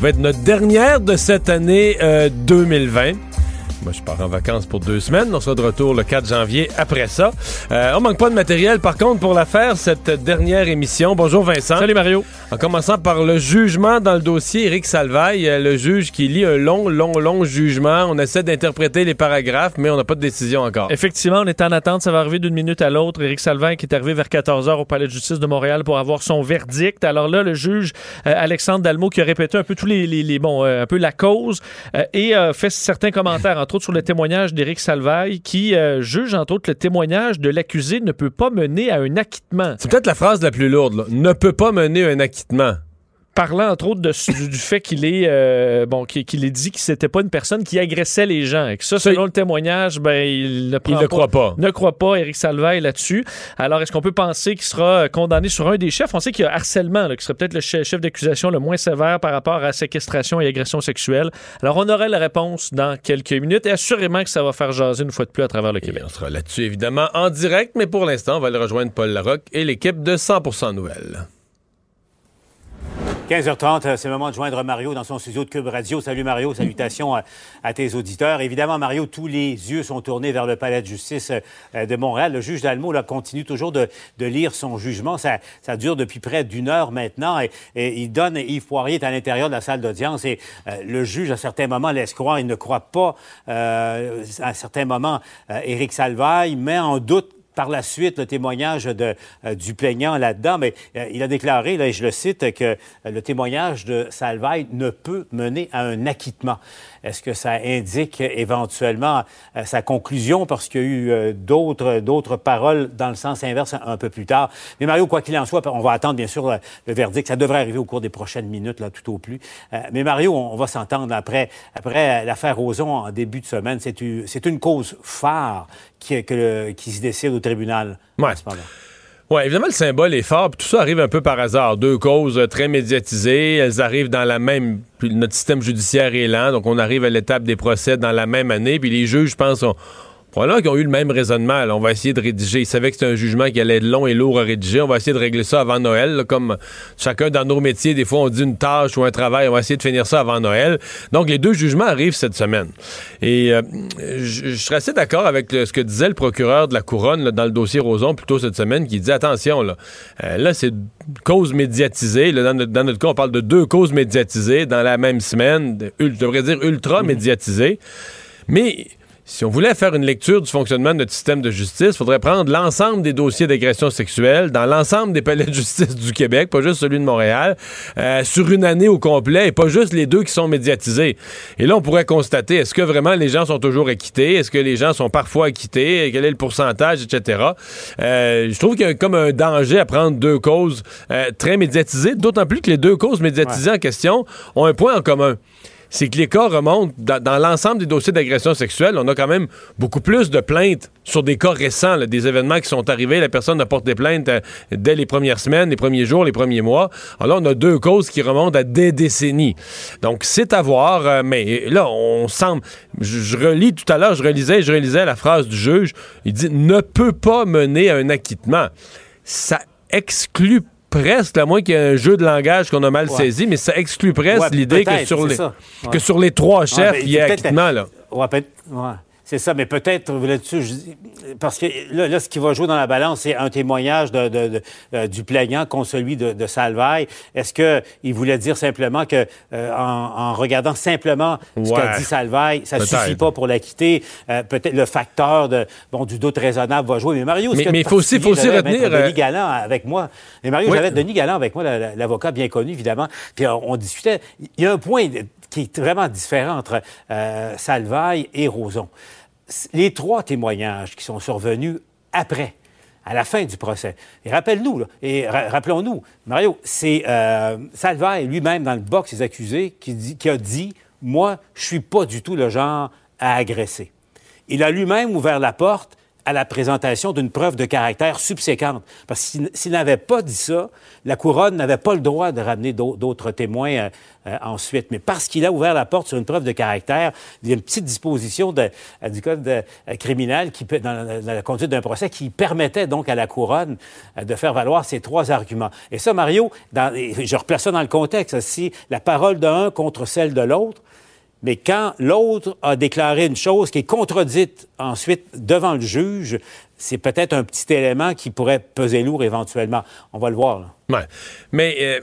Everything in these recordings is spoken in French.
va être notre dernière de cette année 2020. Moi, je pars en vacances pour deux semaines. On sera de retour le 4 janvier après ça. Euh, on manque pas de matériel, par contre, pour la faire, cette dernière émission. Bonjour Vincent. Salut Mario. En commençant par le jugement dans le dossier Éric Salvaille, euh, le juge qui lit un long, long, long jugement. On essaie d'interpréter les paragraphes, mais on n'a pas de décision encore. Effectivement, on est en attente. Ça va arriver d'une minute à l'autre. Éric Salvaille qui est arrivé vers 14 h au Palais de justice de Montréal pour avoir son verdict. Alors là, le juge euh, Alexandre Dalmo qui a répété un peu tous les, les, bon, un peu la cause et fait certains commentaires, entre sur le témoignage d'Éric Salvaille qui euh, juge, entre autres, le témoignage de l'accusé ne peut pas mener à un acquittement. C'est peut-être la phrase la plus lourde. Ne peut pas mener à un acquittement parlant entre autres de, du, fait qu'il est euh, bon qu'il ait dit que c'était pas une personne qui agressait les gens. Et que ça selon le témoignage ben il ne, il ne croit pas ne croit pas Éric Salvaille là-dessus. Alors est-ce qu'on peut penser qu'il sera condamné sur un des chefs? On sait qu'il y a harcèlement là, qui serait peut-être le chef, d'accusation le moins sévère par rapport à séquestration et agression sexuelle. Alors on aurait la réponse dans quelques minutes. Et assurément que ça va faire jaser une fois de plus à travers le Québec. on sera là-dessus évidemment en direct. Mais pour l'instant on va aller rejoindre Paul Larocque et l'équipe de 100% Nouvelles 15h30, euh, c'est le moment de joindre Mario dans son studio de Cube Radio. Salut Mario, salutations à, tes auditeurs. Évidemment, Mario, tous les yeux sont tournés vers le palais de justice euh, de Montréal. Le juge Dalmo là, continue toujours de, lire son jugement. Ça, dure depuis près d'une heure maintenant. Et, il donne, Yves Poirier est à l'intérieur de la salle d'audience et euh, le juge, à certains moments, laisse croire, il ne croit pas, à certains moments, Éric Salvaille, met en doute par la suite le témoignage euh, du plaignant là-dedans, mais euh, il a déclaré, là, et je le cite, que euh, le témoignage de Salvaille ne peut mener à un acquittement. Est-ce que ça indique éventuellement sa conclusion? Parce qu'il y a eu d'autres, d'autres paroles dans le sens inverse un, peu plus tard? Mais Mario, quoi qu'il en soit, on va attendre bien sûr le, verdict. Ça devrait arriver au cours des prochaines minutes, là, tout au plus. mais Mario, on, va s'entendre après, après l'affaire Roson en début de semaine. C'est, c'est une cause phare qui, qui se décide au tribunal ouais. Oui, évidemment, le symbole est fort, puis tout ça arrive un peu par hasard. Deux causes euh, très médiatisées, elles arrivent dans la même... Puis notre système judiciaire est lent, donc on arrive à l'étape des procès dans la même année, puis les juges, je pense, ont, voilà qui ont eu le même raisonnement. on va essayer de rédiger. Ils savaient que c'était un jugement qui allait être long et lourd à rédiger. On va essayer de régler ça avant Noël. comme chacun dans nos métiers, des fois, on dit une tâche ou un travail. On va essayer de finir ça avant Noël. Donc, les deux jugements arrivent cette semaine. Et euh, je, serais assez d'accord avec ce que disait le procureur de la Couronne dans le dossier Roson plus tôt cette semaine, qui dit attention, là, euh, là c'est cause médiatisée. dans, notre, cas, on parle de deux causes médiatisées dans la même semaine. je devrais dire ultra médiatisées. Mais si on voulait faire une lecture du fonctionnement de notre système de justice, il faudrait prendre l'ensemble des dossiers d'agression sexuelle dans l'ensemble des palais de justice du Québec, pas juste celui de Montréal, euh, sur une année au complet et pas juste les deux qui sont médiatisés. Et là, on pourrait constater, est-ce que vraiment les gens sont toujours acquittés? Est-ce que les gens sont parfois acquittés? Quel est le pourcentage, etc.? Euh, je trouve qu'il y a comme un danger à prendre deux causes euh, très médiatisées, d'autant plus que les deux causes médiatisées en question ont un point en commun c'est que les cas remontent dans, l'ensemble des dossiers d'agression sexuelle. On a quand même beaucoup plus de plaintes sur des cas récents, des événements qui sont arrivés. La personne apporte des plaintes euh, dès les premières semaines, les premiers jours, les premiers mois. Alors là, on a deux causes qui remontent à des décennies. Donc, c'est à voir. Euh, mais là, on semble. Je, relis tout à l'heure, je relisais, je relisais la phrase du juge. Il dit ne peut pas mener à un acquittement. Ça exclut presque, à moins qu'il y ait un jeu de langage qu'on a mal saisi, mais ça exclut presque l'idée que, sur les, que sur les trois chefs, ben, il y ait acquittement. Là. C'est ça, mais peut-être, parce que là, ce qui va jouer dans la balance, c'est un témoignage de, euh, du plaignant contre celui de, de Salvaille. Est-ce qu'il voulait dire simplement que, euh, en, regardant simplement ce qu'a dit Salvaille, ça suffit pas pour l'acquitter? Euh, peut-être le facteur de, bon, du doute raisonnable va jouer. Mais Mario, mais il faut aussi, faut aussi retenir... Denis Galland avec moi. Mais Mario, j'avais Denis Galland avec moi, l'avocat bien connu, évidemment. Puis on, discutait. Il y a un point qui est vraiment différent entre Salvaille et Roson les trois témoignages qui sont survenus après, à la fin du procès. Et rappelle-nous, et rappelons-nous, Mario, c'est euh, lui-même dans le box des accusés qui, qui a dit moi, je suis pas du tout le genre à agresser. Il a lui-même ouvert la porte à la présentation d'une preuve de caractère subséquente. Parce que s'il n'avait pas dit ça, la couronne n'avait pas le droit de ramener d'autres témoins euh, euh, ensuite. Mais parce qu'il a ouvert la porte sur une preuve de caractère, il y a une petite disposition de, euh, du code criminel qui, dans, la, conduite d'un procès qui permettait donc à la couronne de faire valoir ces trois arguments. Et ça, Mario, dans, je replace ça dans le contexte, si la parole d'un contre celle de l'autre, mais quand l'autre a déclaré une chose qui est contredite ensuite devant le juge, c'est peut-être un petit élément qui pourrait peser lourd éventuellement. On va le voir. Là. Ouais. Mais il euh,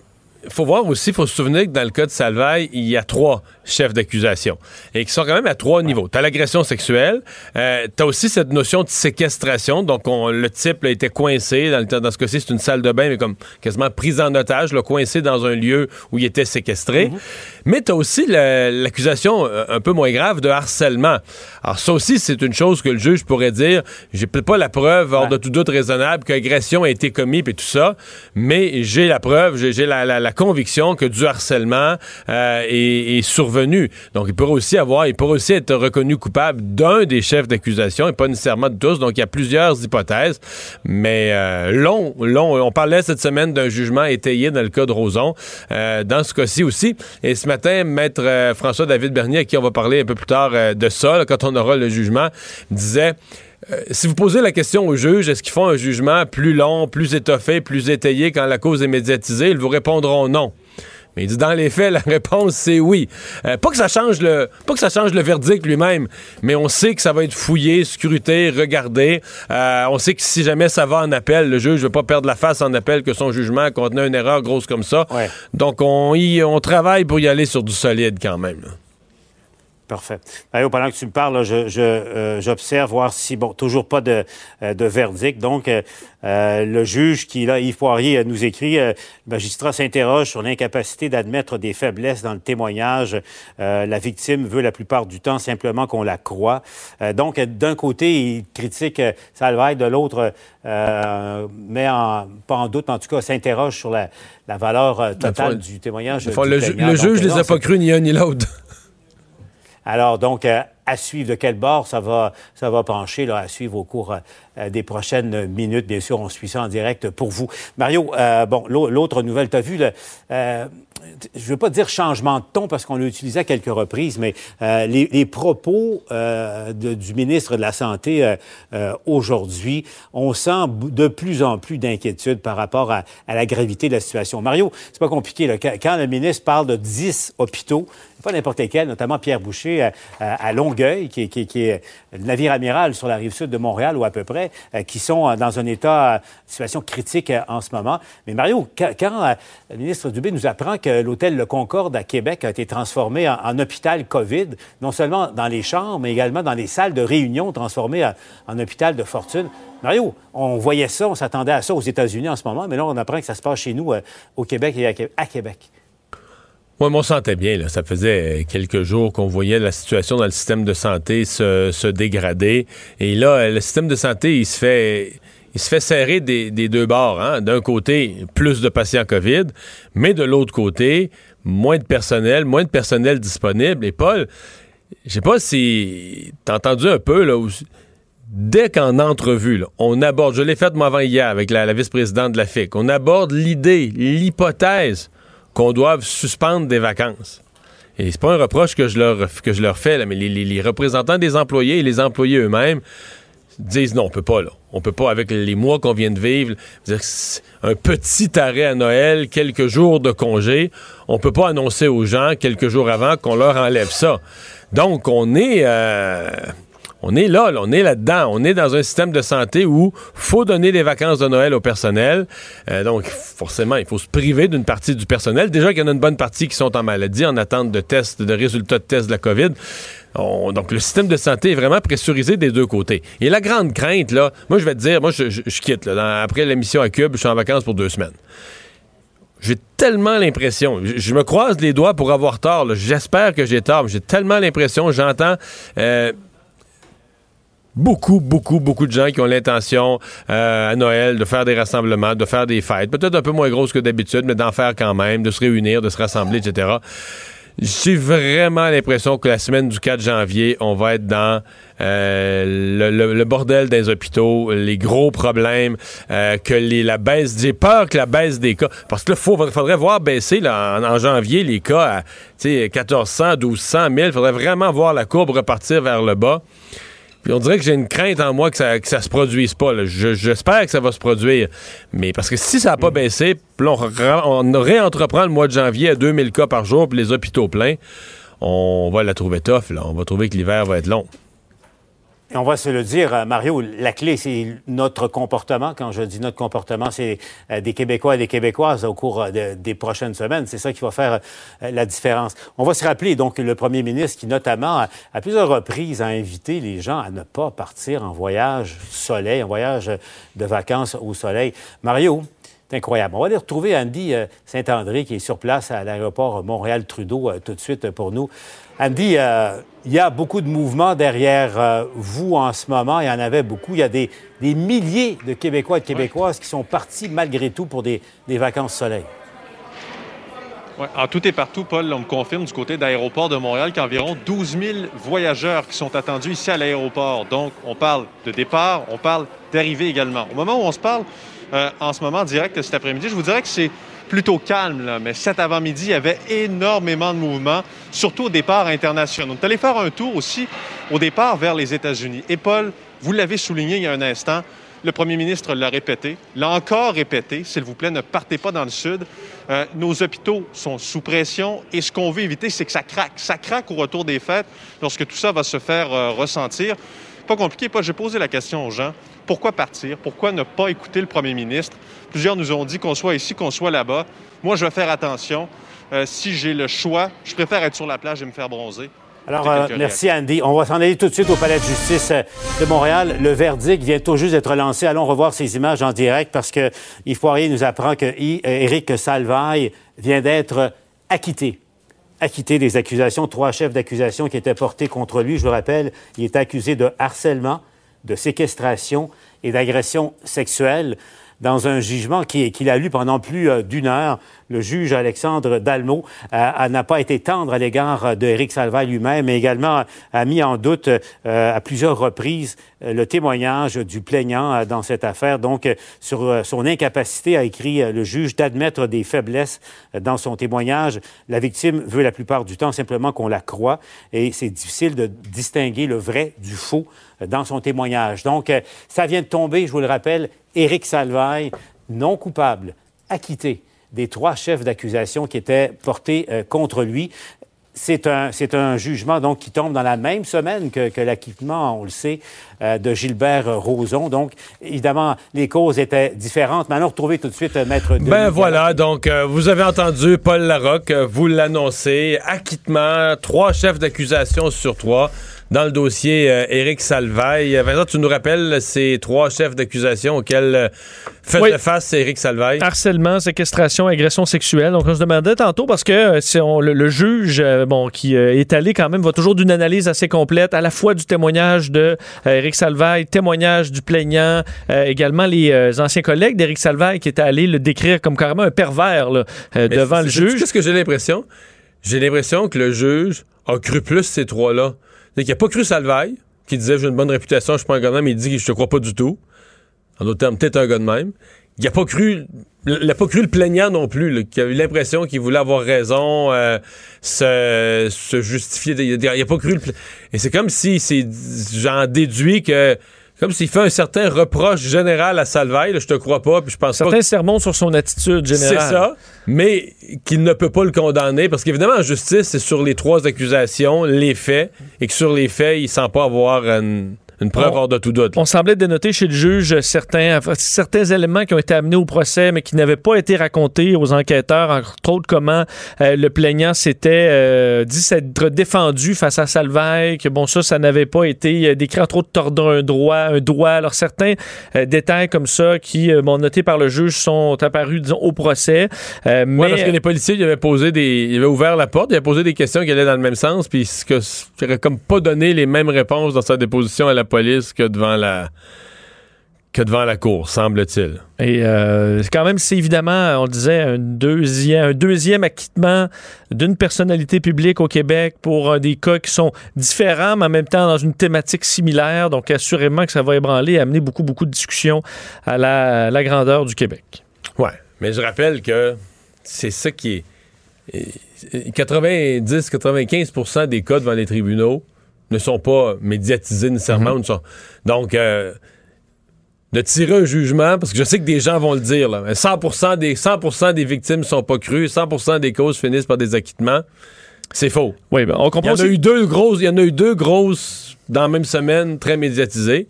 faut voir aussi, il faut se souvenir que dans le cas de Salvaille, il y a trois chefs d'accusation et qui sont quand même à trois niveaux. Tu as l'agression sexuelle, euh, tu as aussi cette notion de séquestration. Donc, on, le type a été coincé. Dans, le, dans ce cas-ci, c'est une salle de bain, mais comme quasiment prise en otage, le coincé dans un lieu où il était séquestré. Mhm. Mais tu as aussi l'accusation euh, un peu moins grave de harcèlement. Alors, ça aussi, c'est une chose que le juge pourrait dire j'ai peut-être pas la preuve, hors de tout doute raisonnable, qu'agression a été commise et tout ça, mais j'ai la preuve, j'ai la, la, la, conviction que du harcèlement euh, est, est donc, il pourrait aussi avoir, il pourrait aussi être reconnu coupable d'un des chefs d'accusation et pas nécessairement de tous. Donc, il y a plusieurs hypothèses. Mais euh, long, long. On parlait cette semaine d'un jugement étayé dans le cas de Roson. Euh, dans ce cas-ci aussi. Et ce matin, maître euh, François-David Bernier, à qui on va parler un peu plus tard de ça, quand on aura le jugement, disait... si vous posez la question au juge, est-ce qu'ils font un jugement plus long, plus étoffé, plus étayé quand la cause est médiatisée, ils vous répondront non. Mais il dit dans les faits, la réponse c'est oui. Euh, pas que ça change le, pas que ça change le verdict lui-même, mais on sait que ça va être fouillé, scruté, regardé. Euh, on sait que si jamais ça va en appel, le juge ne veut pas perdre la face en appel que son jugement contenait une erreur grosse comme ça. Donc on y, on travaille pour y aller sur du solide quand même. Parfait. Pendant que tu me parles, euh, j'observe voir si, bon, toujours pas de, euh, verdict. Donc, euh, le juge qui, là, Yves Poirier, nous écrit, le magistrat s'interroge sur l'incapacité d'admettre des faiblesses dans le témoignage. la victime veut la plupart du temps simplement qu'on la croit. donc, d'un côté, il critique Salvaille, de l'autre, met en, pas en doute, en tout cas, s'interroge sur la, valeur totale du témoignage. le, le, juge ne les a pas cru ni un ni l'autre. Alors, donc, euh, à suivre de quel bord ça va, ça va pencher, là, à suivre au cours euh, des prochaines minutes. Bien sûr, on suit ça en direct pour vous. Mario, euh, bon, l'autre nouvelle, tu as vu, je ne veux pas dire changement de ton parce qu'on l'a utilisé à quelques reprises, mais les, propos du ministre de la Santé aujourd'hui, on sent de plus en plus d'inquiétude par rapport à, la gravité de la situation. Mario, c'est pas compliqué. Là. Quand le ministre parle de 10 hôpitaux, pas n'importe lesquels, notamment Pierre Boucher à, Longueuil, qui, est le navire amiral sur la rive sud de Montréal ou à peu près, euh, qui sont dans un état, situation critique euh, en ce moment. Mais Mario, quand, euh, le ministre Dubé nous apprend que l'hôtel Le Concorde à Québec a été transformé en, hôpital COVID, non seulement dans les chambres, mais également dans les salles de réunion transformées en, hôpital de fortune, Mario, on voyait ça, on s'attendait à ça aux États-Unis en ce moment, mais là, on apprend que ça se passe chez nous, au Québec et à Québec. On sentait bien. Ça faisait quelques jours qu'on voyait la situation dans le système de santé se, dégrader. Et là, le système de santé, il se fait il se fait serrer des, deux bords. Hein. D'un côté, plus de patients COVID, mais de l'autre côté, moins de personnel, moins de personnel disponible. Et Paul, je sais pas si t'as entendu un peu, là, dès qu'en entrevue, on aborde, je l'ai fait moi avant hier avec la, la vice-présidente de la FIC, on aborde l'idée, l'hypothèse qu'on doive suspendre des vacances. Et c'est pas un reproche que je leur, fais, mais les, représentants des employés et les employés eux-mêmes disent non, on peut pas, là. On peut pas, avec les mois qu'on vient de vivre, un petit arrêt à Noël, quelques jours de congé, on peut pas annoncer aux gens quelques jours avant qu'on leur enlève ça. Donc, on est... Euh, on est là, on est là-dedans. On est dans un système de santé où faut donner des vacances de Noël au personnel. Euh, donc, forcément, il faut se priver d'une partie du personnel. Déjà qu'il y en a une bonne partie qui sont en maladie, en attente de tests, de résultats de tests de la COVID. donc, le système de santé est vraiment pressurisé des deux côtés. Et la grande crainte, là, moi, je vais te dire, moi, je, quitte. Là, après l'émission à Cube, je suis en vacances pour deux semaines. J'ai tellement l'impression, je, me croise les doigts pour avoir tort, j'espère que j'ai tort, j'ai tellement l'impression, j'entends... Euh, beaucoup, beaucoup, beaucoup de gens qui ont l'intention euh, à Noël de faire des rassemblements, de faire des fêtes, peut-être un peu moins grosses que d'habitude, mais d'en faire quand même, de se réunir, de se rassembler, etc. J'ai vraiment l'impression que la semaine du 4 janvier, on va être dans euh, le, bordel des hôpitaux, les gros problèmes, euh, que les, la baisse. J'ai peur que la baisse des cas. Parce que là, il faudrait voir baisser en, janvier les cas à 1400, 1200, 1000. Il faudrait vraiment voir la courbe repartir vers le bas. Puis on dirait que j'ai une crainte en moi que ça, que ça se produise pas. J'espère que ça va se produire. Mais parce que si ça n'a pas mm. baissé, on, on, réentreprend le mois de janvier à 2000 cas par jour, puis les hôpitaux pleins, on va la trouver tough. Là. On va trouver que l'hiver va être long on va se le dire, euh, Mario, la clé, c'est notre comportement. Quand je dis notre comportement, c'est euh, des Québécois et des Québécoises au cours euh, des prochaines semaines. C'est ça qui va faire la différence. On va se rappeler, donc, le premier ministre qui, notamment, à plusieurs reprises, a invité les gens à ne pas partir en voyage soleil, en voyage de vacances au soleil. Mario, c'est incroyable. On va aller retrouver Andy Saint-André qui est sur place à l'aéroport Montréal-Trudeau tout de suite pour nous. Andy, euh, il y a beaucoup de mouvements derrière euh, vous en ce moment. Il y en avait beaucoup. Il y a des, milliers de Québécois et de Québécoises qui sont partis malgré tout pour des, vacances soleil. En tout et partout, Paul, on me confirme du côté d'aéroport de Montréal qu'environ 12 000 voyageurs qui sont attendus ici à l'aéroport. Donc, on parle de départ, on parle d'arrivée également. Au moment où on se parle, euh, en ce moment, direct cet après-midi, je vous dirais que c'est plutôt calme, là, mais cet avant-midi, il y avait énormément de mouvements, surtout au départ international. On est allé faire un tour aussi au départ vers les États-Unis. Et Paul, vous l'avez souligné il y a un instant, le premier ministre l'a répété, l'a encore répété, s'il vous plaît, ne partez pas dans le sud. Euh, nos hôpitaux sont sous pression et ce qu'on veut éviter, c'est que ça craque. Ça craque au retour des fêtes lorsque tout ça va se faire euh, ressentir. Pas compliqué, Paul, j'ai posé la question aux gens. Pourquoi partir? Pourquoi ne pas écouter le premier ministre? Plusieurs nous ont dit qu'on soit ici, qu'on soit là-bas. Moi, je vais faire attention. Euh, si j'ai le choix, je préfère être sur la plage et me faire bronzer. Alors, euh, merci Andy. On va s'en aller tout de suite au Palais de justice euh, de Montréal. Le verdict vient tout juste d'être lancé. Allons revoir ces images en direct parce que Yves Poirier nous apprend que Éric Salvaille vient d'être acquitté. Acquitté des accusations, trois chefs d'accusation qui étaient portés contre lui. Je vous rappelle, il est accusé de harcèlement, de séquestration et d'agression sexuelle dans un jugement qu'il a lu pendant plus euh, d'une heure. Le juge Alexandre Dalmo euh, n'a pas été tendre à l'égard d'Éric Salvaille lui-même, mais également a mis en doute euh, à plusieurs reprises le témoignage du plaignant dans cette affaire. Donc, sur son incapacité, a écrit le juge d'admettre des faiblesses dans son témoignage. La victime veut la plupart du temps simplement qu'on la croie et c'est difficile de distinguer le vrai du faux dans son témoignage. Donc, ça vient de tomber, je vous le rappelle, Éric Salvaille, non coupable, acquitté des trois chefs d'accusation qui étaient portés euh, contre lui. C'est un, c'est un jugement donc qui tombe dans la même semaine que, que l'acquittement, on le sait, euh, de Gilbert Rozon. Donc, évidemment, les causes étaient différentes. Mais allons retrouver tout de suite euh, Maître Ben voilà, donc vous avez entendu Paul Larocque, vous l'annoncez, acquittement, trois chefs d'accusation sur trois dans le dossier euh, Éric Salvaille. Vincent, tu nous rappelles ces trois chefs d'accusation auxquels euh, fait face Éric Salvaille? Harcèlement, séquestration, agression sexuelle. Donc, on se demandait tantôt parce que euh, si on, le, juge, bon, qui est allé quand même, va toujours d'une analyse assez complète, à la fois du témoignage de Éric Salvaille, témoignage du plaignant, également les anciens collègues d'Éric Salvaille qui étaient allés le décrire comme carrément un pervers devant le juge. Qu'est-ce que j'ai l'impression? J'ai l'impression que le juge a cru plus ces trois-là. Il n'a pas cru Salvaille, qui disait j'ai une bonne réputation, je suis pas un gars de même, il dit je te crois pas du tout. En d'autres termes, peut-être un gars de même. Il n'a pas cru. Il n'a pas cru le plaignant non plus, qui a eu l'impression qu'il voulait avoir raison, euh, se, se, justifier. Il n'a pas cru le Et c'est comme si c'est j'en déduis que comme s'il fait un certain reproche général à Salvaille, je te crois pas, puis je pense Certains sermons sur son attitude générale. C'est ça, mais qu'il ne peut pas le condamner, parce qu'évidemment, en justice, c'est sur les trois accusations, les faits, et que sur les faits, il sent pas avoir une une preuve hors de tout doute. On semblait dénoter chez le juge certains, certains éléments qui ont été amenés au procès, mais qui n'avaient pas été racontés aux enquêteurs, entre autres comment euh, le plaignant s'était euh, dit s'être défendu face à Salvaille, que bon, ça, ça n'avait pas été euh, décrit, entre autres, tordre un droit, un doigt. Alors, certains détails comme ça qui, m'ont noté par le juge, sont apparus, disons, au procès. mais... parce que les policiers, ils avaient posé des... Ils avaient ouvert la porte, ils avaient posé des questions qui allaient dans le même sens, puis ce que... comme pas donné les mêmes réponses dans sa déposition à la police que devant la que devant la cour, semble-t-il. Et euh, quand même, c'est évidemment, on le disait, un deuxième, un deuxième acquittement d'une personnalité publique au Québec pour des cas qui sont différents, mais en même temps dans une thématique similaire. Donc, assurément que ça va ébranler et amener beaucoup, beaucoup de discussions à la, la grandeur du Québec. Ouais, mais je rappelle que c'est ça qui est. 90-95% des cas devant les tribunaux ne sont pas médiatisés nécessairement. Mm-hmm. Donc, euh, de tirer un jugement, parce que je sais que des gens vont le dire, là, 100%, des, 100 des victimes ne sont pas crues, 100% des causes finissent par des acquittements. C'est faux. Oui, ben, on comprend. Il y en a eu deux grosses, il y en a eu deux grosses dans la même semaine, très médiatisées.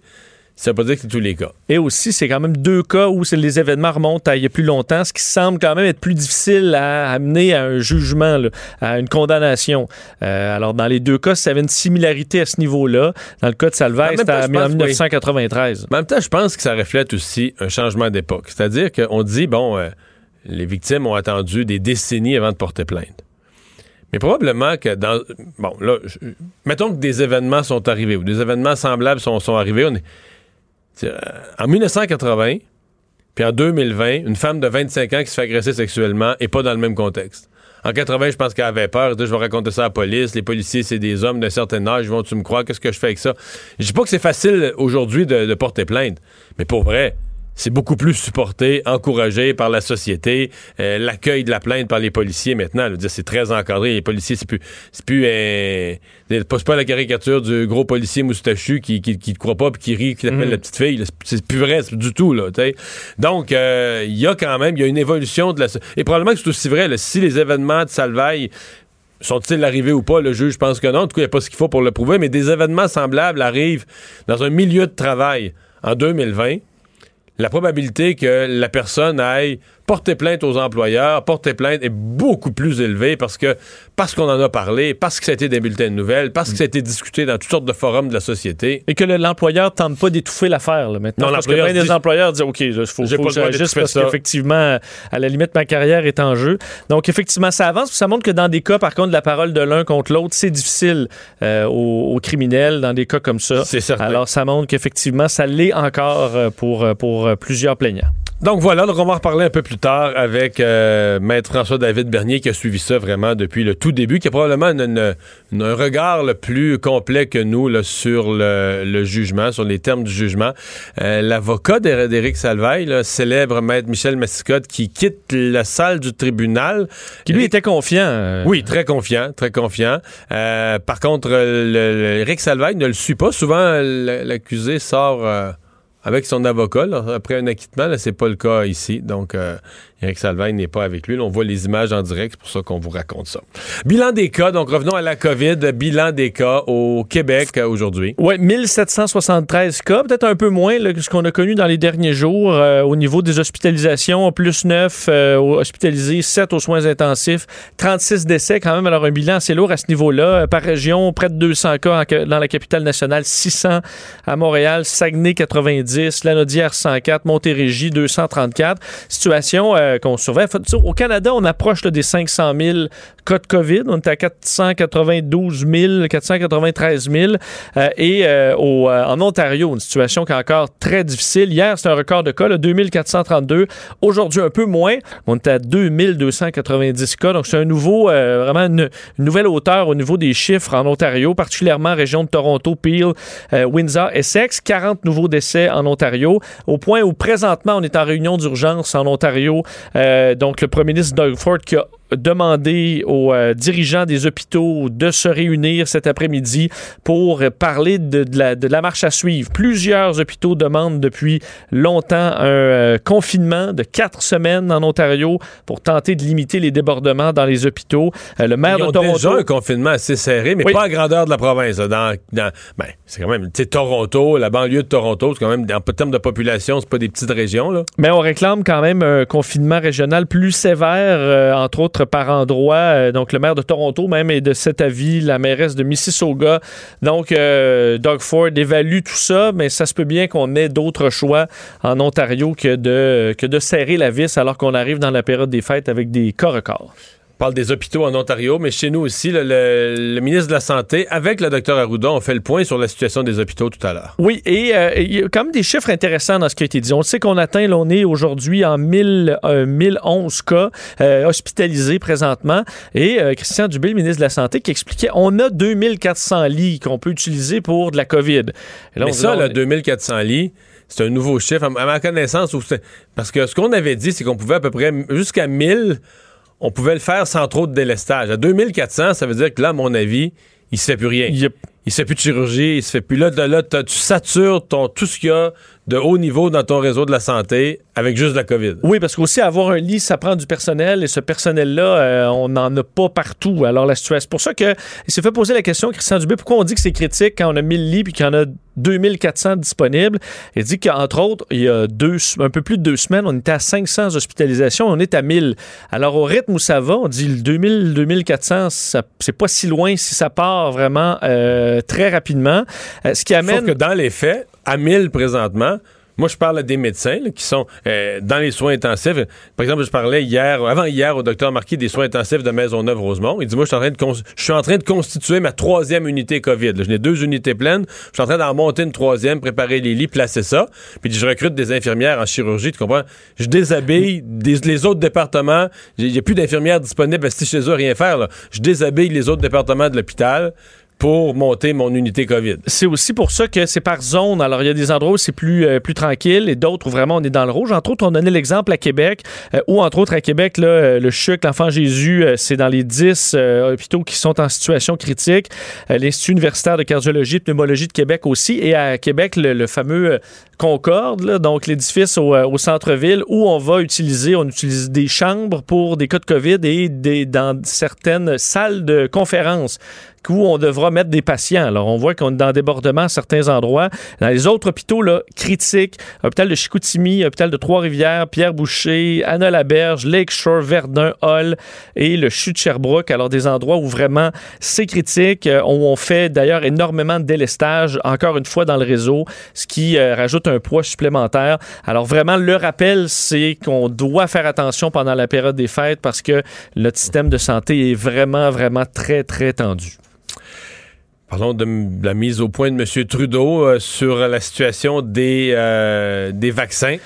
Ça veut pas dire que c'est tous les cas. Et aussi, c'est quand même deux cas où les événements remontent à il y a plus longtemps, ce qui semble quand même être plus difficile à amener à un jugement, à une condamnation. Euh, alors, dans les deux cas, ça avait une similarité à ce niveau-là. Dans le cas de Salvaire, c'était en 1993. en même temps, je pense que ça reflète aussi un changement d'époque. C'est-à-dire qu'on dit, bon, euh, les victimes ont attendu des décennies avant de porter plainte. Mais probablement que dans. Bon, là, mettons que des événements sont arrivés ou des événements semblables sont, sont arrivés. On est, en 1980, puis en 2020, une femme de 25 ans qui se fait agresser sexuellement et pas dans le même contexte. En 80, je pense qu'elle avait peur. Je vais raconter ça à la police. Les policiers, c'est des hommes d'un certain âge. Vont-tu me croire? Qu'est-ce que je fais avec ça? Je dis pas que c'est facile aujourd'hui de, porter plainte. Mais pour vrai, c'est beaucoup plus supporté, encouragé par la société. Euh, l'accueil de la plainte par les policiers maintenant, c'est très encadré. Les policiers, c'est plus, c'est plus, euh, pas la caricature du gros policier moustachu qui, qui, qui te croit pas puis qui rit, qui t'appelle mm. la petite fille. C'est plus vrai du tout là. Donc, euh, il y a quand même, il y a une évolution de la. Et probablement que c'est aussi vrai. si les événements de Salvaille sont-ils arrivés ou pas? Le juge pense que non. En tout cas, il n'y a pas ce qu'il faut pour le prouver. Mais des événements semblables arrivent dans un milieu de travail en 2020 la probabilité que la personne aille porter plainte aux employeurs, porter plainte est beaucoup plus élevée parce que parce qu'on en a parlé, parce que ça a été des bulletins de nouvelles, parce que ça a été discuté dans toutes sortes de forums de la société. Et que l'employeur tente pas d'étouffer l'affaire maintenant. Non, parce que bien des employeurs disent OK, il faut, faut que j'agisse parce qu'effectivement, à la limite, ma carrière est en jeu. Donc, effectivement, ça avance. Ça montre que dans des cas, par contre, la parole de l'un contre l'autre, c'est difficile euh, aux, criminels dans des cas comme ça. C'est certain. Alors, ça montre qu'effectivement, ça l'est encore euh, pour, euh, pour plusieurs plaignants. Donc voilà, on va en reparler un peu plus tard avec euh, Maître François-David Bernier qui a suivi ça vraiment depuis le tout début, qui a probablement un regard le plus complet que nous là, sur le, jugement, sur les termes du jugement. Euh, l'avocat d'Éric Salvaille, le célèbre Maître Michel Massicotte, qui quitte la salle du tribunal. Qui lui était confiant. Euh. Oui, très confiant, très confiant. par contre, Éric Salvaille ne le suit pas. Souvent, l'accusé sort avec son avocat après un acquittement. Là, c'est pas le cas ici. Donc, euh, Eric Salvagne n'est pas avec lui. on voit les images en direct, c'est pour ça qu'on vous raconte ça. Bilan des cas, donc revenons à la COVID. Bilan des cas au Québec euh, aujourd'hui. Oui, 1773 cas, peut-être un peu moins que ce qu'on a connu dans les derniers jours euh, au niveau des hospitalisations, plus 9 euh, hospitalisés, 7 aux soins intensifs, 36 décès quand même. Alors un bilan assez lourd à ce niveau-là. Par région, près de 200 cas dans la capitale nationale, 600 à Montréal, Saguenay 90, Lanaudière 104, Montérégie 234. Situation euh, qu'on surveille. Au Canada, on approche des 500 000 cas de COVID. On est à 492 000, 493 000. et euh, au, euh, en Ontario, une situation qui est encore très difficile. Hier, c'était un record de cas, là, 2432. Aujourd'hui, un peu moins. On est à 2290 cas. Donc, c'est un nouveau, vraiment une, nouvelle hauteur au niveau des chiffres en Ontario, particulièrement région de Toronto, Peel, Windsor, Essex. 40 nouveaux décès en Ontario, au point où présentement, on est en réunion d'urgence en Ontario euh, donc, le premier ministre Doug Ford qui a demander aux euh, dirigeants des hôpitaux de se réunir cet après-midi pour parler de, la, marche à suivre. Plusieurs hôpitaux demandent depuis longtemps un euh, confinement de quatre semaines en Ontario pour tenter de limiter les débordements dans les hôpitaux. Euh, le maire Ils ont de Toronto... déjà un confinement assez serré, mais pas à grandeur de la province. Dans, ben, c'est quand même, Toronto, la banlieue de Toronto, c'est quand même, en termes de population, c'est pas des petites régions. Là. Mais on réclame quand même un confinement régional plus sévère, entre autres par endroit. Euh, donc, le maire de Toronto même est de cet avis, la mairesse de Mississauga. Donc, euh, Doug Ford évalue tout ça, mais ça se peut bien qu'on ait d'autres choix en Ontario que de, que de serrer la vis alors qu'on arrive dans la période des fêtes avec des cas records. Parle des hôpitaux en Ontario, mais chez nous aussi, le, ministre de la Santé, avec le docteur Arruda, on fait le point sur la situation des hôpitaux tout à l'heure. Oui, et euh, il y a quand même des chiffres intéressants dans ce qui a été dit. On sait qu'on atteint, là, on est aujourd'hui en 1000, 1011 euh, cas euh, hospitalisés présentement. Et Christian Dubé, le ministre de la Santé, qui expliquait on a 2400 lits qu'on peut utiliser pour de la COVID. mais ça, là, 2400 lits, c'est un nouveau chiffre. À ma connaissance, parce que ce qu'on avait dit, c'est qu'on pouvait à peu près jusqu'à 1000 on pouvait le faire sans trop de délestage. À 2400, ça veut dire que là, à mon avis, il se fait plus rien. Il, il se fait plus de chirurgie, il se fait plus là, de là, tu satures ton, tout ce qu'il y a de haut niveau dans ton réseau de la santé avec juste la COVID? Oui, parce qu'aussi avoir un lit, ça prend du personnel et ce personnel-là, euh, on n'en a pas partout. Alors la situation, c'est pour ça que il s'est fait poser la question, Christian Dubé, pourquoi on dit que c'est critique quand on a 1000 lits puis qu'il y en a 2400 disponibles? Il dit qu'entre autres, il y a deux, un peu plus de deux semaines, on était à 500 hospitalisations, on est à 1000. Alors au rythme où ça va, on dit le 2000, 2400, c'est pas si loin si ça part vraiment euh, très rapidement. Euh, ce qui amène... Sauf que dans les faits, à 1000 présentement, moi, je parle à des médecins qui sont euh, dans les soins intensifs. Par exemple, je parlais hier, avant hier, au docteur Marquis des soins intensifs de Maisonneuve-Rosemont. Il dit, moi, je suis en train de, je suis en train de constituer ma troisième unité COVID. Je n'ai deux unités pleines. Je suis en train d'en monter une troisième, préparer les lits, placer ça. Puis je recrute des infirmières en chirurgie, tu comprends? Je déshabille les autres départements. Il n'y a plus d'infirmières disponibles si chez eux rien faire. Je déshabille les autres départements de l'hôpital pour monter mon unité COVID. C'est aussi pour ça que c'est par zone. Alors, il y a des endroits où c'est plus, euh, tranquille et d'autres où vraiment on est dans le rouge. Entre autres, on donnait l'exemple à Québec, euh, où entre autres à Québec, euh, le CHUC, l'Enfant Jésus, c'est dans les 10 hôpitaux qui sont en situation critique. L'Institut universitaire de cardiologie et pneumologie de Québec aussi. Et à Québec, le, fameux Concorde, donc l'édifice au, centre-ville, où on va utiliser, on utilise des chambres pour des cas de COVID et des, dans certaines salles de conférence où on devra mettre des patients. Alors, on voit qu'on est dans débordement à certains endroits. Dans les autres hôpitaux là, critiques, hôpital de Chicoutimi, hôpital de Trois-Rivières, Pierre-Boucher, Anna-Laberge, Lakeshore, Verdun, Hall et le CHU de Sherbrooke. Alors, des endroits où vraiment c'est critique, euh, où on fait d'ailleurs énormément de délestage, encore une fois, dans le réseau, ce qui euh, rajoute un poids supplémentaire. Alors, vraiment, le rappel, c'est qu'on doit faire attention pendant la période des fêtes parce que notre système de santé est vraiment, vraiment très, très tendu. Parlons de la mise au point de M. Trudeau euh, sur la situation des, euh, des vaccins.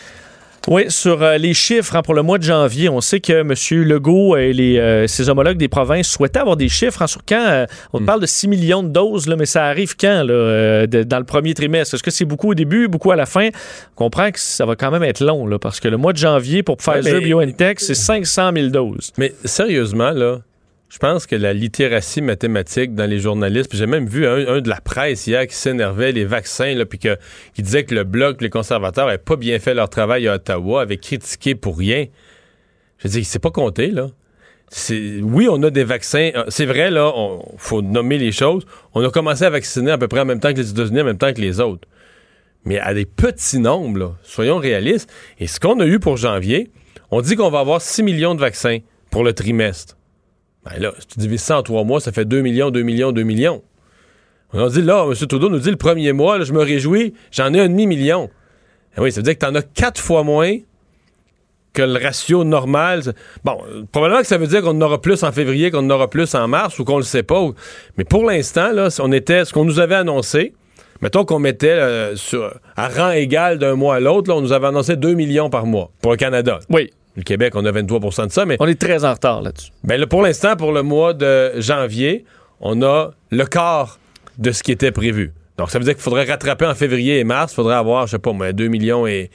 Oui, sur euh, les chiffres hein, pour le mois de janvier, on sait que M. Legault et les, ses homologues des provinces souhaitaient avoir des chiffres. Hein, sur quand on hmm. parle de 6 millions de doses, là, mais ça arrive quand là, dans le premier trimestre? Est-ce que c'est beaucoup au début, beaucoup à la fin? On comprend que ça va quand même être long là, parce que le mois de janvier pour Pfizer BioNTech, c'est 500 000 doses. Mais sérieusement, là, je pense que la littératie mathématique dans les journalistes, j'ai même vu un, de la presse hier qui s'énervait les vaccins, là, puis qui disait que le bloc, les conservateurs, n'avaient pas bien fait leur travail à Ottawa, avaient critiqué pour rien. Je dis, c'est pas compté, là. Oui, on a des vaccins. Euh, c'est vrai, là, il faut nommer les choses. On a commencé à vacciner à peu près en même temps que les États-Unis, en même temps que les autres. Mais à des petits nombres, là, soyons réalistes. Et ce qu'on a eu pour janvier, on dit qu'on va avoir 6 millions de vaccins pour le trimestre. Ben là, si tu divises ça en trois mois, ça fait 2 millions, 2 millions, 2 millions. On dit là, M. Trudeau nous dit le premier mois, je me réjouis, j'en ai un demi-million. Eh oui, ça veut dire que tu en as quatre fois moins que le ratio normal. Bon, probablement que ça veut dire qu'on en aura plus en février, qu'on en aura plus en mars ou qu'on le sait pas. Mais pour l'instant, là, on était, ce qu'on nous avait annoncé, mettons qu'on mettait euh, sur, à rang égal d'un mois à l'autre, on nous avait annoncé 2 millions par mois pour le Canada. Oui. Le Québec, on a 23% de ça, mais... On est très en retard là-dessus. Ben, pour l'instant, pour le mois de janvier, on a le quart de ce qui était prévu. Donc, ça veut dire qu'il faudrait rattraper en février et mars. Il faudrait avoir, je sais pas, 2 millions et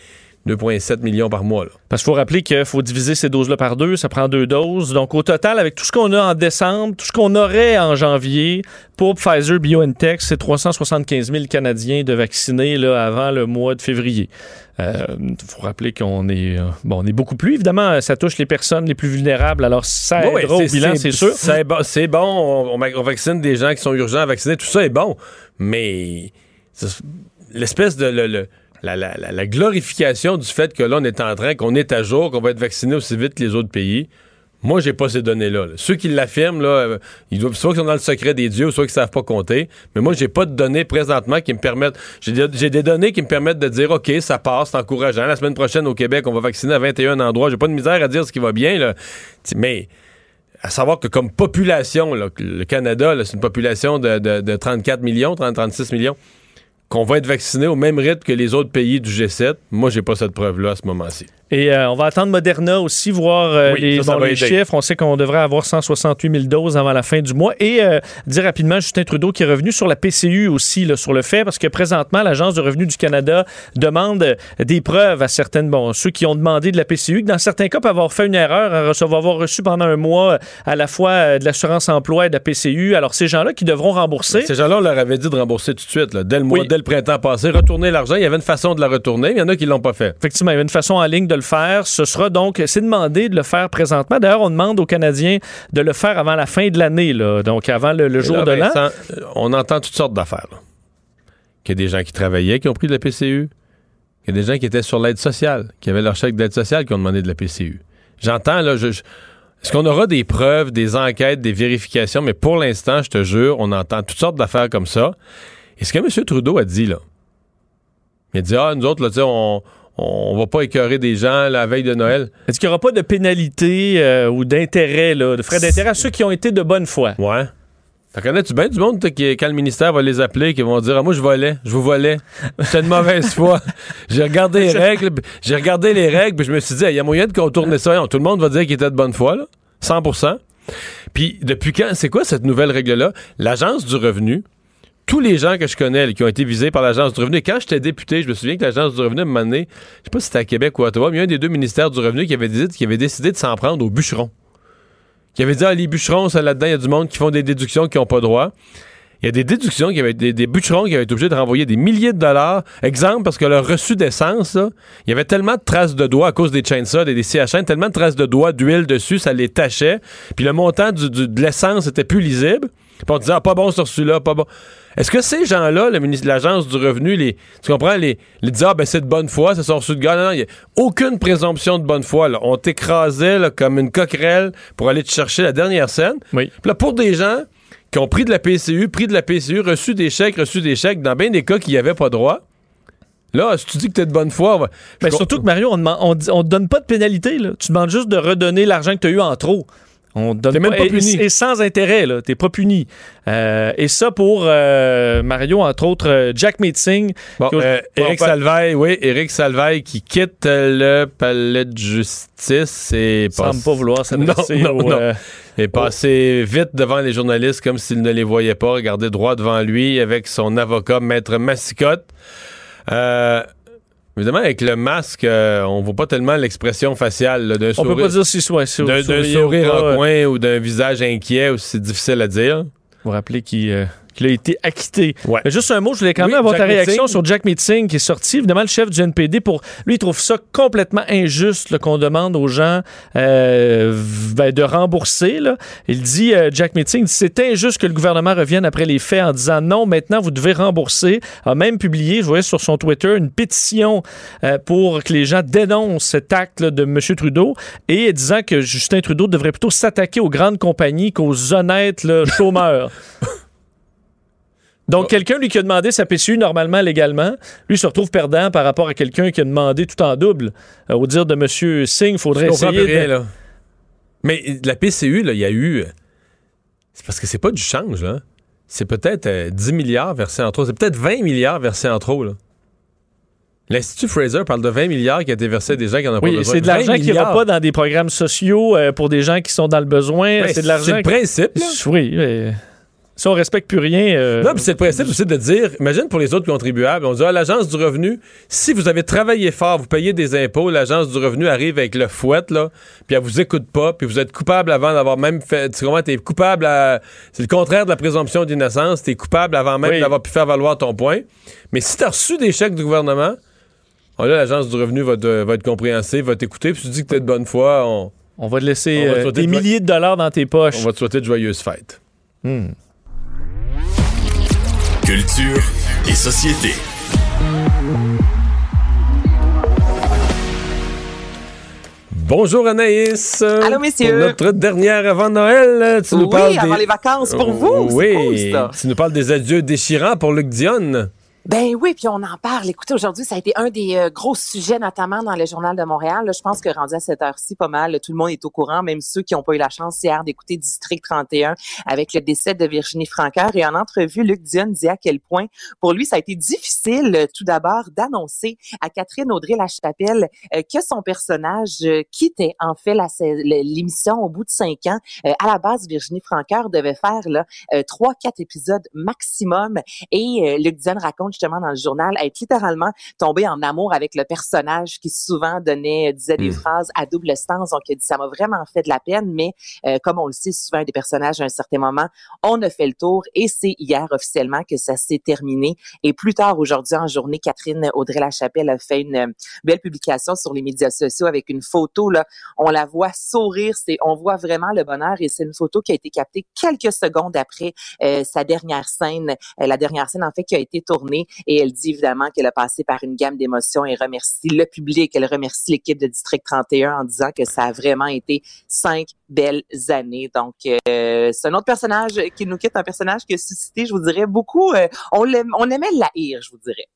2,7 millions par mois. Parce qu'il faut rappeler qu'il faut diviser ces doses-là par deux, ça prend deux doses. Donc, au total, avec tout ce qu'on a en décembre, tout ce qu'on aurait en janvier, pour Pfizer BioNTech, c'est 375 000 Canadiens de vaccinés là, avant le mois de février. Il euh, faut rappeler qu'on est, euh, bon, on est beaucoup plus. Évidemment, ça touche les personnes les plus vulnérables. Alors, ça aidera au bilan, c'est sûr. C'est bon, on, on, vaccine des gens qui sont urgents à vacciner. Tout ça est bon. Mais l'espèce de... le, la, glorification du fait que là, on est en train, qu'on est à jour, qu'on va être vacciné aussi vite que les autres pays. Moi, j'ai pas ces données-là. Ceux qui l'affirment, là, euh, ils doivent soit qu'ils sont dans le secret des dieux, soit qu'ils savent pas compter. Mais moi, j'ai pas de données présentement qui me permettent. J'ai des données qui me permettent de dire, OK, ça passe, c'est encourageant. La semaine prochaine, au Québec, on va vacciner à 21 endroits. J'ai pas de misère à dire ce qui va bien. Mais à savoir que comme population, le Canada, c'est une population de, de 34 millions, 30, 36 millions, qu'on va être vacciné au même rythme que les autres pays du G7. Moi, j'ai pas cette preuve-là à ce moment-ci. Et euh, on va attendre Moderna aussi, voir euh, les, chiffres. On sait qu'on devrait avoir 168 000 doses avant la fin du mois. Et euh, dire rapidement, Justin Trudeau qui est revenu sur la PCU aussi, là, sur le fait, parce que présentement, l'Agence de revenu du Canada demande des preuves à certaines, bon, ceux qui ont demandé de la PCU, que dans certains cas, peuvent avoir fait une erreur, à recevoir, avoir reçu pendant un mois à la fois de l'assurance emploi et de la PCU. Alors, ces gens-là qui devront rembourser. Ces gens-là, on leur avait dit de rembourser tout de suite, dès le mois, dès le printemps passé, retourner l'argent. Il y avait une façon de la retourner, il y en a qui l'ont pas fait. Effectivement, il y avait une façon en ligne de le faire. Ce sera donc, c'est demandé de le faire présentement. D'ailleurs, on demande aux Canadiens de le faire avant la fin de l'année, donc avant le, jour de l'an. Euh, on entend toutes sortes d'affaires. Qu'il y a des gens qui travaillaient qui ont pris de la PCU. Qu'il y a des gens qui étaient sur l'aide sociale, qui avaient leur chèque d'aide sociale qui ont demandé de la PCU. J'entends, là, je, est-ce qu'on aura des preuves, des enquêtes, des vérifications? Mais pour l'instant, je te jure, on entend toutes sortes d'affaires comme ça. Et ce que M. Trudeau a dit, là, il a dit, ah, nous autres, là, on, on va pas écœurer des gens la veille de Noël. Est-ce qu'il n'y aura pas de pénalité euh, ou d'intérêt, de frais d'intérêt à ceux qui ont été de bonne foi? Ouais. T'en connais-tu bien du monde qui, quand le ministère va les appeler, qui vont dire ah, Moi, je volais, je vous volais. C'est de mauvaise foi. J'ai regardé les règles, j'ai regardé les règles, puis je me suis dit Il y a moyen de contourner ça. Tout le monde va dire qu'il était de bonne foi, là. 100% Puis, depuis quand? C'est quoi cette nouvelle règle-là? L'Agence du revenu tous les gens que je connais qui ont été visés par l'Agence du revenu, quand j'étais député, je me souviens que l'Agence du revenu, m'a donné, je sais pas si c'était à Québec ou à Ottawa, mais il y a un des deux ministères du revenu qui avait, qui avait décidé de s'en prendre aux bûcherons. Qui avait dit, ah, les bûcherons, là-dedans, il y a du monde qui font des déductions qui n'ont pas droit. Il y a des déductions qui avaient des, bûcherons qui avaient été obligés de renvoyer des milliers de dollars. Exemple, parce que leur reçu d'essence, il y avait tellement de traces de doigts à cause des chainsaws et des CHN, tellement de traces de doigts d'huile dessus, ça les tachait. Puis le montant de l'essence était plus lisible. Puis on disait, ah, pas bon sur celui-là, pas bon. Est-ce que ces gens-là, l'Agence du revenu, les, tu comprends, les, les disaient, ah, ben c'est de bonne foi, ça sont reçu de gars. Non, il n'y a aucune présomption de bonne foi. Là. On t'écrasait comme une coquerelle pour aller te chercher la dernière scène. Oui. Puis là, pour des gens qui ont pris de la PCU, pris de la PCU, reçu des chèques, reçu des chèques, dans bien des cas qui n'y avaient pas droit, Là, si tu dis que tu es de bonne foi. Mais ben, surtout que Mario, on ne te donne pas de pénalité. Là. Tu demandes juste de redonner l'argent que tu as eu en trop. On donne même pas puni. Et, sans intérêt, là. T'es pas puni. Euh, et ça pour euh, Mario, entre autres, euh, Jack Meeting. Bon, Éric Salvaille, oui, Éric Salvaille qui quitte le palais de justice et passe... pas vouloir s'adresser non, non, non. est passé vite devant les journalistes comme s'il ne les voyait pas, regardait droit devant lui avec son avocat, Maître Massicotte. Euh, Évidemment, avec le masque, euh, on voit pas tellement l'expression faciale d'un sourire. On peut pas dire si soit d'un sourire en coin ou d'un visage inquiet, c'est difficile à dire. Vous vous rappelez qu'il euh, qu'il a été acquitté. Ouais. juste un mot, je voulais quand même avoir ta réaction sur Jack Meeting qui est sorti. Évidemment, le chef du NPD, pour lui, il trouve ça complètement injuste qu'on demande aux gens euh, ben, de rembourser. Là. Il dit, euh, Jack Meeting, c'est injuste que le gouvernement revienne après les faits en disant non, maintenant vous devez rembourser. A même publié, je voyais sur son Twitter, une pétition euh, pour que les gens dénoncent cet acte de M. Trudeau et disant que Justin Trudeau devrait plutôt s'attaquer aux grandes compagnies qu'aux honnêtes chômeurs. Donc, quelqu'un, lui, qui a demandé sa PCU normalement, légalement, lui se retrouve perdant par rapport à quelqu'un qui a demandé tout en double. Euh, au dire de M. Singh, il faudrait essayer. là. Mais la PCU, il y a eu. C'est parce que c'est pas du change, là. C'est peut-être 10 euh, milliards versés en trop. C'est peut-être 20 milliards versés en trop, là. L'Institut Fraser parle de 20 milliards qui a été versé à des gens qui en ont pas besoin. C'est de l'argent qui va pas dans des programmes sociaux euh, pour des gens qui sont dans le besoin. Ben, c'est de l'argent. C'est le principe. Oui, mais si on respecte plus rien. Euh, non, puis c'est le principe aussi de dire, imagine pour les autres contribuables, on dit à ah, l'agence du revenu, si vous avez travaillé fort, vous payez des impôts, l'agence du revenu arrive avec le fouet, là, puis elle vous écoute pas, puis vous êtes coupable avant d'avoir même fait. Tu comprends, t'es coupable à. C'est le contraire de la présomption d'innocence, t'es coupable avant même d'avoir pu faire valoir ton point. Mais si t'as reçu des chèques du gouvernement, oh là, l'agence du revenu va, va être compréhensive, va t'écouter, puis tu dis que t'es de bonne foi, on. On va te laisser euh, des milliers de dollars dans tes poches. On va te souhaiter de joyeuses fêtes. Hmm. Culture et société. Bonjour Anaïs. Allô messieurs. notre dernière avant Noël, tu nous oui, parles avant les vacances pour vous. Oui. tu nous parles des adieux déchirants pour Luc Dionne. Ben oui, puis on en parle. Écoutez, aujourd'hui, ça a été un des euh, gros sujets, notamment dans le Journal de Montréal. je pense que rendu à cette heure-ci, pas mal, tout le monde est au courant, même ceux qui n'ont pas eu la chance hier d'écouter District 31 avec le décès de Virginie Francoeur. Et en entrevue, Luc Dion dit à quel point, pour lui, ça a été difficile, euh, tout d'abord, d'annoncer à Catherine Audrey-Lachapelle euh, que son personnage quittait, en fait, l'émission au bout de cinq ans. à la base, Virginie Francoeur devait faire là trois, quatre épisodes maximum. Et Luc Dion raconte justement dans le journal, être littéralement tombé en amour avec le personnage qui souvent donnait, disait des hmm. phrases à double sens. Donc, il dit, ça m'a vraiment fait de la peine, mais euh, comme on le sait souvent des personnages à un certain moment, on a fait le tour et c'est hier officiellement que ça s'est terminé. Et plus tard aujourd'hui en journée, Catherine Audrey-Lachapelle a fait une euh, belle publication sur les médias sociaux avec une photo, là. On la voit sourire, c'est, on voit vraiment le bonheur et c'est une photo qui a été captée quelques secondes après euh, sa dernière scène, la dernière scène en fait qui a été tournée et elle dit évidemment qu'elle a passé par une gamme d'émotions et remercie le public, elle remercie l'équipe de District 31 en disant que ça a vraiment été cinq belles années. Donc, euh, c'est un autre personnage qui nous quitte, un personnage qui a suscité, je vous dirais, beaucoup, euh, on, on aimait la haïr, je vous dirais.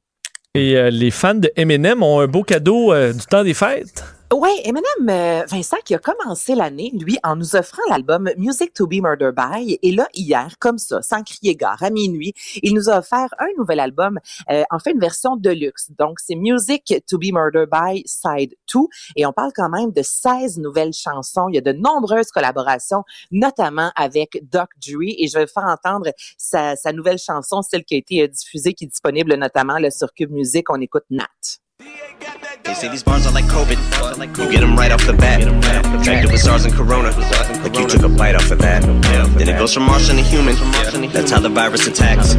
Et euh, les fans de Eminem ont un beau cadeau du temps des fêtes. Oui, Eminem euh, Vincent qui a commencé l'année, lui, en nous offrant l'album Music to be Murdered by. Et là, hier, comme ça, sans crier gare, à minuit, il nous a offert un nouvel album, euh, en une version de luxe. Donc, c'est Music to be Murdered by Side 2. Et on parle quand même de 16 nouvelles chansons. Il y a de nombreuses collaborations, notamment avec Doc Dre. Et je vais faire entendre sa, sa nouvelle chanson, celle qui a été euh, diffusée, qui est disponible notamment là, sur Cube Music. On écoute Nat. Say these bars are like COVID. You get them right off the bat. Infected with SARS and Corona. Like you took a bite off of that. Then it goes from Martian to human. That's how the virus attacks.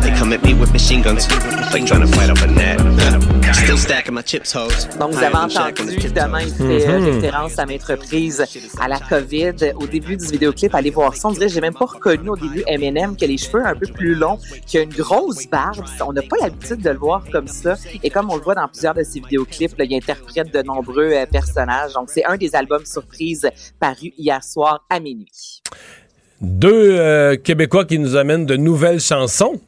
They come at me with machine guns. Like trying to fight off a net. Still stacking my chips, hoes. Donc, vous avez entendu, évidemment, il fait euh, référence à maintes reprises à la COVID. Au début du vidéoclip, allez voir ça. On dirait, j'ai même pas reconnu au début Eminem qui a les cheveux un peu plus longs, qui a une grosse barbe. On n'a pas l'habitude de le voir comme ça. Et comme on le voit dans plusieurs de ses vidéoclips, il interprète de nombreux euh, personnages. Donc, c'est un des albums surprises parus hier soir à minuit. Deux euh, Québécois qui nous amènent de nouvelles chansons.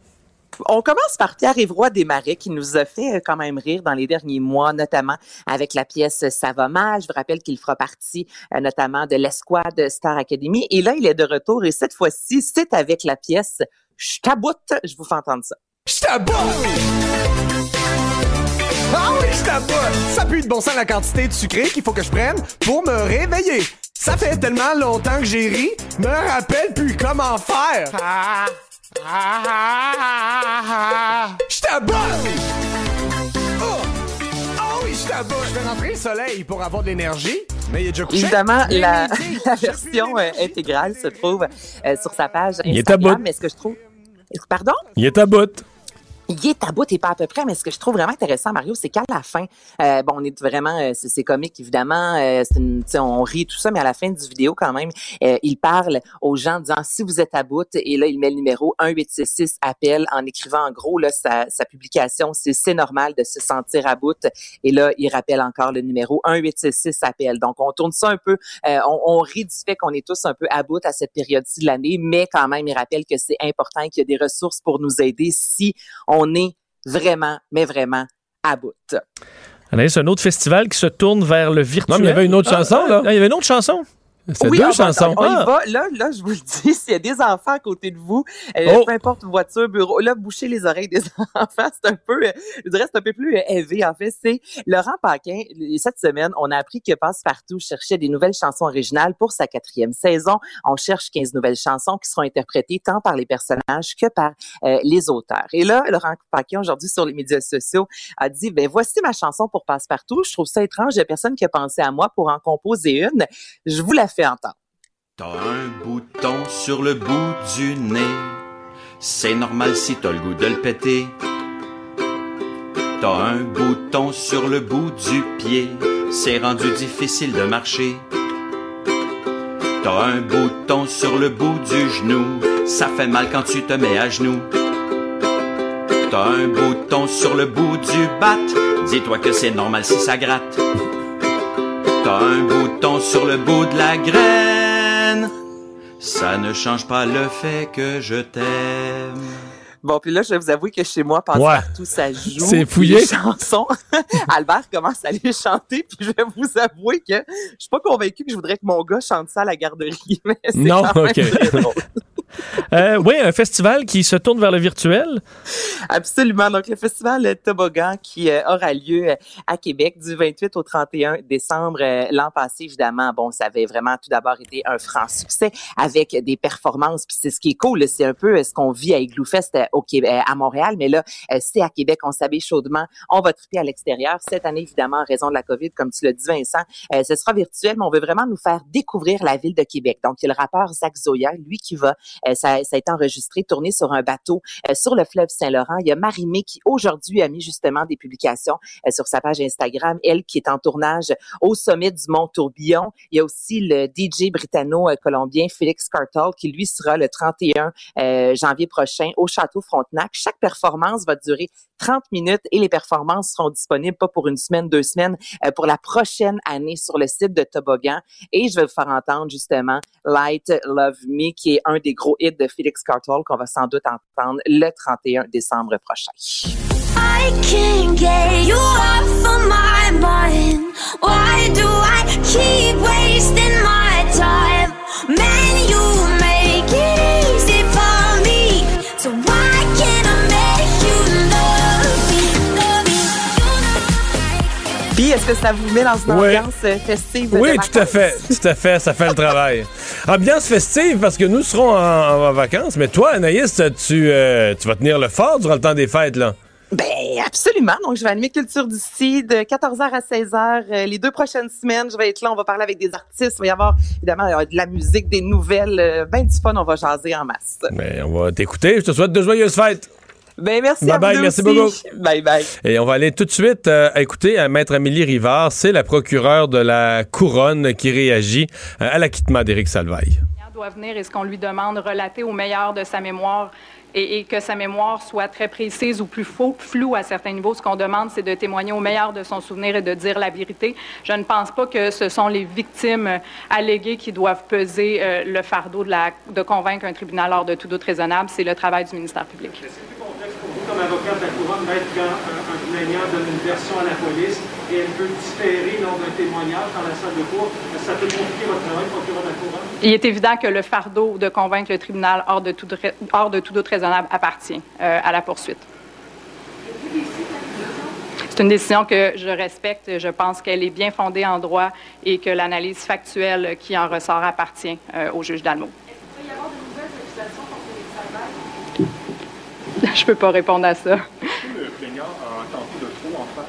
On commence par Pierre Évroy Desmarais qui nous a fait euh, quand même rire dans les derniers mois, notamment avec la pièce Ça va mal. Je vous rappelle qu'il fera partie notamment de l'escouade Star Academy. Et là, il est de retour et cette fois-ci, c'est avec la pièce Je t'aboute. Je vous fais entendre ça. Je t'aboute! Ah oui, je! Ça pue de bon sens la quantité de sucré qu'il faut que je prenne pour me réveiller. Ça fait tellement longtemps que j'ai ri, me rappelle plus comment faire. Ah, je tabote! Oh! oh oui, je tabote! Je vais rentrer le soleil pour avoir de l'énergie, mais il est déjà couché. Évidemment, la, la version euh, intégrale se trouve euh, sur sa page Instagram. Il est à bout. Mais ce que je trouve... Pardon? Il est à bout il est à bout et pas à peu près, mais ce que je trouve vraiment intéressant, Mario, c'est qu'à la fin, euh, bon, on est vraiment, euh, c'est comique évidemment, euh, c'est on rit tout ça, mais à la fin du vidéo quand même, euh, il parle aux gens en disant si vous êtes à bout, et là il met le numéro 1866 appel en écrivant en gros là sa, sa publication, c'est normal de se sentir à bout, et là il rappelle encore le numéro 1866 appel. Donc on tourne ça un peu, euh, on, on, rit du fait qu'on est tous un peu à bout à cette période-ci de l'année, mais quand même il rappelle que c'est important qu'il y a des ressources pour nous aider si on est vraiment, mais vraiment à bout. C'est un autre festival qui se tourne vers le virtuel. Non, mais il y avait une autre chanson, là. Ah, il y avait une autre chanson. C'est deux chansons. On, y va. Là, là, je vous le dis, s'il y a des enfants à côté de vous, euh, oh. peu importe voiture, bureau, là, bouchez les oreilles des enfants. C'est un peu, je dirais, c'est un peu plus élevé. En fait, c'est Laurent Paquin. Cette semaine, on a appris que Passepartout cherchait des nouvelles chansons originales pour sa quatrième saison. On cherche 15 nouvelles chansons qui seront interprétées tant par les personnages que par euh, les auteurs. Et là, Laurent Paquin, aujourd'hui, sur les médias sociaux, a dit, ben, voici ma chanson pour Passepartout. Je trouve ça étrange. Il n'y a personne qui a pensé à moi pour en composer une. Je vous la T'as un bouton sur le bout du nez. C'est normal si t'as le goût de le péter. T'as un bouton sur le bout du pied. C'est rendu difficile de marcher. T'as un bouton sur le bout du genou. Ça fait mal quand tu te mets à genoux. T'as un bouton sur le bout du bat. Dis-toi que c'est normal si ça gratte. T'as un bouton sur le bout de la graine. Ça ne change pas le fait que je t'aime. Bon, puis là, je vais vous avouer que chez moi, passe-partout, ça joue. C'est fouillé. Les chansons. Albert commence à les chanter, puis je vais vous avouer que je suis pas convaincue que je voudrais que mon gars chante ça à la garderie. Mais c'est Non, quand même ok. Euh, oui, un festival qui se tourne vers le virtuel. Absolument. Donc, le festival Toboggan qui euh, aura lieu euh, à Québec du 28 au 31 décembre euh, l'an passé, évidemment. Bon, ça avait vraiment tout d'abord été un franc succès avec des performances. Puis c'est ce qui est cool, c'est un peu ce qu'on vit à Igloo Fest au Québec, à Montréal, mais là, c'est à Québec. On s'habille chaudement. On va triper à l'extérieur. Cette année, évidemment, en raison de la COVID, comme tu l'as dit, Vincent, ce sera virtuel, mais on veut vraiment nous faire découvrir la ville de Québec. Donc, il y a le rappeur Zach Zoya, lui qui va, ça a été enregistré, tourné sur un bateau euh, sur le fleuve Saint-Laurent. Il y a Marie-Mé qui aujourd'hui a mis justement des publications euh, sur sa page Instagram, elle qui est en tournage au sommet du Mont Tourbillon. Il y a aussi le DJ britanno-colombien Félix Cartal qui lui sera le 31 euh, janvier prochain au Château Frontenac. Chaque performance va durer 30 minutes et les performances seront disponibles pas pour une semaine, deux semaines, euh, pour la prochaine année sur le site de Toboggan. Et je vais vous faire entendre justement Light Love Me, qui est un des gros hits de Félix Cartal qu'on va sans doute entendre le 31 décembre prochain. Est-ce que ça vous met dans une Oui. ambiance euh, festive? Oui, tout à fait. Tout à fait. Ça fait le travail. Ambiance festive parce que nous serons en, en vacances. Mais toi, Anaïs, tu, euh, tu vas tenir le fort durant le temps des fêtes, là. Ben absolument. Donc, je vais animer Culture d'ici de 14h à 16h. Euh, les deux prochaines semaines, je vais être là. On va parler avec des artistes. Il va y avoir, évidemment, de la musique, des nouvelles. Euh, ben du fun. On va jaser en masse. Mais on va t'écouter. Je te souhaite de joyeuses fêtes. Ben merci Bye à bye, vous merci aussi. beaucoup. Bye bye. Et on va aller tout de suite euh, écouter à Maître Amélie Rivard. C'est la procureure de la Couronne qui réagit euh, à l'acquittement d'Éric Salvaille. doit venir et ce qu'on lui demande relater au meilleur de sa mémoire et, et que sa mémoire soit très précise ou plus faux, floue à certains niveaux. Ce qu'on demande, c'est de témoigner au meilleur de son souvenir et de dire la vérité. Je ne pense pas que ce sont les victimes euh, alléguées qui doivent peser euh, le fardeau de, la, de convaincre un tribunal hors de tout doute raisonnable. C'est le travail du ministère public. Comme avocat de la couronne, d'être quand un, un plaignant donne une version à la police et elle peut différer lors d'un témoignage dans la salle de cour? Est-ce que ça peut compliquer votre travail, procureur de la couronne? Il est évident que le fardeau de convaincre le tribunal hors de tout, hors de tout doute raisonnable appartient euh, à la poursuite. C'est une décision que je respecte. Je pense qu'elle est bien fondée en droit et que l'analyse factuelle qui en ressort appartient euh, au juge Dalmo. Je peux pas répondre à ça a tenté de trop en faire.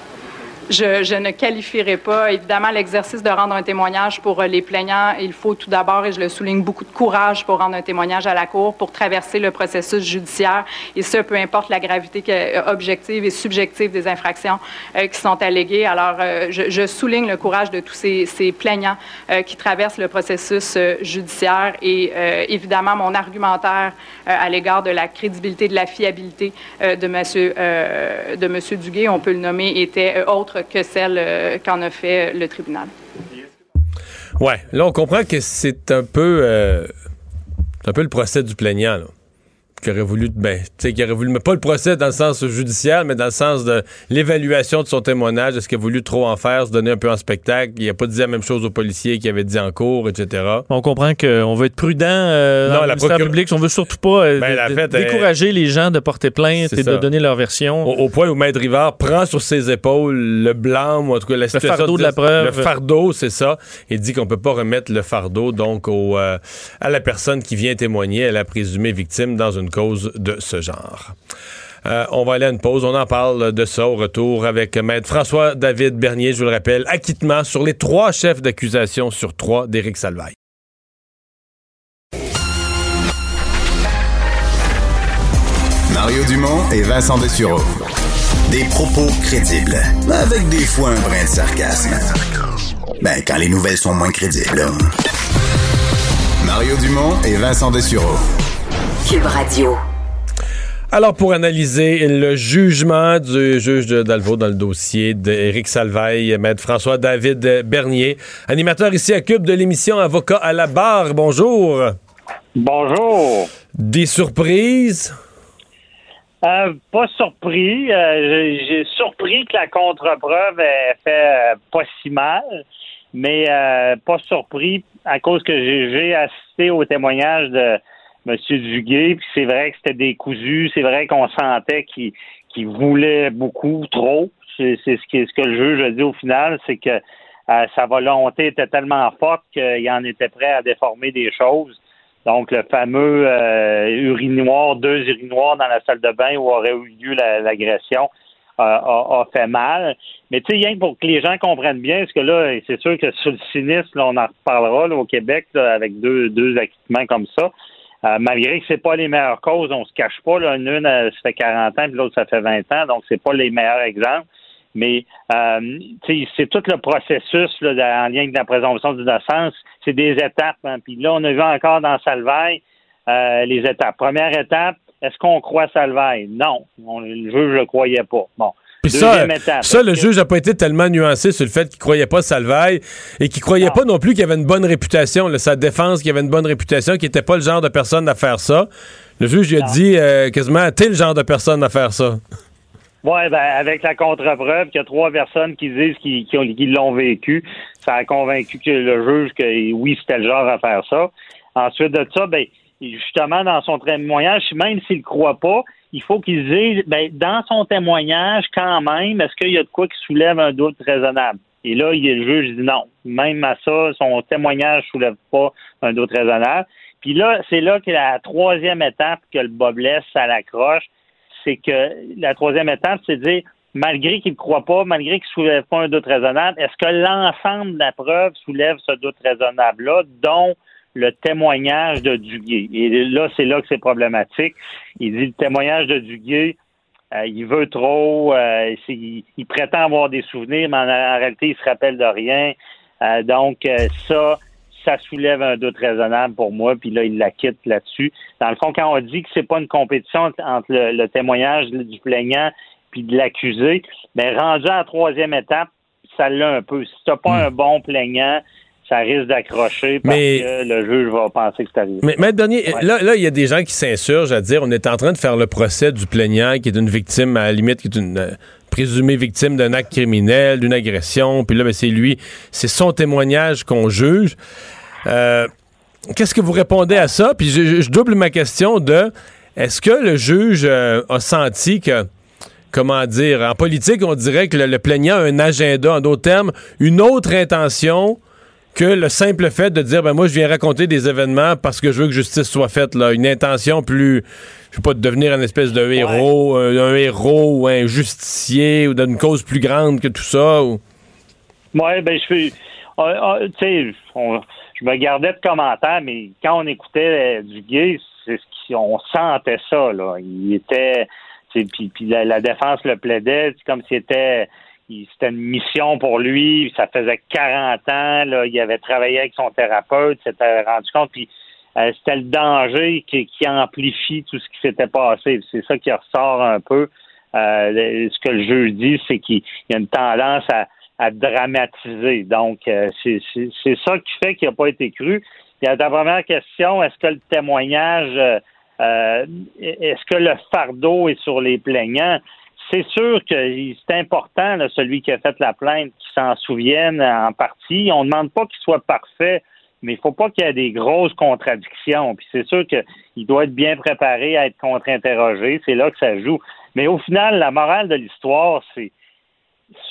Je, je ne qualifierai pas, évidemment, l'exercice de rendre un témoignage pour euh, les plaignants. Il faut tout d'abord, et je le souligne, beaucoup de courage pour rendre un témoignage à la Cour, pour traverser le processus judiciaire, et ce, peu importe la gravité euh, objective et subjective des infractions euh, qui sont alléguées. Alors, je, je souligne le courage de tous ces, ces plaignants qui traversent le processus judiciaire et, évidemment, mon argumentaire à l'égard de la crédibilité, de la fiabilité de euh, de Duguay, on peut le nommer, était euh, que celle euh, qu'en a fait le tribunal. Ouais, là, on comprend que c'est un peu, euh, un peu le procès du plaignant. Qui aurait voulu, ben, tu sais, qui aurait voulu, mais pas le procès dans le sens judiciaire, mais dans le sens de l'évaluation de son témoignage. Est-ce qu'il a voulu trop en faire, se donner un peu en spectacle? Il a pas dit la même chose aux policiers qu'il avait dit en cours, etc. On comprend qu'on veut être prudent euh, Non, dans le la procure- public. On veut surtout pas euh, Ben, de- elle- décourager les gens de porter plainte et de donner leur version. Au, au point où Maître Rivard prend sur ses épaules le blâme, ou en tout cas la situation fardeau de la preuve. Le fardeau, c'est ça. Il dit qu'on peut pas remettre le fardeau donc au, euh, à la personne qui vient témoigner, à la présumée victime dans une de ce genre. Euh, on va aller à une pause. On en parle de ça au retour avec Maître François-David Bernier, je vous le rappelle, acquittement sur les trois chefs d'accusation sur trois d'Éric Salvaille. Mario Dumont et Vincent Dessureau. Des propos crédibles, avec des fois un brin de sarcasme. Ben, quand les nouvelles sont moins crédibles. là. Mario Dumont et Vincent Dessureau. Cube Radio. Alors, pour analyser le jugement du juge de Dalvo dans le dossier d'Éric Salvaille, maître François-David Bernier, animateur ici à Cube de l'émission Avocat à la barre. Bonjour. Bonjour. Des surprises? Euh, pas surpris. Euh, j'ai- surpris que la contre-preuve ait fait euh, pas si mal, mais euh, pas surpris à cause que j'ai j'ai assisté au témoignage de M. Duguay, puis c'est vrai que c'était décousu, c'est vrai qu'on sentait qu'il qu'il voulait beaucoup, trop. C'est ce, qui- ce que le juge a dit au final, c'est que euh, sa volonté était tellement forte qu'il en était prêt à déformer des choses. Donc, le fameux euh, urinoir, deux urinoirs dans la salle de bain où aurait eu lieu la- l'agression euh, a, a fait mal. Mais tu sais, rien que pour que les gens comprennent bien, parce que là, c'est sûr que sur le sinistre, là, on en reparlera là, au Québec là, avec deux, deux acquittements comme ça. Euh, malgré que c'est pas les meilleures causes, on se cache pas. Là, une, euh, ça fait 40 ans, puis l'autre, ça fait 20 ans, donc c'est pas les meilleurs exemples. Mais euh, c'est tout le processus là, en lien avec la présomption d'innocence. C'est des étapes. hein. Puis là, on a vu encore dans Salvaille euh, les étapes. Première étape, est-ce qu'on croit Salvaille? Non. On, le juge ne le croyait pas. Bon. Puis ça, Deuxième étape. ça le que- juge n'a pas été tellement nuancé sur le fait qu'il croyait pas Salvaille et qu'il croyait pas non plus qu'il avait une bonne réputation. là, sa défense, qu'il avait une bonne réputation, qu'il n'était pas le genre de personne à faire ça. Le juge lui a dit euh, quasiment, t'es le genre de personne à faire ça. Oui, ben, avec la contre-preuve qu'il y a trois personnes qui disent qu'ils qu'ils ont- qu'ils l'ont vécu, ça a convaincu que le juge que oui, c'était le genre à faire ça. Ensuite de ça, ben, justement, dans son témoignage, même s'il ne croit pas, il faut qu'il dise, ben, dans son témoignage, quand même, est-ce qu'il y a de quoi qui soulève un doute raisonnable? Et là, le juge dit non. Même à ça, son témoignage ne soulève pas un doute raisonnable. Puis là, c'est là que la troisième étape que le Bob laisse à l'accroche, c'est que la troisième étape, c'est de dire, malgré qu'il ne croit pas, malgré qu'il ne soulève pas un doute raisonnable, est-ce que l'ensemble de la preuve soulève ce doute raisonnable-là, dont le témoignage de Duguay? Et là, c'est là que c'est problématique. Il dit le témoignage de Duguay, euh, il veut trop, euh, il, il prétend avoir des souvenirs, mais en, en réalité, il se rappelle de rien. Euh, donc, ça, ça soulève un doute raisonnable pour moi, puis là, il la quitte là-dessus. Dans le fond, quand on dit que c'est pas une compétition entre- le, le témoignage du plaignant puis de l'accusé, ben rendu à la troisième étape, ça l'a un peu. Si t'as pas un bon plaignant, ça risque d'accrocher parce Mais- que le juge va penser que c'est arrivé. Mais Maître Bernier, Ouais. là, là, il y a des gens qui s'insurgent à dire on est en train de faire le procès du plaignant qui est une victime, à la limite, qui est une euh, présumée victime d'un acte criminel, d'une agression. Puis là, ben, c'est lui, c'est son témoignage qu'on juge. Euh, Qu'est-ce que vous répondez à ça? Puis je, double ma question de est-ce que le juge euh, a senti que comment dire, en politique, on dirait que le, le plaignant a un agenda, en d'autres termes, une autre intention que le simple fait de dire, ben moi, je viens raconter des événements parce que je veux que justice soit faite, là. Une intention plus, je sais pas, de devenir une espèce de héros, un, un héros ou un justicier ou d'une cause plus grande que tout ça. Ou... Oui, ben je fais. ah, tu sais, on- je me gardais de commentaires, mais quand on écoutait euh, du gay, c'est ce qu'on sentait ça, là. Il était. Puis, la, la défense le plaidait, c'est comme si c'était. Il- C'était une mission pour lui, ça faisait 40 ans, là, il avait travaillé avec son thérapeute, s'était rendu compte, puis euh, c'était le danger qui, qui amplifie tout ce qui s'était passé. C'est ça qui ressort un peu. Euh, ce que le juge dit, c'est qu'il y a une tendance à, à dramatiser. Donc, euh, c'est ça qui fait qu'il n'a pas été cru. Et à ta première question, est-ce que le témoignage, euh, euh, est-ce que le fardeau est sur les plaignants? C'est sûr que c'est important, là, celui qui a fait la plainte, qu'il s'en souvienne en partie. On ne demande pas qu'il soit parfait, mais il faut pas qu'il y ait des grosses contradictions. Puis c'est sûr qu'il doit être bien préparé à être contre-interrogé. C'est là que ça joue. Mais au final, la morale de l'histoire, c'est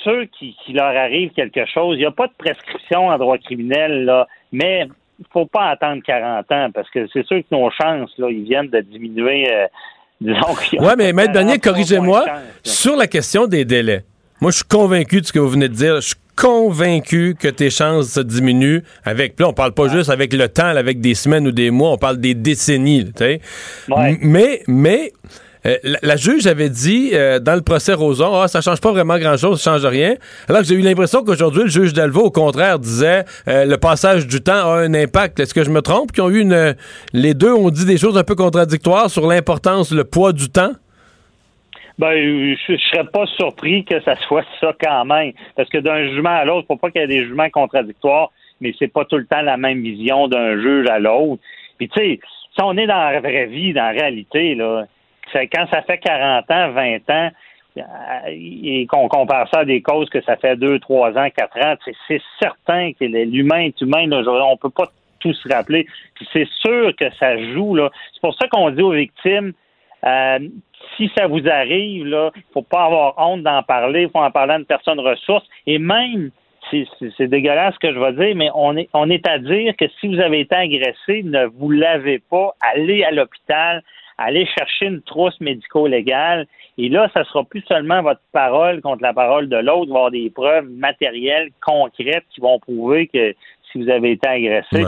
ceux qui, qui leur arrive quelque chose, il n'y a pas de prescription en droit criminel, là, mais il faut pas attendre 40 ans parce que c'est sûr que nos chances, là, ils viennent de diminuer. euh, Ouais, mais Maître Bernier, 40 fois corrigez-moi, sur la question des délais. Moi, je suis convaincu de ce que vous venez de dire. Je suis convaincu que tes chances se diminuent avec. Là, on parle pas juste avec le temps, avec des semaines ou des mois, on parle des décennies. Mais, mais. Euh, la, la juge avait dit euh, dans le procès Roson, ah, ça change pas vraiment grand-chose, ça change rien. Alors que j'ai eu l'impression qu'aujourd'hui, le juge Delvaux, au contraire, disait euh, le passage du temps a un impact. Est-ce que je me trompe? Qu'ils ont eu une, les deux ont dit des choses un peu contradictoires sur l'importance, le poids du temps? Ben, je, je serais pas surpris que ça soit ça quand même. Parce que d'un jugement à l'autre, faut pas qu'il y ait des jugements contradictoires, mais c'est pas tout le temps la même vision d'un juge à l'autre. Puis tu sais, si on est dans la vraie vie, dans la réalité, là, quand ça fait 40 ans, 20 ans, euh, et qu'on compare ça à des causes que ça fait 2, 3 ans, 4 ans, c'est- certain que l'humain est humain. Là, on peut pas tout se rappeler. C'est sûr que ça joue. C'est pour ça qu'on dit aux victimes, euh, si ça vous arrive, là, faut pas avoir honte d'en parler, il faut en parler à une personne ressource. Et même, c'est dégueulasse ce que je vais dire, mais on est, on est à dire que si vous avez été agressé, ne vous lavez pas, allez à l'hôpital, allez chercher une trousse médico-légale. Et là, ça sera plus seulement votre parole contre la parole de l'autre, avoir des preuves matérielles, concrètes qui vont prouver que si vous avez été agressé.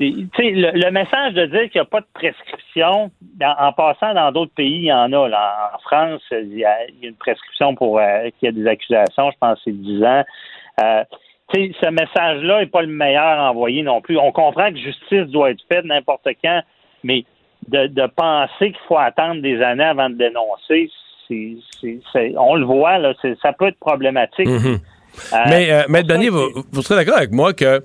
Sais, le, le message de dire qu'il n'y a pas de prescription, dans- en passant dans d'autres pays, il y en a. Là. En France, il y, a, il y a une prescription pour euh, qu'il y a des accusations, je pense que c'est 10 ans. Euh, tu sais, ce message-là n'est pas le meilleur à envoyer non plus. On comprend que justice doit être faite n'importe quand, mais de, de penser qu'il faut attendre des années avant de dénoncer, c'est, c'est- c'est- on le voit, là, ça peut être problématique. Mhm. Euh, Mais, euh, Maître Bernier, vous, vous serez d'accord avec moi que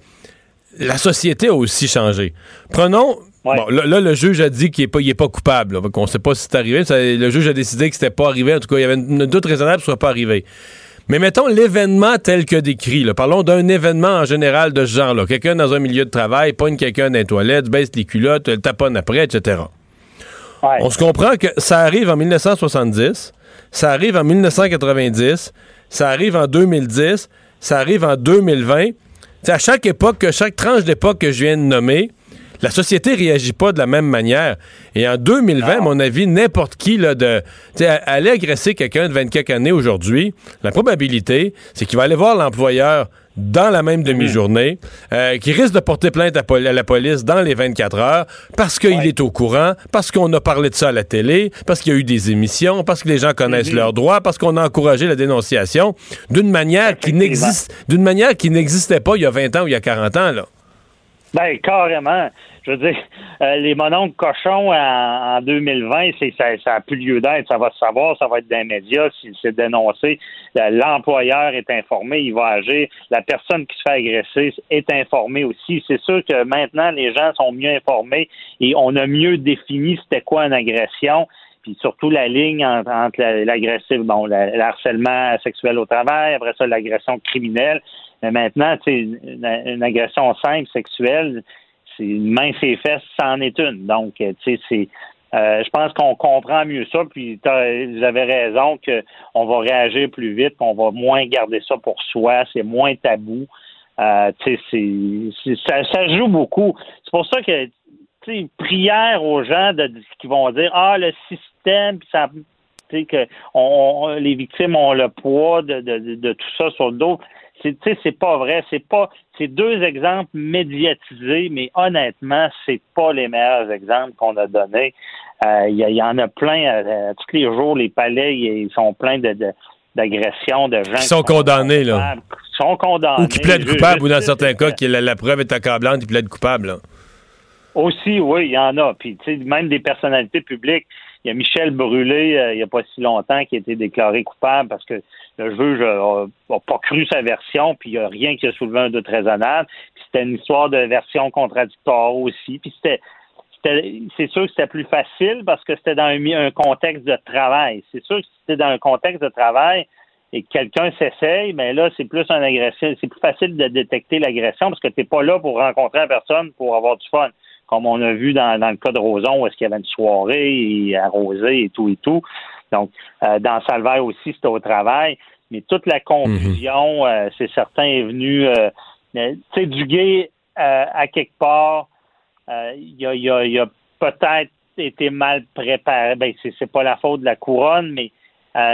la société a aussi changé. Prenons. Bon, là, là, le juge a dit qu'il n'est pas, il est pas coupable. On ne sait pas si c'est arrivé. Ça- le juge a décidé que c'était pas arrivé. En tout cas, il y avait une doute raisonnable que ce soit pas arrivé. Mais mettons l'événement tel que décrit. là. Parlons d'un événement en général de ce genre-là. Quelqu'un dans un milieu de travail, pogne quelqu'un dans les toilettes, baisse les culottes, le taponne après, etc. On se comprend que ça arrive en 1970, ça arrive en 1990, ça arrive en 2010, ça arrive en 2020. T'sais, à chaque époque, chaque tranche d'époque que je viens de nommer, la société réagit pas de la même manière. Et en 2020, à mon avis, n'importe qui, là, de, aller agresser quelqu'un de 24 années aujourd'hui, la probabilité, c'est qu'il va aller voir l'employeur dans la même demi-journée, euh, qui risque de porter plainte à la police dans les 24 heures parce qu'il est au courant, parce qu'on a parlé de ça à la télé, parce qu'il y a eu des émissions, parce que les gens connaissent Mhm. leurs droits, parce qu'on a encouragé la dénonciation d'une manière qui n'existe, d'une manière qui n'existait pas il y a 20 ans ou il y a 40 ans, là. Ben, carrément. Je veux dire, euh, les mononcles cochons en, en 2020, c'est, ça, ça a plus lieu d'être. Ça va se savoir, ça va être dans les médias, si c'est dénoncé. L'employeur est informé, il va agir. La personne qui se fait agresser est informée aussi. C'est sûr que maintenant, les gens sont mieux informés et on a mieux défini c'était quoi une agression puis surtout la ligne en- entre la- l'agressif, bon, le harcèlement sexuel au travail, après ça, l'agression criminelle. Mais maintenant, une, agression simple, sexuelle, c'est une main ses fesses, c'en est une. Donc, c'est. euh, je pense qu'on comprend mieux ça, puis vous avez raison qu'on va réagir plus vite, qu'on va moins garder ça pour soi, c'est moins tabou. Euh, ça, joue beaucoup. C'est pour ça que prière aux gens de, qui vont dire ah le système ça que les victimes ont le poids de- de tout ça sur le dos c'est tu sais c'est pas vrai c'est pas c'est deux exemples médiatisés mais honnêtement c'est pas les meilleurs exemples qu'on a donnés Euh, il y, en a plein euh, tous les jours les palais ils sont pleins de, de d'agressions de gens Qui sont condamnés, là. qui sont condamnés Ou qui plaident coupables, ou dans certains cas, que la, la preuve est accablante, ils plaident coupables, là. Aussi, oui, il y en a. Puis, tu sais, même des personnalités publiques. Il y a Michel Brûlé, euh, il n'y a pas si longtemps, qui a été déclaré coupable parce que le juge n'a pas cru sa version, puis il n'y a rien qui a soulevé un doute raisonnable. Puis c'était une histoire de version contradictoire aussi. Puis c'était, c'est sûr que c'était plus facile parce que c'était dans un, un contexte de travail. C'est sûr que c'était dans un contexte de travail et que quelqu'un s'essaye, mais là, c'est plus un agression. C'est plus facile de détecter l'agression parce que tu n'es pas là pour rencontrer la personne pour avoir du fun comme on a vu dans, dans le cas de Roson, où est-ce qu'il y avait une soirée et arrosée et tout et tout. Donc, euh, dans Salvaire aussi, c'était au travail. Mais toute la confusion, euh, c'est certain, est venue. euh, tu sais, Duguay, euh, à quelque part, il a, a- a peut-être été mal préparé. Ben, c'est, pas la faute de la couronne, mais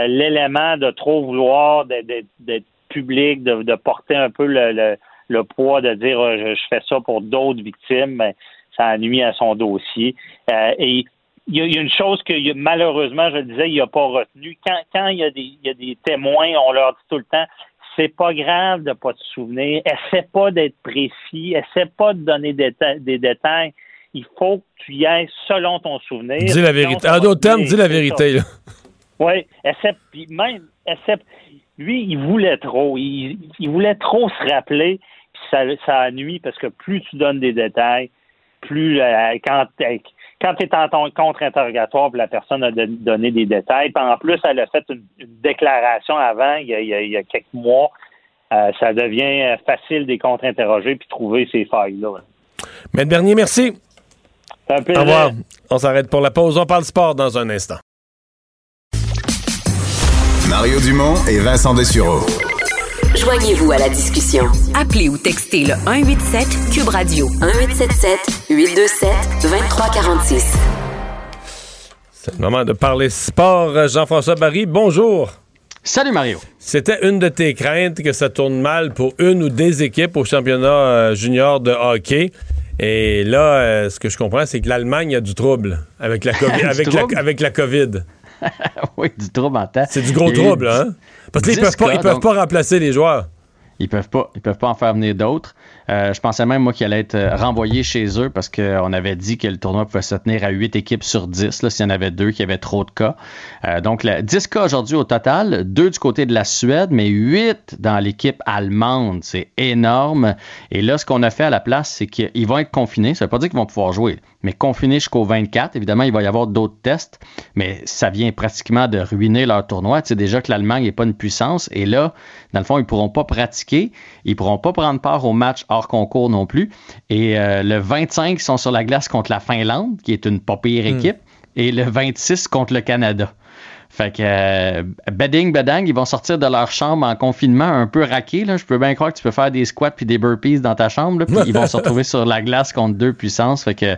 l'élément de trop vouloir d'être, public, de, de porter un peu le, le- le poids de dire je, je fais ça pour d'autres victimes, ben, ça a nuit à son dossier. Euh, et il y, a, une chose que malheureusement, je le disais, il n'a pas retenu. Quand, quand il, y a des, il y a des témoins, on leur dit tout le temps, c'est pas grave de pas te souvenir. Essaie pas d'être précis. Essaie pas de donner des, déta- des détails. Il faut que tu y ailles selon ton souvenir. Dis la vérité. En d'autres termes, dis la vérité, oui, puis même, except, lui, il voulait trop. Il, il voulait trop se rappeler, puis ça, ça a nuit parce que plus tu donnes des détails, plus euh, quand, quand tu es en ton contre-interrogatoire, la personne a donné des détails, puis en plus, elle a fait une, déclaration avant, il y a, quelques mois, euh, ça devient facile de les contre-interroger puis trouver ces failles-là. Maître Bernier, merci. Un Au revoir. On s'arrête pour la pause. On parle sport dans un instant. Mario Dumont et Vincent Dessureau. Joignez-vous à la discussion. Appelez ou textez le 187 Cube Radio 1877 827 2346. C'est le moment de parler sport. Jean-François Barry, bonjour. Salut Mario. C'était une de tes craintes que ça tourne mal pour une ou des équipes au championnat euh, junior de hockey. Et là, euh, ce que je comprends, c'est que l'Allemagne a du trouble avec la COVID. avec, La, avec la COVID. oui, du trouble en temps. C'est du gros trouble, hein? Parce qu'ils peuvent, pas, peuvent pas remplacer les joueurs. Ils peuvent pas, ils peuvent pas en faire venir d'autres. Euh, je pensais même, moi, qu'il allait être euh, renvoyé chez eux parce qu'on avait dit que le tournoi pouvait se tenir à 8 équipes sur 10, s'il y en avait deux qui avaient trop de cas. Euh, donc, 10 cas aujourd'hui au total, deux du côté de la Suède, mais 8 dans l'équipe allemande. C'est énorme. Et là, ce qu'on a fait à la place, c'est qu'ils vont être confinés. Ça veut pas dire qu'ils vont pouvoir jouer, mais confinés jusqu'au 24. Évidemment, il va y avoir d'autres tests, mais ça vient pratiquement de ruiner leur tournoi. Tu sais déjà que l'Allemagne n'est pas une puissance. Et là, dans le fond, ils pourront pas pratiquer. Ils pourront pas prendre part au match hors concours non plus. Et euh, le 25, ils sont sur la glace contre la Finlande, qui est une pas pire hmm. équipe. Et le 26 contre le Canada. Fait que euh, bedding, bedang, ils vont sortir de leur chambre en confinement un peu raqué. Là. Je peux bien croire que tu peux faire des squats puis des burpees dans ta chambre. puis ils vont se retrouver sur la glace contre deux puissances. Fait que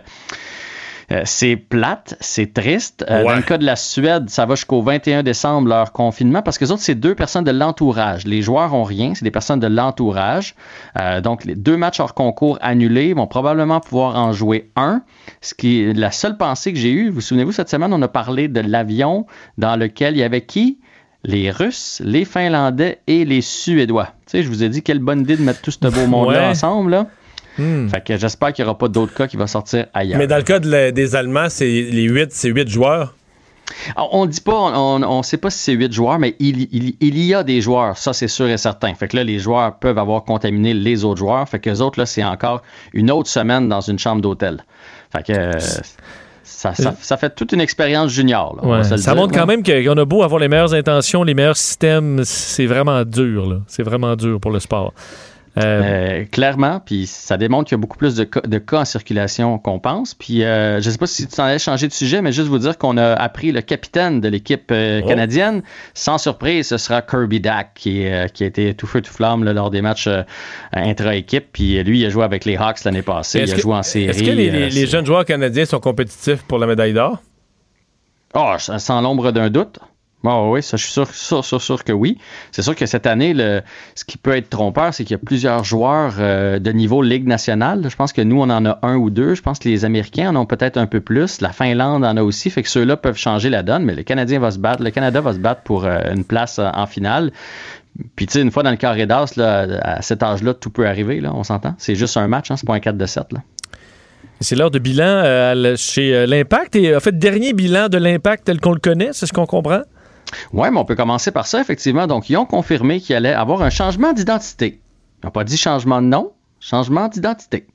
euh, c'est plate, c'est triste. Euh, dans le cas de la Suède, ça va jusqu'au 21 décembre leur confinement parce que les autres, c'est deux personnes de l'entourage. Les joueurs ont rien, c'est des personnes de l'entourage. Euh, donc, les deux matchs hors concours annulés vont probablement pouvoir en jouer un. Ce qui est la seule pensée que j'ai eue. Vous, vous souvenez-vous, cette semaine, on a parlé de l'avion dans lequel il y avait qui? les Russes, les Finlandais et les Suédois. Tu sais, je vous ai dit quelle bonne idée de mettre tout ce beau monde-là ensemble. Là. Hmm. Fait que j'espère qu'il n'y aura pas d'autres cas qui vont sortir ailleurs. Mais dans le cas des Allemands, c'est les 8, c'est 8 joueurs? On dit pas, on ne sait pas si c'est 8 joueurs, mais il, y a des joueurs, ça c'est sûr et certain. Fait que là, les joueurs peuvent avoir contaminé les autres joueurs. Fait que les autres, là, c'est encore une autre semaine dans une chambre d'hôtel. Fait que. ça, fait toute une expérience junior. ça montre quand même qu'on a beau avoir les meilleures intentions, les meilleurs systèmes, c'est vraiment dur. C'est vraiment dur pour le sport. Euh, euh, clairement, puis ça démontre qu'il y a beaucoup plus de cas, en circulation qu'on pense. Puis euh, je ne sais pas si tu t'en allais changer de sujet, mais juste vous dire qu'on a appris le capitaine de l'équipe oh. canadienne. Sans surprise, ce sera Kirby Dack qui, qui a été tout feu tout flamme lors des matchs intra-équipe. Puis lui, il a joué avec les Hawks l'année passée. Il a joué en série. Est-ce que les, jeunes joueurs canadiens sont compétitifs pour la médaille d'or? Oh, sans l'ombre d'un doute. Oh oui, ça, je suis sûr, sûr, sûr, que oui. C'est sûr que cette année, ce qui peut être trompeur, c'est qu'il y a plusieurs joueurs euh, de niveau Ligue nationale. Je pense que nous, on en a un ou deux. Je pense que les Américains en ont peut-être un peu plus. La Finlande en a aussi. Fait que ceux-là peuvent changer la donne, mais le Canadien va se battre. Le Canada va se battre pour euh, une place euh, en finale. Puis, tu sais, une fois dans le carré d'as, à cet âge-là, tout peut arriver, là, on s'entend. C'est juste un match, hein, c'est pas un 4 de 7. Là. C'est l'heure de bilan chez l'Impact. Et en fait, dernier bilan de l'Impact tel qu'on le connaît, c'est ce qu'on comprend? Oui, mais on peut commencer par ça, effectivement. Donc, ils ont confirmé qu'il allait avoir un changement d'identité. Ils n'ont pas dit changement de nom, changement d'identité.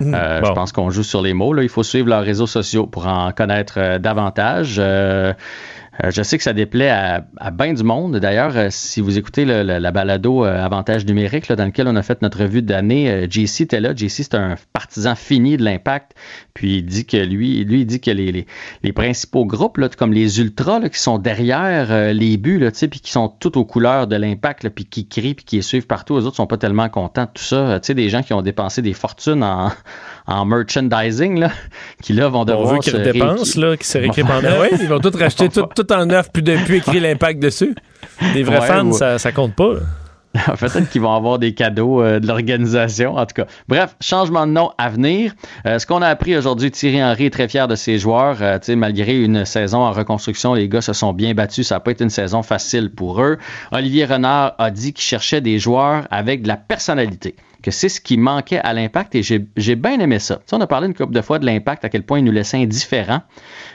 Hmm. Euh, je pense qu'on joue sur les mots. Là. Il faut suivre leurs réseaux sociaux pour en connaître euh, davantage. Euh, euh, je sais que ça déplaît à, à bien du monde. D'ailleurs, euh, si vous écoutez la balado euh, Avantage numérique, dans lequel on a fait notre revue d'année, JC était là. JC, c'est un partisan fini de l'impact. Puis il dit que lui, lui il dit que les, les, principaux groupes, là, comme les ultras, qui sont derrière les buts, là, puis qui sont tout aux couleurs de l'impact, puis qui crient, puis qui suivent partout, les autres sont pas tellement contents de tout ça. Tu sais, des gens qui ont dépensé des fortunes en, en merchandising, là, qui là vont devoir. On veut qu'ils dépensent, là, qui se réécrivent en oui, ils vont tout racheter tout, tout en neuf, puis depuis écrit l'impact dessus. Des vrais fans, ça, ça compte pas. Peut-être qu'ils vont avoir des cadeaux euh, de l'organisation, en tout cas. Bref, changement de nom à venir. Euh, ce qu'on a appris aujourd'hui, Thierry Henry est très fier de ses joueurs. Euh, malgré une saison en reconstruction, les gars se sont bien battus. Ça n'a pas été une saison facile pour eux. Olivier Renard a dit qu'il cherchait des joueurs avec de la personnalité que c'est ce qui manquait à l'impact et j'ai bien aimé ça. on a parlé une couple de fois de l'impact, à quel point il nous laissait indifférents.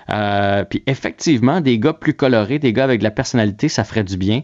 Euh, puis effectivement, des gars plus colorés, des gars avec de la personnalité, ça ferait du bien.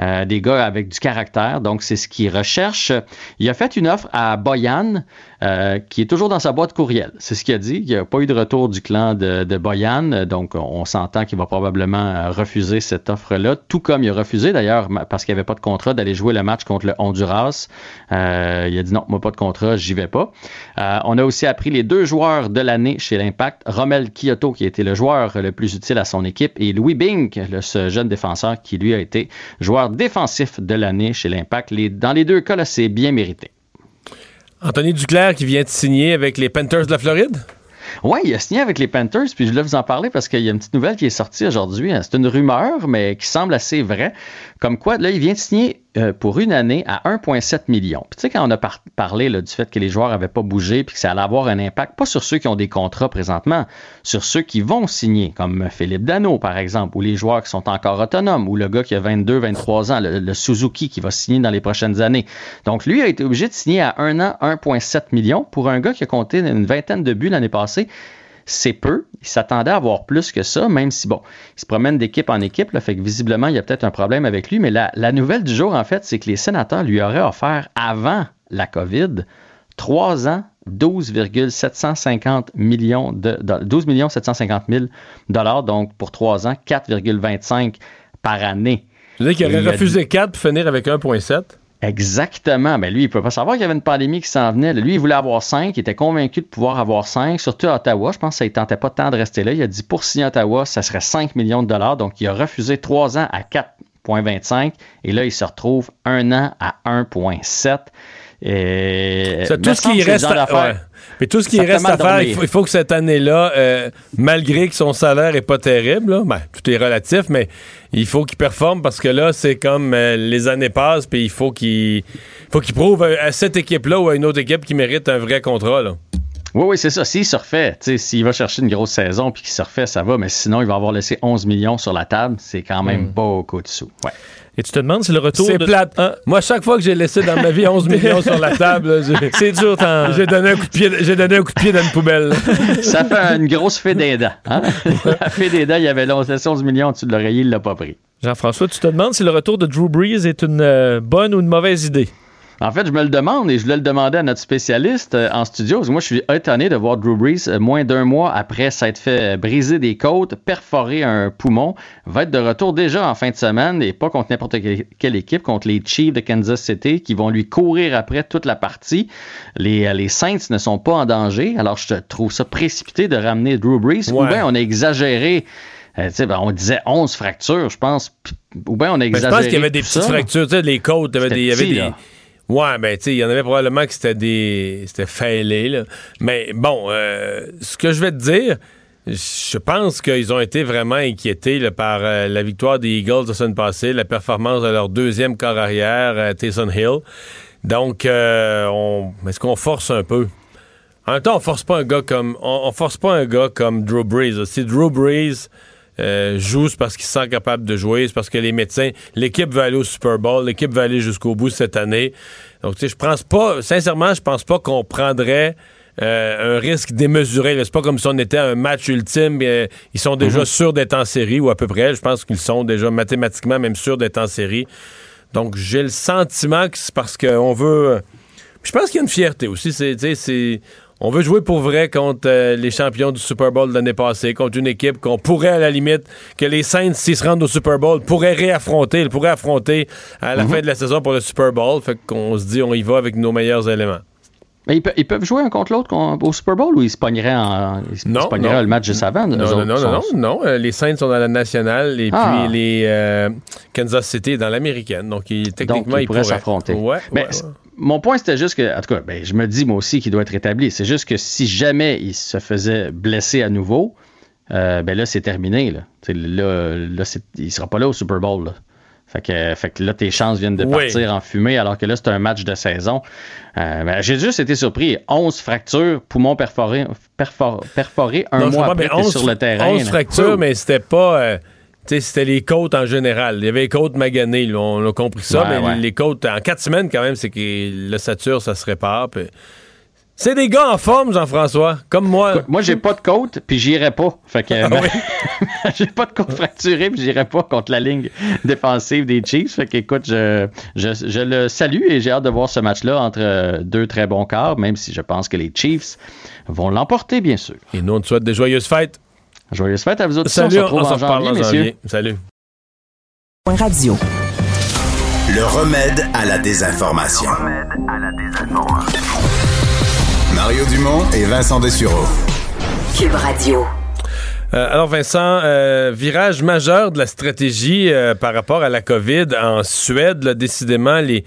Euh, des gars avec du caractère, donc c'est ce qu'il recherche. Il a fait une offre à Boyan, euh, qui est toujours dans sa boîte courriel. C'est ce qu'il a dit. Il n'y a pas eu de retour du clan de, de Boyan, donc on s'entend qu'il va probablement refuser cette offre-là, tout comme il a refusé d'ailleurs, parce qu'il n'y avait pas de contrat, d'aller jouer le match contre le Honduras. il a dit non, moi pas de contrat, j'y vais pas. on a aussi appris les deux joueurs de l'année chez l'Impact, Romel Kyoto, qui était le joueur le plus utile à son équipe, et Louis Bink, le, ce jeune défenseur qui lui a été joueur défensif de l'année chez l'Impact. dans les deux cas, c'est bien mérité. Anthony Duclair qui vient de signer avec les Panthers de la Floride? Oui, il a signé avec les Panthers, puis je voulais vous en parler parce qu'il y a une petite nouvelle qui est sortie aujourd'hui. C'est une rumeur, mais qui semble assez vraie. Comme quoi, là, il vient de signer euh, pour une année à 1,7 million. Puis tu sais, quand on a parlé du fait que les joueurs n'avaient pas bougé puis que ça allait avoir un impact, pas sur ceux qui ont des contrats présentement, sur ceux qui vont signer, comme Philippe Dano, par exemple, ou les joueurs qui sont encore autonomes, ou le gars qui a 22, 23 ans, le, Suzuki qui va signer dans les prochaines années. Donc, lui a été obligé de signer à un an 1,7 million pour un gars qui a compté une vingtaine de buts l'année passée c'est peu. Il s'attendait à avoir plus que ça, même si, bon, il se promène d'équipe en équipe, là, fait que visiblement, il y a peut-être un problème avec lui. Mais la, nouvelle du jour, en fait, c'est que les sénateurs lui auraient offert, avant la COVID, 3 ans, 12,750 millions de, 12 millions 750 000 dollars, donc pour 3 ans, 4,25 par année. Vous dire qu'il aurait refusé 4 pour finir avec 1,7? Exactement. Mais lui, il ne peut pas savoir qu'il y avait une pandémie qui s'en venait. Lui, il voulait avoir cinq. Il était convaincu de pouvoir avoir cinq, surtout à Ottawa. Je pense que ça ne tentait pas tant de rester là. Il a dit pour signer Ottawa, ça serait 5 millions de dollars. Donc, il a refusé trois ans à 4,25. Et là, il se retrouve un an à 1,7. Et... C'est tout ce qui reste à faire. Mais tout ce qui reste à faire, il faut, que cette année-là, euh, malgré que son salaire est pas terrible, ben, tout est relatif, mais il faut qu'il performe parce que là, c'est comme euh, les années passent, puis il faut qu'il faut qu'il prouve à, cette équipe-là ou à une autre équipe qui mérite un vrai contrat. Oui, oui, c'est ça. S'il se refait, s'il va chercher une grosse saison puis qu'il se refait, ça va, mais sinon, il va avoir laissé 11 millions sur la table. C'est quand même hmm. beaucoup de sous. Ouais. Et tu te demandes si le retour. C'est plate. Hein? Moi, chaque fois que j'ai laissé dans ma vie 11 millions sur la table, c'est dur. J'ai donné un coup de pied, j'ai donné un coup de pied dans une poubelle. Ça fait une grosse fée d'aidant. Hein? La fée d'aidant, il y avait 11 millions au-dessus de l'oreiller, il l'a pas pris. Jean-François, tu te demandes si le retour de Drew Brees est une euh, bonne ou une mauvaise idée? En fait, je me le demande et je voulais le demander à notre spécialiste euh, en studio. Parce que moi, je suis étonné de voir Drew Brees, euh, moins d'un mois après s'être fait euh, briser des côtes, perforer un poumon, va être de retour déjà en fin de semaine et pas contre n'importe quelle équipe, contre les Chiefs de Kansas City qui vont lui courir après toute la partie. Les, les Saints ne sont pas en danger. Alors, je trouve ça précipité de ramener Drew Brees. Ou bien on a exagéré. ben, on disait 11 fractures, je pense. Ou bien on a exagéré. je pense qu'il y avait des petites fractures, tu sais, les côtes, il y avait des, Ouais, ben, tu sais, il y en avait probablement que c'était des. C'était fêlé, là. Mais bon, euh, ce que je vais te dire, je pense qu'ils ont été vraiment inquiétés par euh, la victoire des Eagles la semaine passée, la performance de leur deuxième corps arrière, euh, Taysom Hill. Donc, on, est-ce qu'on force un peu? En même temps, on force pas un gars comme. On, force pas un gars comme Drew Brees. Si Drew Brees euh, joue, c'est parce qu'il se sent capable de jouer, c'est parce que les médecins, l'équipe va aller au Super Bowl, l'équipe va aller jusqu'au bout cette année. Donc, tu sais, je pense pas, sincèrement, je pense pas qu'on prendrait euh, un risque démesuré. C'est pas comme si on était à un match ultime. Euh, ils sont déjà mhm. sûrs d'être en série, ou à peu près. Je pense qu'ils sont déjà mathématiquement même sûrs d'être en série. Donc, j'ai le sentiment que c'est parce qu'on veut. Je pense qu'il y a une fierté aussi. C'est, on veut jouer pour vrai contre euh, les champions du Super Bowl de l'année passée, contre une équipe qu'on pourrait, à la limite, que les Saints, s'ils se rendent au Super Bowl, pourraient réaffronter. Ils pourraient affronter à la mhm. fin de la saison pour le Super Bowl. Fait qu'on se dit, on y va avec nos meilleurs éléments. Mais ils, peuvent jouer un contre l'autre au Super Bowl ou ils se pogneraient, en, le match juste avant? Non, non, non, non, non, euh, Les Saints sont dans la nationale et ah. puis les euh, Kansas City dans l'américaine. Donc, techniquement, ils, pourraient s'affronter. Ouais, ouais, mon point, c'était juste que, en tout cas, ben, je me dis moi aussi qu'il doit être rétabli. C'est juste que si jamais il se faisait blesser à nouveau, euh, ben là, c'est terminé. Là. là, là il sera pas là au Super Bowl. Fait que, fait que là, tes chances viennent de partir en fumée, alors que là, c'est un match de saison. Euh, ben, j'ai juste été surpris. 11 fractures, poumons perforés, perforés un mois après, sur le terrain. 11 fractures, mais c'était pas... Euh, c'était les côtes en général. Il y avait les côtes maganées, là, on a compris ça, Ouais, mais ouais. les côtes, en quatre semaines, quand même, c'est que l'ossature, ça se répare. puis- C'est des gars en forme, Jean-François, comme moi. Moi, j'ai pas de côte, puis j'irai pas. Fait que Ah ben, oui? j'ai pas de côte fracturée, puis j'irai pas contre la ligne défensive des Chiefs. Fait que, écoute, je, je, je le salue et j'ai hâte de voir ce match-là entre euh, deux très bons quarts, même si je pense que les Chiefs vont l'emporter, bien sûr. Et nous, on te souhaite des joyeuses fêtes. Joyeuses fêtes à vous autres. Salut, on se retrouve on en janvier, en messieurs. janvier. Salut. Radio. Le remède à la désinformation. Mario Dumont et Vincent Dessureau. Cube Radio. Euh, alors Vincent, euh, virage majeur de la stratégie euh, par rapport à la COVID en Suède. décidément, les,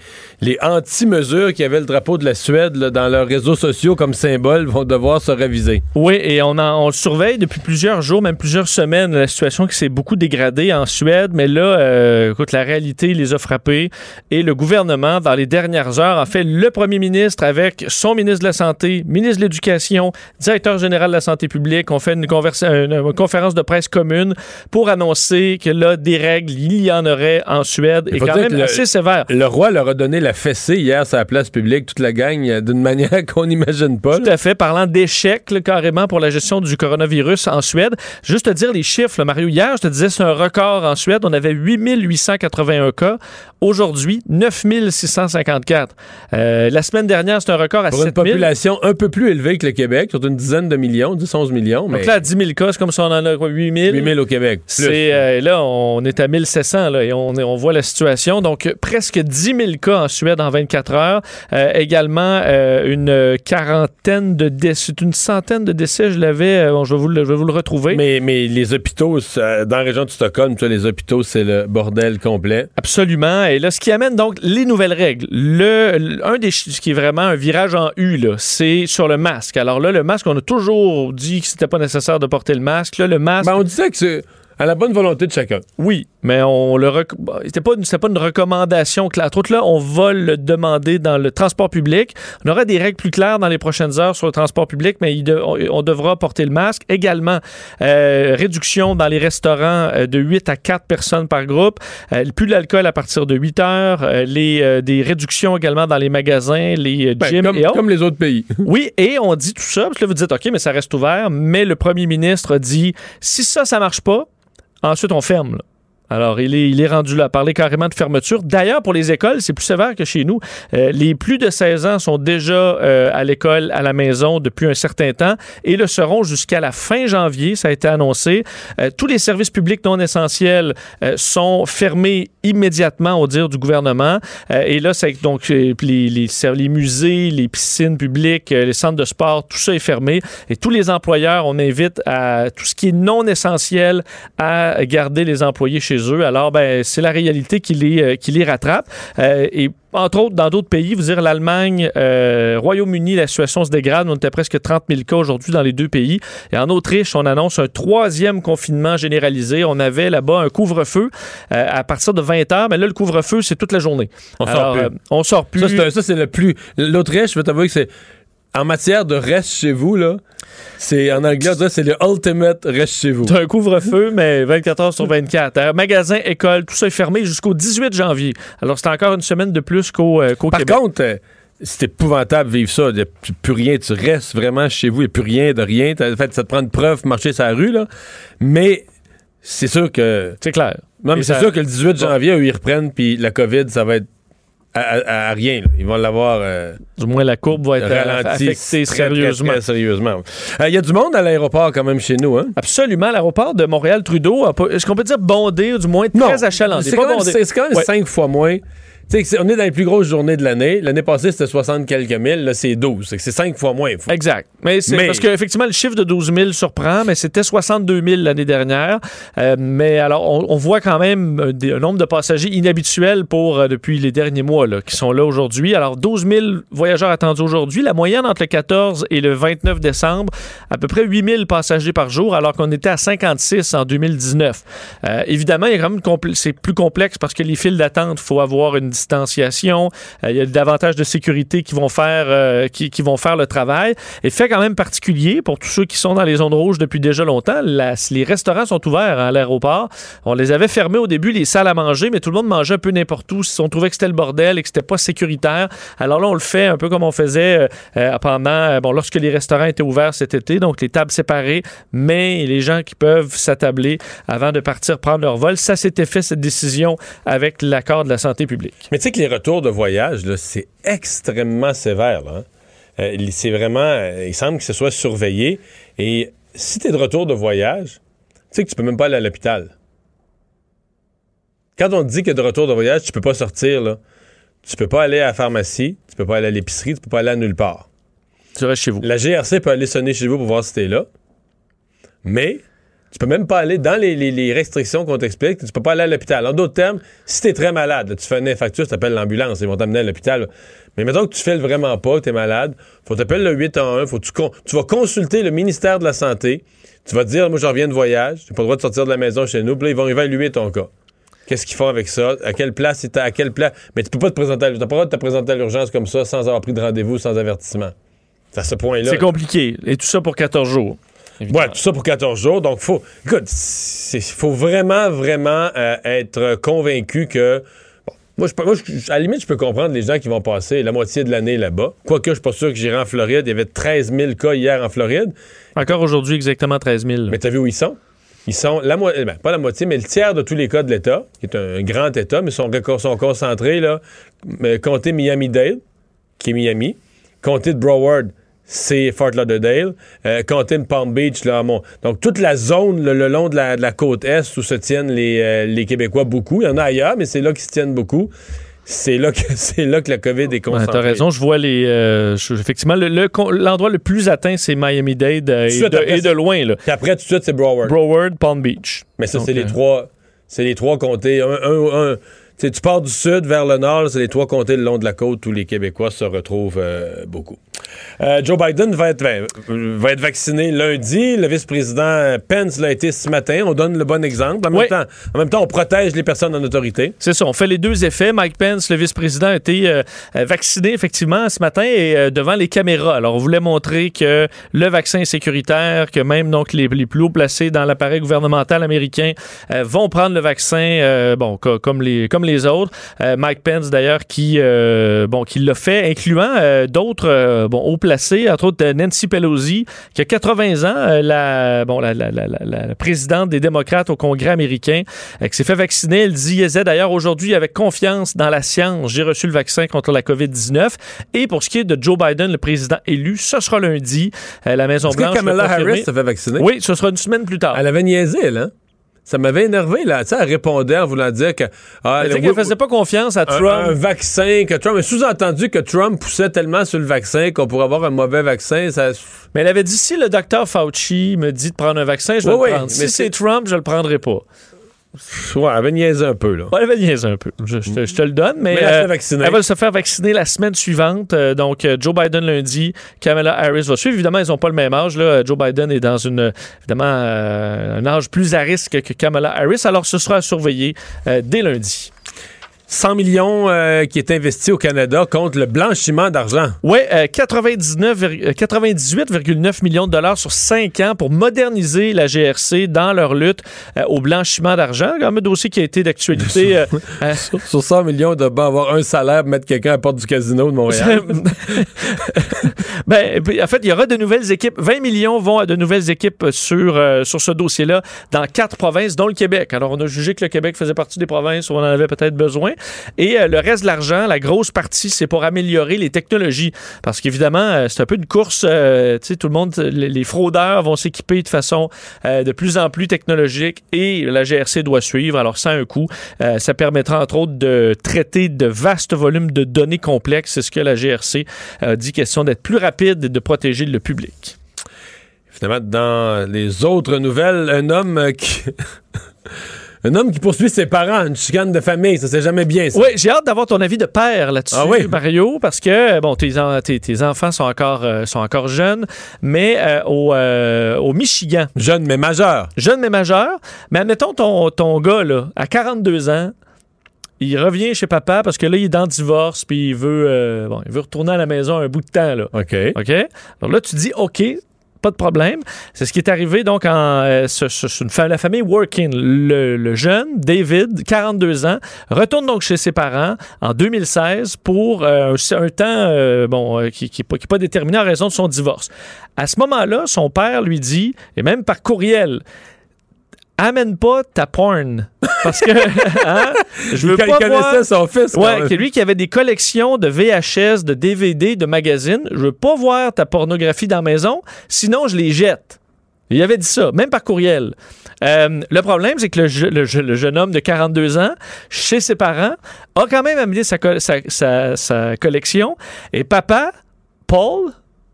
anti-mesures qui avaient le drapeau de la Suède dans leurs réseaux sociaux comme symbole vont devoir se réviser. Oui, et on, surveille depuis plusieurs jours, même plusieurs semaines, la situation qui s'est beaucoup dégradée en Suède. Mais là, écoute, la réalité les a frappés. Et le gouvernement, dans les dernières heures, en fait, le premier ministre avec son ministre de la Santé, ministre de l'Éducation, directeur général de la Santé publique, ont fait une, conversa- une- une conférence de presse commune pour annoncer que là, des règles, il y en aurait en Suède, et quand même le- assez sévères. Le roi leur a donné la fessée hier sur la place publique, toute la gang, euh, d'une manière qu'on n'imagine pas. Tout à fait, parlant d'échec carrément pour la gestion du coronavirus en Suède. Juste te dire les chiffres, là, Mario, hier, je te disais, c'est un record en Suède. On avait 8881 cas. Aujourd'hui, 9654. Euh, la semaine dernière, c'est un record à Pour une 7000. population un peu plus élevée que le Québec, sur une dizaine de millions, 10-11 millions. Mais Donc là, à 10 000 cas, c'est comme si on en a quoi, 8 000. 8 000 au Québec. C'est, euh, là, on est à 1700 là, et on, voit la situation. Donc, presque 10 000 cas en Suède en 24 heures. Euh, également, euh, une quarantaine de décès, une centaine de décès, je l'avais, bon, je, vais vous le, je vais vous le retrouver. Mais, mais les hôpitaux, dans la région de Stockholm, tu vois, les hôpitaux, c'est le bordel complet. Absolument. Et là, ce qui amène donc les nouvelles règles. Le, le- un des ce qui est vraiment un virage en U, là, c'est sur le masque. Alors là, le masque, on a toujours dit que c'était pas nécessaire de porter le masque. Là, le masque. Ben, on disait que c'est à la bonne volonté de chacun. Oui, mais on le rec- bon, c'était pas une- pas une recommandation claire. Tout là, on va le demander dans le transport public. On aura des règles plus claires dans les prochaines heures sur le transport public, mais il de- on, devra porter le masque. Également, euh, réduction dans les restaurants euh, de 8 à 4 personnes par groupe. Euh, plus d'alcool à partir de 8 heures. Les, des réductions également dans les magasins, les Ben, gyms comme, et autres. comme les autres pays. Oui, et on dit tout ça, parce que là, vous dites, OK, mais ça reste ouvert, mais le premier ministre dit, si ça, ça marche pas, ensuite, on ferme. Alors, il est, rendu là parler carrément de fermeture. D'ailleurs, pour les écoles, c'est plus sévère que chez nous. Euh, les plus de 16 ans sont déjà euh, à l'école, à la maison depuis un certain temps et le seront jusqu'à la fin janvier. Ça a été annoncé. Euh, tous les services publics non essentiels sont fermés immédiatement au dire du gouvernement. Et là, c'est donc les, musées, les piscines publiques, les centres de sport, tout ça est fermé. Et tous les employeurs, on invite à tout ce qui est non essentiel à garder les employés chez eux. Alors, ben, c'est la réalité qui les, euh, qui les rattrape. Euh, et entre autres, dans d'autres pays, vous dire l'Allemagne, euh, Royaume-Uni, la situation se dégrade. On était presque 30 000 cas aujourd'hui dans les deux pays. Et en Autriche, on annonce un troisième confinement généralisé. On avait là-bas un couvre-feu euh, à partir de 20 heures, mais là, le couvre-feu, c'est toute la journée. On sort plus. on sort plus. Ça, c'est le plus. L'Autriche, je vais t'avouer que c'est. En matière de reste chez vous, là, c'est en anglais, c'est le ultimate reste chez vous. T'as un couvre-feu, mais 24 heures sur 24. Euh, magasin, école, tout ça est fermé jusqu'au 18 janvier. Alors, c'est encore une semaine de plus qu'au euh, Par Québec. contre, euh, c'est épouvantable vivre ça. Il n'y a plus- rien. Tu restes vraiment chez vous. Il n'y a plus rien de rien. En fait, ça te prend une preuve marcher sur la rue, là. Mais c'est sûr que. C'est clair. Non, mais c'est sûr que le 18 janvier, eux, ils reprennent, puis la COVID, ça va être à, rien. là. Ils vont l'avoir. euh, Du moins, la courbe va être euh, ralenti affectée très, très, sérieusement. très sérieusement. Euh, Il y a du monde à l'aéroport quand même chez nous, hein? Absolument. L'aéroport de Montréal-Trudeau, est-ce qu'on peut dire bondé ou du moins très achalandé? C'est quand, même- quand Ouais. cinq fois moins. Tu sais, on est dans les plus grosses journées de l'année. L'année passée, c'était 60 quelques mille. Là, c'est 12. C'est que c'est cinq fois moins. Faut- Exact. Mais c'est Mais- parce qu'effectivement, le chiffre de 12 000 surprend, mais c'était 62 000 l'année dernière. Euh, mais alors, on, on voit quand même un, des- un nombre de passagers inhabituels pour euh, depuis les derniers mois là, qui sont là aujourd'hui. Alors, 12 000 voyageurs attendus aujourd'hui. La moyenne entre le 14 et le 29 décembre, à peu près 8 000 passagers par jour, alors qu'on était à 56 en 2019. Euh, évidemment, compl- c'est plus complexe parce que les files d'attente, il faut avoir une euh, il y a davantage de sécurité qui vont faire euh, qui, qui vont faire le travail. Et fait quand même particulier pour tous ceux qui sont dans les zones rouges depuis déjà longtemps, les restaurants sont ouverts à l'aéroport. On les avait fermés au début, les salles à manger, mais tout le monde mangeait un peu n'importe où. On trouvait que c'était le bordel et que c'était pas sécuritaire. Alors là, on le fait un peu comme on faisait euh, pendant, bon, lorsque les restaurants étaient ouverts cet été, donc les tables séparées, mais les gens qui peuvent s'attabler avant de partir prendre leur vol. Ça s'était fait, cette décision, avec l'accord de la santé publique. Mais tu sais que les retours de voyage, c'est extrêmement sévère. là, hein. Euh, c'est vraiment. euh, il semble que ce soit surveillé. Et si tu es de retour de voyage, tu sais que tu peux même pas aller à l'hôpital. Quand on te dit que de retour de voyage, tu peux pas sortir, là. Tu peux pas aller à la pharmacie, tu peux pas aller à l'épicerie, tu peux pas aller à nulle part. Tu restes chez vous. La GRC peut aller sonner chez vous pour voir si t'es là. Mais tu peux même pas aller dans les, restrictions qu'on t'explique. Tu peux pas aller à l'hôpital. En d'autres termes, si t'es très malade, tu fais une tu appelles l'ambulance, ils vont t'amener à l'hôpital. Mais mettons que tu fais vraiment pas, que t'es malade, faut t'appeler le 811, faut tu, tu vas consulter le ministère de la Santé. Tu vas te dire, moi, je reviens de voyage, j'ai pas le droit de sortir de la maison chez nous, puis là, ils vont évaluer ton cas. Qu'est-ce qu'ils font avec ça? À quelle place? à quelle place? Mais tu peux pas te présenter à, pas le droit de te présenter à l'urgence comme ça sans avoir pris de rendez-vous, sans avertissement. C'est à ce point-là. C'est compliqué. Et tout ça pour 14 jours. Ouais, tout ça pour 14 jours. Donc, faut, écoute, il faut vraiment, vraiment euh, être convaincu que. bon, moi, je, peux- moi, je- à la limite, je peux comprendre les gens qui vont passer la moitié de l'année là-bas. Quoique, je suis pas sûr que j'irai en Floride. Il y avait 13 000 cas hier en Floride. Encore aujourd'hui, exactement 13 000. Mais t'as vu où ils sont? Ils sont, la moitié, pas la moitié, mais le tiers de tous les cas de l'État, qui est un grand État, mais sont, sont concentrés, là, euh, comté Miami-Dade, qui est Miami, comté de Broward, c'est Fort Lauderdale, euh, Palm Beach, là, Mont- Donc, toute la zone le, le long de la, de la côte Est où se tiennent les, euh, les Québécois beaucoup. Il y en a ailleurs, mais c'est là qu'ils se tiennent beaucoup. C'est là que c'est là que la COVID est concentrée. T'as raison, je vois les. euh, je- effectivement, le- le con- l'endroit le, plus atteint, c'est Miami-Dade euh, et, de, après, et de loin. Là. Puis après, tout de suite, c'est Broward. Broward, Palm Beach. Mais ça, c'est les euh, trois. C'est les trois comtés. Un, un- un- tu pars du sud vers le nord, c'est les trois comtés le long de la côte où les Québécois se retrouvent beaucoup. Euh, Joe Biden va être, va, va être vacciné lundi. Le vice-président Pence l'a été ce matin. On donne le bon exemple. En même, temps, en même temps, on protège les personnes en autorité. C'est ça, on fait les deux effets. Mike Pence, le vice-président, a été euh, euh, vacciné effectivement ce matin et euh, devant les caméras. Alors, on voulait montrer que le vaccin est sécuritaire, que même donc les, les plus haut placés dans l'appareil gouvernemental américain euh, vont prendre le vaccin, euh, bon, co- comme les comme les autres. Euh, Mike Pence d'ailleurs qui euh, bon qui l'a fait, incluant euh, d'autres euh, bon haut placés, entre autres euh, Nancy Pelosi qui a 80 ans, euh, la bon la, la, la, la- présidente des démocrates au Congrès américain, euh, qui s'est fait vacciner. Elle disait d'ailleurs aujourd'hui avec confiance dans la science, j'ai reçu le vaccin contre la COVID-19. Et pour ce qui est de Joe Biden, le président élu, ce sera lundi. La Maison Est-ce que Blanche. Kamala. Harris se fait vacciner? Oui, ce sera une semaine plus tard. Elle avait niaisé, hein? Ça m'avait énervé, là. Tu sais, elle répondait en voulant dire que. ah, Elle qu'elle faisait pas confiance à un, Trump. un vaccin que Trump. Sous-entendu que Trump poussait tellement sur le vaccin qu'on pourrait avoir un mauvais vaccin. Ça... Mais elle avait dit si le docteur Fauci me dit de prendre un vaccin, je vais Oui, le prendre. Si c'est- c'est Trump, je le prendrai pas. Ouais, elle avait niaisé un peu, là. Ouais, elle va niaiser un peu. Je, je te, je te le donne, mais, Mais elle se euh, elle va se faire vacciner la semaine suivante. Euh, donc, euh, Joe Biden lundi, Kamala Harris va suivre. Évidemment, ils n'ont pas le même âge. Là. Joe Biden est dans une, évidemment euh, un âge plus à risque que Kamala Harris. Alors, ce sera à surveiller dès lundi. 100 millions euh, qui est investi au Canada contre le blanchiment d'argent. Oui, 99, euh, 98,9 millions de dollars sur 5 ans pour moderniser la GRC dans leur lutte euh, au blanchiment d'argent. Un dossier qui a été d'actualité. euh, euh, Sur, sur 100 millions, de ben avoir un salaire pour mettre quelqu'un à la porte du casino de Montréal. ben, en fait, il y aura de nouvelles équipes. 20 millions vont à de nouvelles équipes sur, euh, sur ce dossier-là dans quatre provinces, dont le Québec. Alors, on a jugé que le Québec faisait partie des provinces où on en avait peut-être besoin. Et euh, le reste de l'argent, la grosse partie, c'est pour améliorer les technologies. Parce qu'évidemment, euh, c'est un peu une course. euh, tu sais, tout le monde, les, fraudeurs vont s'équiper de façon de plus en plus technologique et la GRC doit suivre. Alors, ça un coût. Ça permettra, entre autres, de traiter de vastes volumes de données complexes. C'est ce que la GRC dit, question d'être plus rapide et de protéger le public. Finalement, dans les autres nouvelles, un homme qui. un homme qui poursuit ses parents, une chicane de famille, ça c'est jamais bien, ça. Oui, j'ai hâte d'avoir ton avis de père là-dessus, Ah oui? Mario, parce que bon, tes, en- tes- tes enfants sont encore, euh, sont encore jeunes, mais euh, au, euh, au Michigan. Jeune mais majeur. Jeune mais majeur. Mais admettons ton, ton gars, là, à 42 ans, il revient chez papa parce que là, il est dans le divorce, puis il veut, euh, bon, il veut retourner à la maison un bout de temps. Là. OK. OK? Alors là, tu dis, OK, pas de problème. C'est ce qui est arrivé donc en euh, la famille Working. Le, jeune, David, 42 ans, retourne donc chez ses parents en 2016 pour euh, un, temps euh, qui n'est pas déterminé en raison de son divorce. À ce moment-là, son père lui dit, et même par courriel, amène pas ta porn. Parce que hein, je veux Il pas connaissait voir- son fils, Ouais, que lui qui avait des collections de VHS, de DVD, de magazines. Je veux pas voir ta pornographie dans la maison, sinon je les jette. Il avait dit ça, même par courriel. Euh, le problème, c'est que le, je- le je- le jeune homme de 42 ans, chez ses parents, a quand même amené sa, co- sa- sa- sa collection. Et papa, Paul,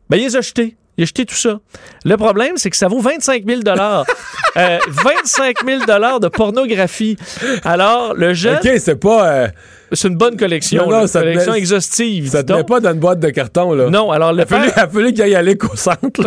ben, il les a jetés. Il a jeté tout ça. Le problème, c'est que ça vaut 25 000 euh, 25 000 de pornographie. Alors, le jeune... OK, c'est pas... euh, C'est une bonne collection. Non, non, là, ça te collection met- exhaustive. Ça dis te met pas dans une boîte de carton, là. Non, alors le Il a fallu, il a fallu qu'il aille à l'éco-centre.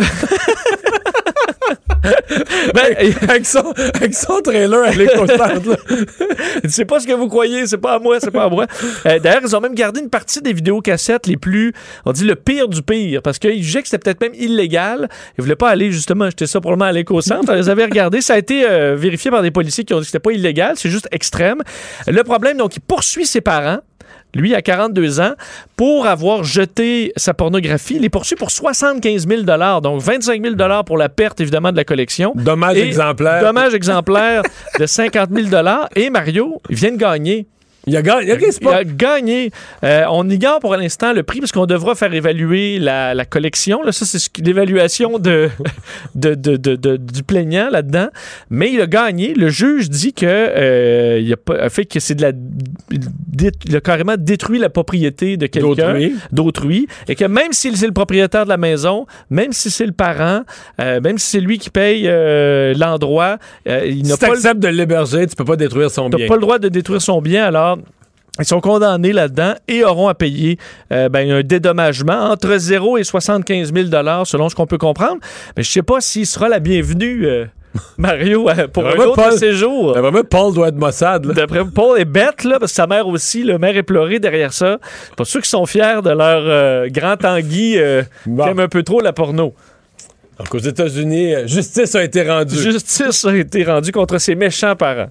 Ben, avec, son, avec son trailer à l'éco-centre. là. c'est pas ce que vous croyez, c'est pas à moi, c'est pas à moi. Euh, D'ailleurs, ils ont même gardé une partie des vidéocassettes les plus, on dit le pire du pire, parce qu'ils jugeaient que c'était peut-être même illégal. Ils voulaient pas aller justement acheter ça probablement à l'éco-centre. Ils avaient regardé, ça a été euh, vérifié par des policiers qui ont dit que c'était pas illégal, c'est juste extrême. Le problème, donc, il poursuit ses parents. Lui, à 42 ans, pour avoir jeté sa pornographie. Il est poursuivi pour 75 000 donc 25 000 pour la perte, évidemment, de la collection. Dommage exemplaire. Dommage exemplaire de 50 000 Et Mario, vient de gagner. Il a gagné. Il a gagné. Euh, on ignore pour l'instant le prix parce qu'on devra faire évaluer la, la collection. Là, ça, c'est l'évaluation de, de, de- de- de- du plaignant là-dedans. Mais il a gagné. Le juge dit que euh, il a, fait que c'est de la. Il a carrément détruit la propriété de quelqu'un D'autrui. et que même si c'est le propriétaire de la maison, même si c'est le parent, euh, même si c'est lui qui paye l'endroit, il n'a Si pas le de l'héberger, tu peux pas détruire son bien. pas le droit de détruire son bien, alors ils sont condamnés là-dedans et auront à payer euh, ben, un dédommagement entre 0 et 75 000 selon ce qu'on peut comprendre. Mais je sais pas s'il sera la bienvenue, euh, Mario, euh, pour un autre Paul- séjour. Ben, Paul doit être Mossad. D'après Paul est bête, là, parce que sa mère aussi, le mère est pleurée derrière ça. Pas ceux qui sont fiers de leur euh, grand Tanguy Bon. qui aime un peu trop la porno. Donc, aux États-Unis, justice a été rendue. Justice a été rendue contre ses méchants parents.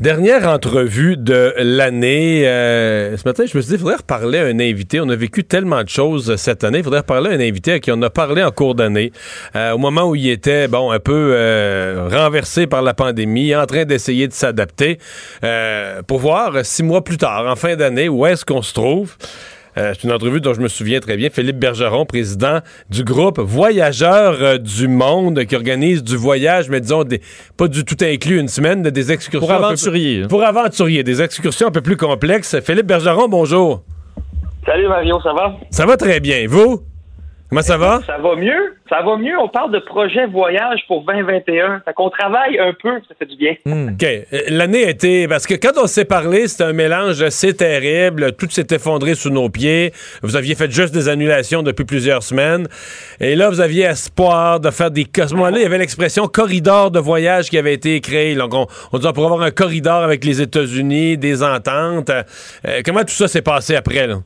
Dernière entrevue de l'année. Euh, ce matin, je me suis dit, il faudrait reparler à un invité. On a vécu tellement de choses cette année. Il faudrait reparler à un invité à qui on a parlé en cours d'année. Euh, au moment où il était, bon, un peu euh, renversé par la pandémie, en train d'essayer de s'adapter, euh, pour voir six mois plus tard, en fin d'année, où est-ce qu'on se trouve. Euh, c'est une entrevue dont je me souviens très bien. Philippe Bergeron, président du groupe Voyageurs euh, du Monde, qui organise du voyage, mais disons, des, pas du tout inclus, une semaine, de des excursions. Pour peu- aventuriers. pour aventuriers, des excursions un peu plus complexes. Philippe Bergeron, bonjour. Salut Mario, ça va? Ça va très bien. Vous? Comment ça va? Ça va mieux? Ça va mieux. On parle de projet voyage pour 2021. Fait qu'on travaille un peu, ça fait du bien. OK. Euh, L'année a été. Parce que quand on s'est parlé, c'était un mélange assez terrible. Tout s'est effondré sous nos pieds. Vous aviez fait juste des annulations depuis plusieurs semaines. Et là, vous aviez espoir de faire des. À ce moment-là, il y avait l'expression corridor de voyage qui avait été créé. Donc, on, on disait pour avoir un corridor avec les États-Unis, des ententes. Euh, comment tout ça s'est passé après, là?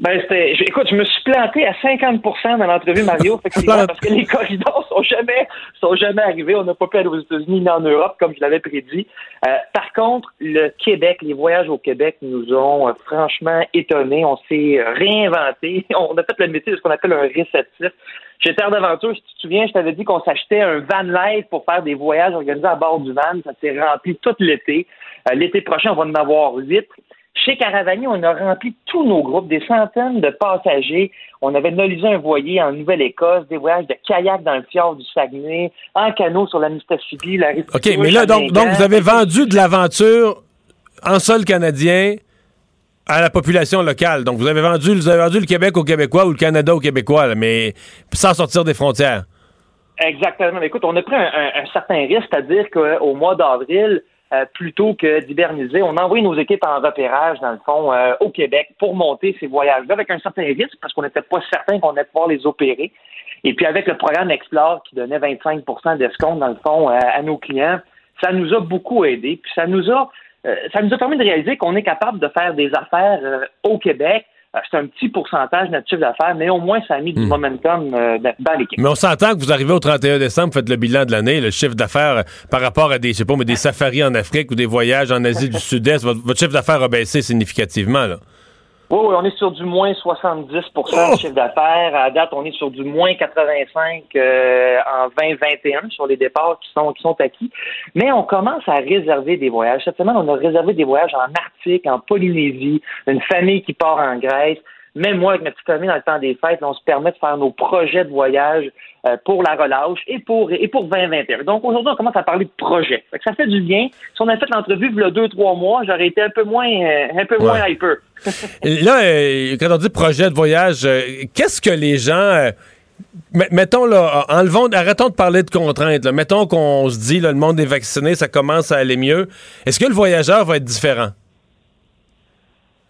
Ben, c'était. je- Écoute, je me suis planté à 50% dans l'entrevue, Mario, effectivement, parce que les corridors sont jamais, sont jamais arrivés. On n'a pas pu aller aux États-Unis ni en Europe, comme je l'avais prédit. Euh, par contre, le Québec, les voyages au Québec nous ont euh, franchement étonnés. On s'est réinventé. On a fait le métier de ce qu'on appelle un réceptif. Chez Terre d'Aventure, si tu te souviens, je t'avais dit qu'on s'achetait un van life pour faire des voyages organisés à bord du van. Ça s'est rempli tout l'été. Euh, L'été prochain, on va en avoir huit. Chez Caravani, on a rempli tous nos groupes, des centaines de passagers. On avait nolisé un voilier en Nouvelle-Écosse, des voyages de kayak dans le fjord du Saguenay, en canot sur la Mississippi, la OK, mais là, donc, donc vous avez vendu de l'aventure en sol canadien à la population locale. Donc, vous avez vendu, vous avez vendu le Québec aux Québécois ou le Canada aux Québécois, là, mais sans sortir des frontières. Exactement. Mais Écoute, on a pris un, un- un certain risque, c'est-à-dire qu'au mois d'avril, euh, plutôt que d'hiberniser. On a envoyé nos équipes en repérage, dans le fond, euh, au Québec pour monter ces voyages-là avec un certain risque parce qu'on n'était pas certain qu'on allait pouvoir les opérer. Et puis avec le programme Explore qui donnait 25% d'escompte, dans le fond, euh, à nos clients, ça nous a beaucoup aidé. Puis ça nous a, euh, ça nous a permis de réaliser qu'on est capable de faire des affaires euh, au Québec. C'est un petit pourcentage de notre chiffre d'affaires, mais au moins ça a mis du momentum euh, dans l'équipe. Mais on s'entend que vous arrivez au 31 décembre, vous faites le bilan de l'année, le chiffre d'affaires euh, par rapport à des, je sais pas, mais des safaris en Afrique ou des voyages en Asie du Sud-Est, votre, votre chiffre d'affaires a baissé significativement. Là. Oui, oui, on est sur du moins 70% de chiffre d'affaires. À date, on est sur du moins 85% euh, en 2021 sur les départs qui sont qui sont acquis. Mais on commence à réserver des voyages. Cette semaine, on a réservé des voyages en Arctique, en Polynésie, une famille qui part en Grèce. Même moi, avec ma petite famille, dans le temps des fêtes, on se permet de faire nos projets de voyage pour la relâche et pour et pour 2021. Donc aujourd'hui, on commence à parler de. Fait que ça fait du bien. Si on avait fait l'entrevue il y a deux, trois mois, j'aurais été un peu moins euh, un peu moins hyper. Là, euh, quand on dit projet de voyage, euh, qu'est-ce que les gens. euh, met- Mettons, là, enlevons, arrêtons de parler de contraintes. là. Mettons qu'on se dit, là, le monde est vacciné, ça commence à aller mieux. Est-ce que le voyageur va être différent?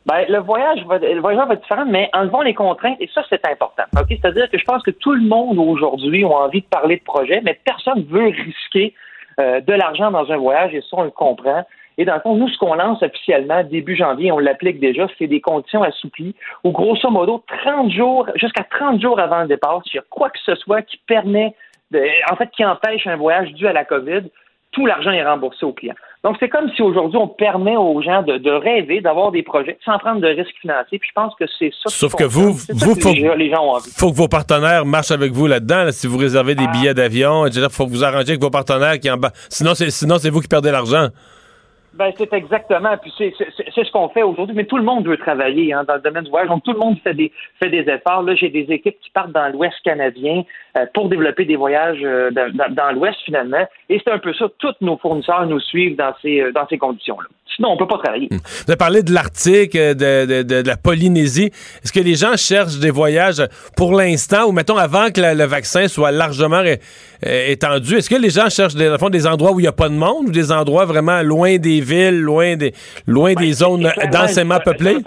Ben, le voyage va, le voyageur va être différent, mais enlevons les contraintes, et ça, c'est important. OK? C'est-à-dire que je pense que tout le monde aujourd'hui a envie de parler de projet, mais personne veut risquer euh, de l'argent dans un voyage, et ça, on le comprend. Et dans le fond, nous, ce qu'on lance officiellement début janvier, on l'applique déjà, c'est des conditions assouplies, où grosso modo, 30 jours, jusqu'à 30 jours avant le départ, s'il y a quoi que ce soit qui permet, de, en fait, qui empêche un voyage dû à la COVID, tout l'argent est remboursé aux clients. Donc, c'est comme si aujourd'hui, on permet aux gens de, de rêver, d'avoir des projets sans prendre de risques financiers. Puis je pense que c'est ça. Sauf que vous. C'est ça vous, que faut, les, gens- les gens ont envie. faut que vos partenaires marchent avec vous là-dedans. là. si vous réservez des billets d'avion, il faut que vous arrangez avec vos partenaires qui en bas. Sinon, c'est sinon c'est vous qui perdez l'argent. Ben, c'est exactement. Puis c'est, ce qu'on fait aujourd'hui. Mais tout le monde veut travailler hein, dans le domaine du voyage. Donc tout le monde fait des fait des efforts. Là, j'ai des équipes qui partent dans l'Ouest canadien euh, pour développer des voyages euh, dans, l'Ouest finalement. Et c'est un peu ça. Tous nos fournisseurs nous suivent dans ces euh, dans ces conditions-là. Sinon, on peut pas travailler. Vous avez parlé de l'Arctique, de, de- de- la Polynésie. Est-ce que les gens cherchent des voyages pour l'instant ou, mettons, avant que le vaccin soit largement étendu? Est-ce que les gens cherchent des, fond, des endroits où il n'y a pas de monde ou des endroits vraiment loin des villes, loin des, loin des zones densément peuplées?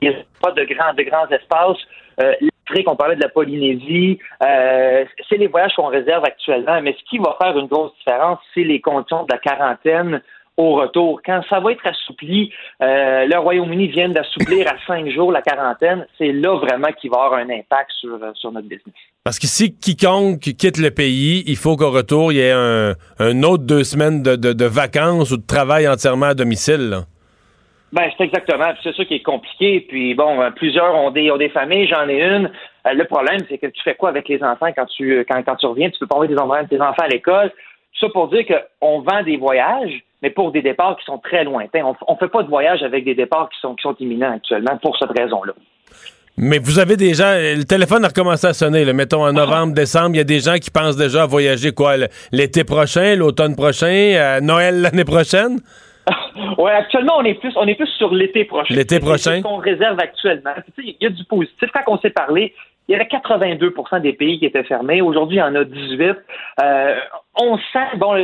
Il n'y a pas de grands, de grands espaces. Euh, L'Afrique, on parlait de la Polynésie. Euh, c'est les voyages qu'on réserve actuellement. Mais ce qui va faire une grosse différence, c'est les conditions de la quarantaine au retour. Quand ça va être assoupli, euh, le Royaume-Uni vient d'assouplir à cinq jours la quarantaine. C'est là vraiment qu'il va y avoir un impact sur, euh, sur notre business. Parce que si quiconque quitte le pays, il faut qu'au retour, il y ait un, un autre deux semaines de, de- de vacances ou de travail entièrement à domicile. là. Ben, c'est exactement. C'est ça qui est compliqué. Puis bon, euh, plusieurs ont des, ont des familles, j'en ai une. Le problème, c'est que tu fais quoi avec les enfants quand tu quand, quand tu reviens? Tu peux pas envoyer tes enfants, tes enfants à l'école. Tout ça pour dire qu'on vend des voyages, mais pour des départs qui sont très lointains. On, on fait pas de voyage avec des départs qui sont qui sont imminents actuellement pour cette raison-là. Mais vous avez des gens, le téléphone a recommencé à sonner, là, mettons en novembre, décembre, il y a des gens qui pensent déjà à voyager quoi, l'été prochain, l'automne prochain, Noël l'année prochaine? Ouais, actuellement, on est plus, on est plus sur l'été prochain. L'été prochain. C'est ce qu'on réserve actuellement. Il y a du positif. Quand on s'est parlé, il y avait 82% des pays qui étaient fermés. Aujourd'hui, il y en a 18. Euh, on sent, bon,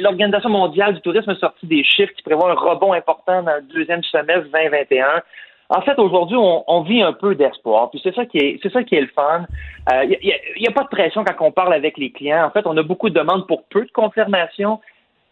l'Organisation mondiale du tourisme a sorti des chiffres qui prévoient un rebond important dans le deuxième semestre 2021. En fait, aujourd'hui, on, vit un peu d'espoir. Puis c'est ça qui est, c'est ça qui est le fun. Il n'y a, a pas de pression quand on parle avec les clients. En fait, on a beaucoup de demandes pour peu de confirmations.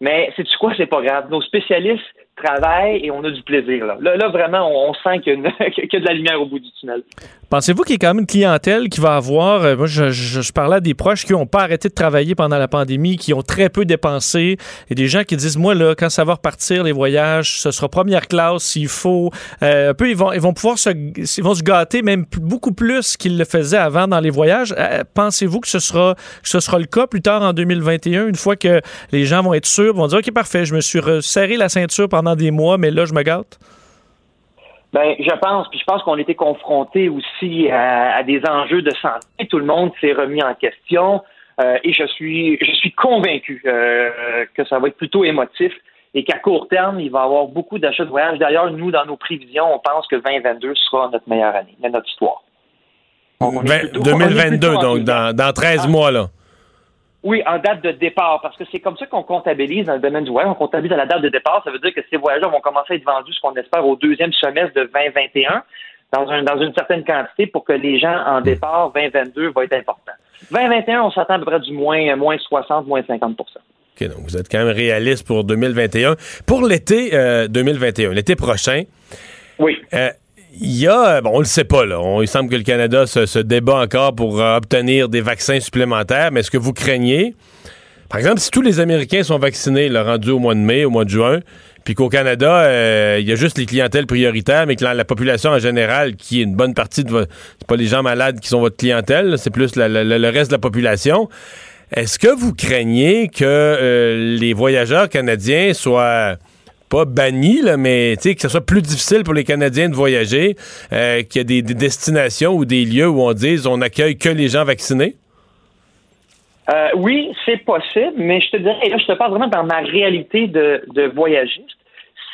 Mais c'est du quoi, c'est pas grave. Nos spécialistes travaillent et on a du plaisir. Là, là, vraiment, on, sent qu'il y, a de la lumière au bout du tunnel. Pensez-vous qu'il y a quand même une clientèle qui va avoir. euh, moi, je, je- je parlais à des proches qui n'ont pas arrêté de travailler pendant la pandémie, qui ont très peu dépensé, et des gens qui disent Moi, là, quand ça va repartir, les voyages, ce sera première classe s'il faut. Euh, un peu, ils vont, ils vont pouvoir se, ils vont se gâter même beaucoup plus qu'ils le faisaient avant dans les voyages. Euh, Pensez-vous que ce sera, que ce sera le cas plus tard en 2021, une fois que les gens vont être sûrs, vont dire OK, parfait, je me suis serré la ceinture pendant des mois, mais là, je me gâte? Ben, je pense, puis je pense qu'on était confronté aussi à, à des enjeux de santé. Tout le monde s'est remis en question euh, et je suis, je suis convaincu euh, que ça va être plutôt émotif et qu'à court terme, il va y avoir beaucoup d'achats de voyages. D'ailleurs, nous, dans nos prévisions, on pense que 2022 sera notre meilleure année notre histoire. Donc, on est Vingt- plutôt- on est 2022, plutôt donc dans, dans 13 mois, là. Oui, en date de départ, parce que c'est comme ça qu'on comptabilise dans le domaine du voyage. On comptabilise à la date de départ. Ça veut dire que ces voyageurs vont commencer à être vendus, ce qu'on espère, au deuxième semestre de 2021, dans, un, dans une certaine quantité pour que les gens en départ 2022 va être important. 2021, on s'attend à peu près du moins, moins 60, moins 50% OK, donc vous êtes quand même réaliste pour 2021. Pour l'été euh, 2021, l'été prochain. Oui. Euh, il y a, bon, on le sait pas, là. Il semble que le Canada se, débat encore pour euh, obtenir des vaccins supplémentaires, mais est-ce que vous craignez, par exemple, si tous les Américains sont vaccinés, là, rendus au mois de mai, au mois de juin, puis qu'au Canada, euh, il y a juste les clientèles prioritaires, mais que la, la population en général, qui est une bonne partie de votre... C'est pas les gens malades qui sont votre clientèle, c'est plus le reste de la population. Est-ce que vous craignez que euh, les voyageurs canadiens soient pas bannis, là, mais tu sais, que ce soit plus difficile pour les Canadiens de voyager, euh, qu'il y a des, des destinations ou des lieux où on dise on accueille que les gens vaccinés? Euh, oui, c'est possible, mais je te dirais, et là, je te parle vraiment dans ma réalité de, de voyagiste.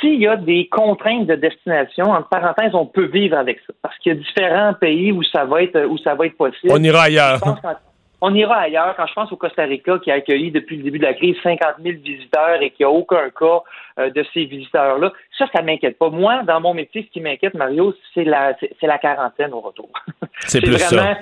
S'il y a des contraintes de destination, entre parenthèses, on peut vivre avec ça. Parce qu'il y a différents pays où ça va être, où ça va être possible. On ira ailleurs. On ira ailleurs. Quand je pense au Costa Rica, qui a accueilli depuis le début de la crise 50 000 visiteurs et qui a aucun cas euh, de ces visiteurs-là, ça, ça m'inquiète pas. Moi, dans mon métier, ce qui m'inquiète, Mario, c'est la, c'est c'est la quarantaine au retour. C'est plus ça. vraiment,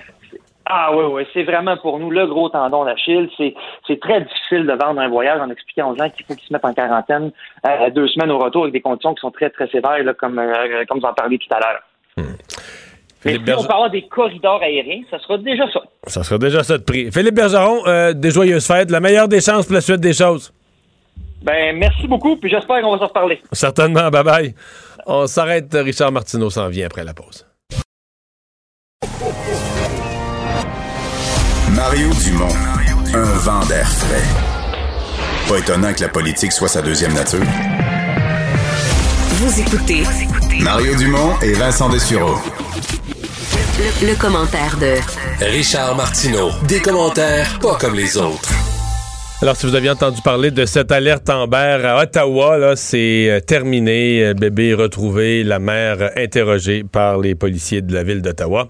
Ah oui, oui, c'est vraiment pour nous le gros tendon d'Achille. C'est, c'est très difficile de vendre un voyage en expliquant aux gens qu'il faut qu'ils se mettent en quarantaine euh, deux semaines au retour avec des conditions qui sont très, très sévères, là, comme, euh, comme vous en parliez tout à l'heure. Mais Philippe si Berge- on peut avoir des corridors aériens, ça sera déjà ça. Ça sera déjà ça de prix. Philippe Bergeron, euh, des joyeuses fêtes, la meilleure des chances pour la suite des choses. Ben, merci beaucoup, puis j'espère qu'on va se reparler. Certainement, bye bye. On s'arrête, Richard Martineau s'en vient après la pause. Mario Dumont, un vent d'air frais. Pas étonnant que la politique soit sa deuxième nature. Vous écoutez Mario Dumont et Vincent Dessureau. Le, le commentaire de Richard Martineau. Des commentaires pas comme les autres. Alors, si vous aviez entendu parler de cette alerte Amber à Ottawa, là, c'est euh, terminé. Euh, Bébé est retrouvé, la mère interrogée par les policiers de la ville d'Ottawa.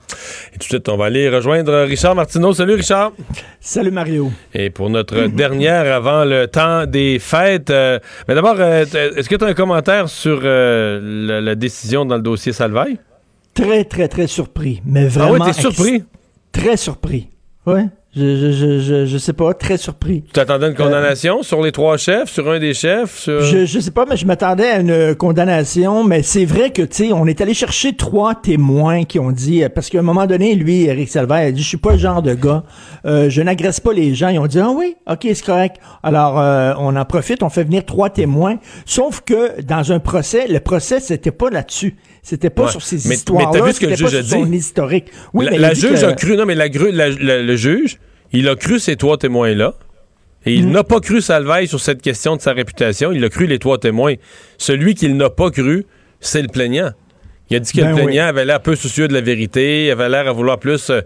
Et tout de suite, on va aller rejoindre Richard Martineau. Salut, Richard. Salut, Mario. Et pour notre dernière avant le temps des fêtes, euh, mais d'abord, euh, est-ce que tu as un commentaire sur euh, la, la décision dans le dossier Salvaille? Très, très, très surpris. Mais Ah vraiment. ouais, t'es surpris? Très surpris. Ouais. Je, je, je, je, je sais pas, très surpris. Tu t'attendais à une condamnation sur les trois chefs, sur un des chefs? Sur... Je, je sais pas, mais je m'attendais à une condamnation, mais c'est vrai que, tu sais, on est allé chercher trois témoins qui ont dit, euh, parce qu'à un moment donné, lui, Eric Salvaire, a dit, je suis pas le genre de gars, euh, je n'agresse pas les gens. Ils ont dit, ah oui, ok, c'est correct. Alors, euh, on en profite, on fait venir trois témoins, sauf que dans un procès, le procès, c'était pas là-dessus. C'était pas Ouais. sur ces Mais- mais histoires-là. t'as vu ce que le juge a son dit? historique. Oui, la mais la a dit juge que- a cru, non, mais la, gru- la- la- le juge, il a cru ces trois témoins-là. Et il n'a pas cru Salvaille sur cette question de sa réputation. Il a cru les trois témoins. Celui qu'il n'a pas cru, c'est le plaignant. Il a dit que Ben le oui. plaignant avait l'air peu soucieux de la vérité, avait l'air à vouloir plus, euh,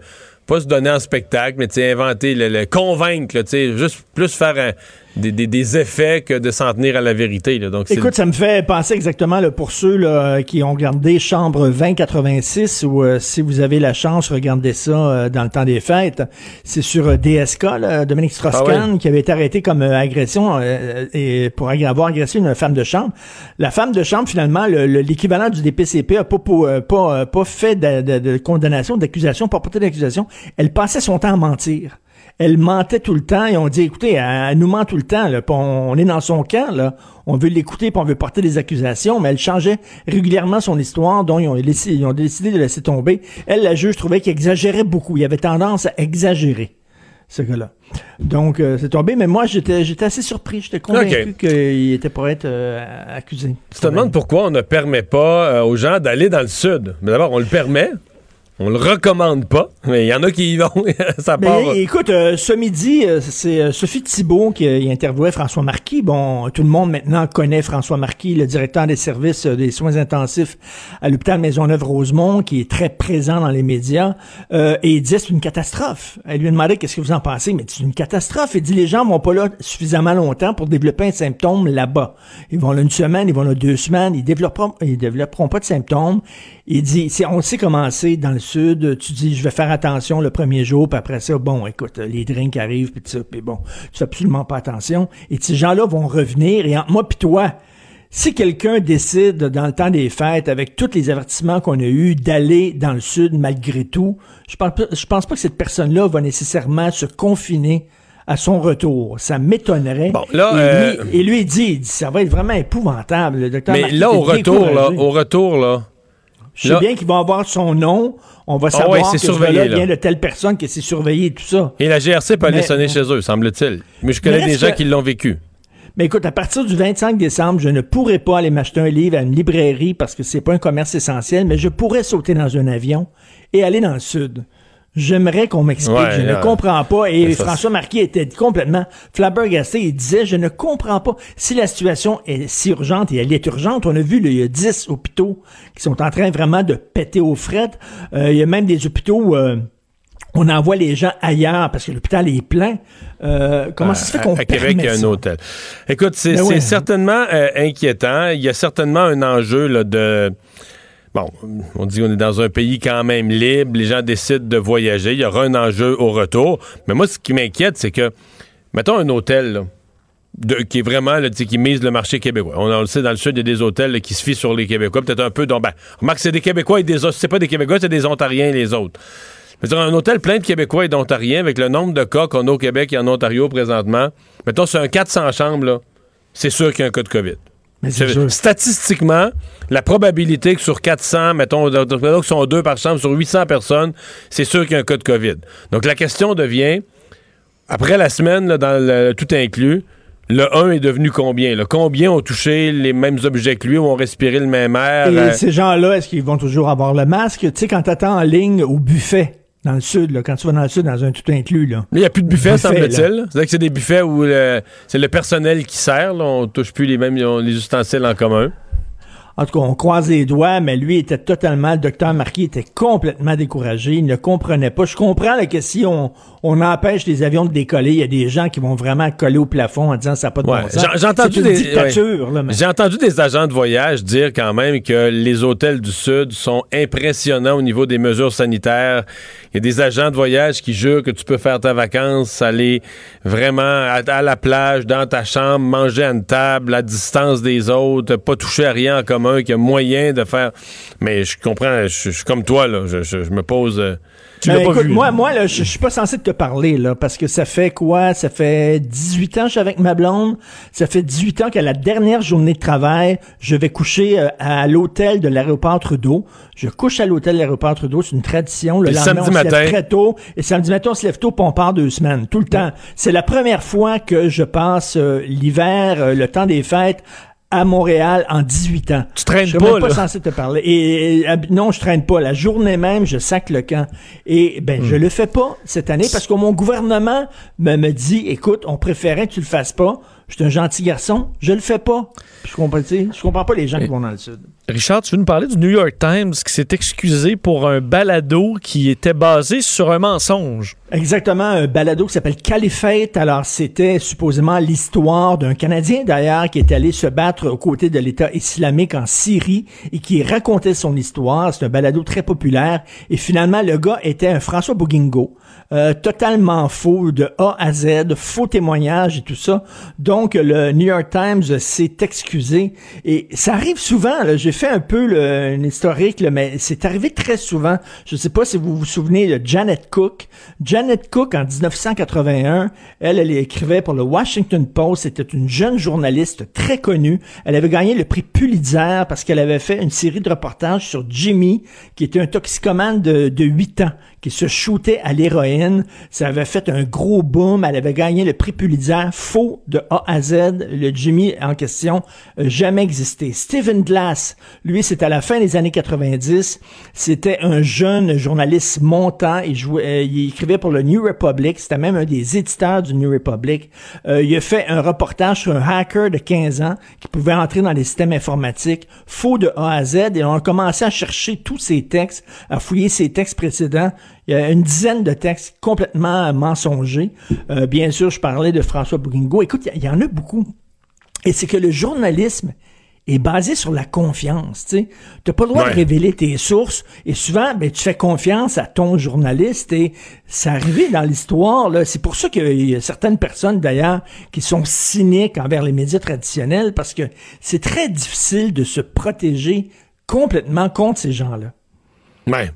pas se donner en spectacle, mais inventer, le, le- convaincre, là, juste plus faire un- des, des- des effets que de s'en tenir à la vérité. là. Donc, Écoute, ça me fait penser exactement là, pour ceux là, qui ont regardé Chambre 2086 ou euh, si vous avez la chance, regardez ça euh, dans le temps des fêtes. C'est sur euh, DSK, là, Dominique Strauss-Kahn, Ah qui avait été arrêté comme agression euh, et pour avoir agressé une femme de chambre. La femme de chambre, finalement, le- le- l'équivalent du DPCP a pas, pas, pas fait de, de- de condamnation, d'accusation, pas porté d'accusation. Elle passait son temps à mentir elle mentait tout le temps et on dit écoutez, elle, elle nous ment tout le temps là, on, on est dans son camp là, on veut l'écouter puis on veut porter des accusations, mais elle changeait régulièrement son histoire, dont ils ont, laissé- ils ont décidé de laisser tomber. Elle, la juge, trouvait qu'il exagérait beaucoup, il avait tendance à exagérer ce gars-là. Donc euh, c'est tombé, mais moi j'étais j'étais assez surpris, j'étais convaincu qu'il était pour être euh, accusé. Tu te demandes pourquoi on ne permet pas euh, aux gens d'aller dans le sud. Mais d'abord, on le permet. On le recommande pas, mais il y en a qui y vont. ça Mais part. écoute, euh, ce midi, euh, c'est euh, Sophie Thibault qui interviewait François Marquis. Bon, tout le monde maintenant connaît François Marquis, le directeur des services des soins intensifs à l'hôpital Maisonneuve-Rosemont, qui est très présent dans les médias. Euh, et il disait c'est une catastrophe. Elle lui a demandé qu'est-ce que vous en pensez, mais c'est une catastrophe. Il dit les gens vont pas là suffisamment longtemps pour développer un symptôme là-bas. Ils vont là une semaine, ils vont là deux semaines, ils développeront, ils développeront pas de symptômes. Il dit, on sait comment c'est dans le sud, tu dis je vais faire attention le premier jour, puis après ça, bon, écoute, les drinks arrivent, puis ça, puis bon, tu fais absolument pas attention. Et ces gens-là vont revenir, et entre moi puis toi, si quelqu'un décide dans le temps des fêtes, avec tous les avertissements qu'on a eus, d'aller dans le sud malgré tout, je pense, je pense pas que cette personne-là va nécessairement se confiner à son retour. Ça m'étonnerait. là, et, euh, lui, et lui, il dit, ça va être vraiment épouvantable. Le docteur Mais Marquis là, au retour, là, au retour, là. Je sais bien qu'il va avoir son nom. On va Ah savoir ouais, c'est que surveillé, là. vient de telle personne, que c'est surveillé et tout ça. Et la GRC peut aller sonner chez eux, semble-t-il. Mais je connais Mais des gens que- qui l'ont vécu. Mais écoute, à partir du 25 décembre, je ne pourrai pas aller m'acheter un livre à une librairie parce que c'est pas un commerce essentiel, mais je pourrais sauter dans un avion et aller dans le sud. J'aimerais qu'on m'explique. Ouais, je ne comprends pas. Et ça, François Marquis était complètement flabbergasté. Il disait, je ne comprends pas. Si la situation est si urgente, et elle est urgente, on a vu, là, il y a 10 hôpitaux qui sont en train vraiment de péter aux frettes. Euh, il y a même des hôpitaux où euh, on envoie les gens ailleurs parce que l'hôpital est plein. Euh, comment ça se fait À- qu'on À Québec, il y a un hôtel. Écoute, c'est Ben ouais. certainement euh, inquiétant. Il y a certainement un enjeu là, de. Bon, on dit qu'on est dans un pays quand même libre, les gens décident de voyager, il y aura un enjeu au retour. Mais moi, ce qui m'inquiète, c'est que, mettons un hôtel, qui est vraiment, là, qui mise le marché québécois. On, le sait, dans le sud, il y a des hôtels qui se fient sur les Québécois, peut-être un peu. Donc, ben, remarque, c'est des Québécois et des autres. C'est pas des Québécois, c'est des Ontariens et les autres. Dire, un hôtel plein de Québécois et d'Ontariens, avec le nombre de cas qu'on a au Québec et en Ontario présentement, mettons, c'est un 400 chambres, c'est sûr qu'il y a un cas de COVID. Mais c'est C'est- sûr. Statistiquement, la probabilité que sur 400, mettons, que sont deux par chambre, sur 800 personnes, c'est sûr qu'il y a un cas de COVID. Donc, la question devient, après la semaine, là, dans le tout inclus, le 1 est devenu combien? là? Combien ont touché les mêmes objets que lui ou ont respiré le même air? Et Euh, ces gens-là, est-ce qu'ils vont toujours avoir le masque? Tu sais, quand t'attends en ligne au buffet, dans le sud, là, quand tu vas dans le sud, dans un tout inclus, là. Il n'y a plus de buffet, semble-t-il. C'est-à-dire que c'est des buffets où le- c'est le personnel qui sert. Là. On touche plus les mêmes les ustensiles en commun. En tout cas, on croise les doigts, mais lui était totalement, le docteur Marquis était complètement découragé. Il ne comprenait pas. Je comprends là, que si on, on empêche les avions de décoller, il y a des gens qui vont vraiment coller au plafond en disant ça n'a pas de Ouais. bon sens. J'ai- J'ai entendu, C'est une des- dictature, ouais. là, mais- J'ai entendu des agents de voyage dire quand même que les hôtels du Sud sont impressionnants au niveau des mesures sanitaires. Il y a des agents de voyage qui jurent que tu peux faire ta vacance, aller vraiment à, la plage, dans ta chambre, manger à une table, à distance des autres, pas toucher à rien en commun, qu'il y a moyen de faire. Mais je comprends, je, suis comme toi, là. Je me pose. euh, tu pas écoute, vu. moi, moi là, je je suis pas censé te parler, là, parce que ça fait quoi? Ça fait 18 ans que je suis avec ma blonde. Ça fait 18 ans qu'à la dernière journée de travail, je vais coucher euh, à l'hôtel de l'aéroport Trudeau. Je couche à l'hôtel de l'aéroport Trudeau. C'est une tradition. Le lendemain, samedi on se matin. lève très tôt. Et samedi matin, on se lève tôt, puis on part deux semaines. Tout le temps. C'est la première fois que je passe euh, l'hiver, euh, le temps des fêtes, à Montréal en 18 ans. Tu traînes je suis pas, même pas là. censé te parler. Et, et, euh, non, je traîne pas. La journée même, je sac le camp. Et ben, Hmm. je le fais pas cette année parce que mon gouvernement me, me dit, écoute, on préférait que tu le fasses pas. Je suis un gentil garçon, je le fais pas. Puis je comprends, je comprends pas les gens qui vont dans le sud. Richard, tu veux nous parler du New York Times qui s'est excusé pour un balado qui était basé sur un mensonge? Exactement, un balado qui s'appelle Caliphate. Alors, c'était supposément l'histoire d'un Canadien, d'ailleurs, qui est allé se battre aux côtés de l'État islamique en Syrie et qui racontait son histoire. C'est un balado très populaire. Et finalement, le gars était un François Bouguingo. Euh, totalement faux, de A à Z, faux témoignages et tout ça. Donc, le New York Times s'est excusé. Et ça arrive souvent, j'ai fait un peu le, historique, là, mais c'est arrivé très souvent. Je sais pas si vous vous souvenez de Janet Cook. Janet Cook, en 1981, elle, elle écrivait pour le Washington Post. C'était une jeune journaliste très connue. Elle avait gagné le prix Pulitzer parce qu'elle avait fait une série de reportages sur Jimmy, qui était un toxicomane de, de 8 ans, qui se shootait à l'héroïne. Ça avait fait un gros boom. Elle avait gagné le prix Pulitzer faux de A à Z. Le Jimmy en question jamais existé. Stephen Glass, lui, c'est à la fin des années 90. C'était un jeune journaliste montant. Il, jouait, euh, il écrivait pour le New Republic. C'était même un des éditeurs du New Republic. Euh, il a fait un reportage sur un hacker de 15 ans qui pouvait entrer dans les systèmes informatiques faux de A à Z. Et on a commencé à chercher tous ces textes, à fouiller ces textes précédents. Il y a une dizaine de textes complètement mensongers. Euh, bien sûr, je parlais de François Bouguingo. Écoute, il y, en a beaucoup. Et c'est que le journalisme est basé sur la confiance. Tu n'as pas le droit Ouais. de révéler tes sources et souvent, ben, tu fais confiance à ton journaliste et c'est arrivé dans l'histoire. là. C'est pour ça qu'il y a certaines personnes d'ailleurs qui sont cyniques envers les médias traditionnels parce que c'est très difficile de se protéger complètement contre ces gens-là. Ouais.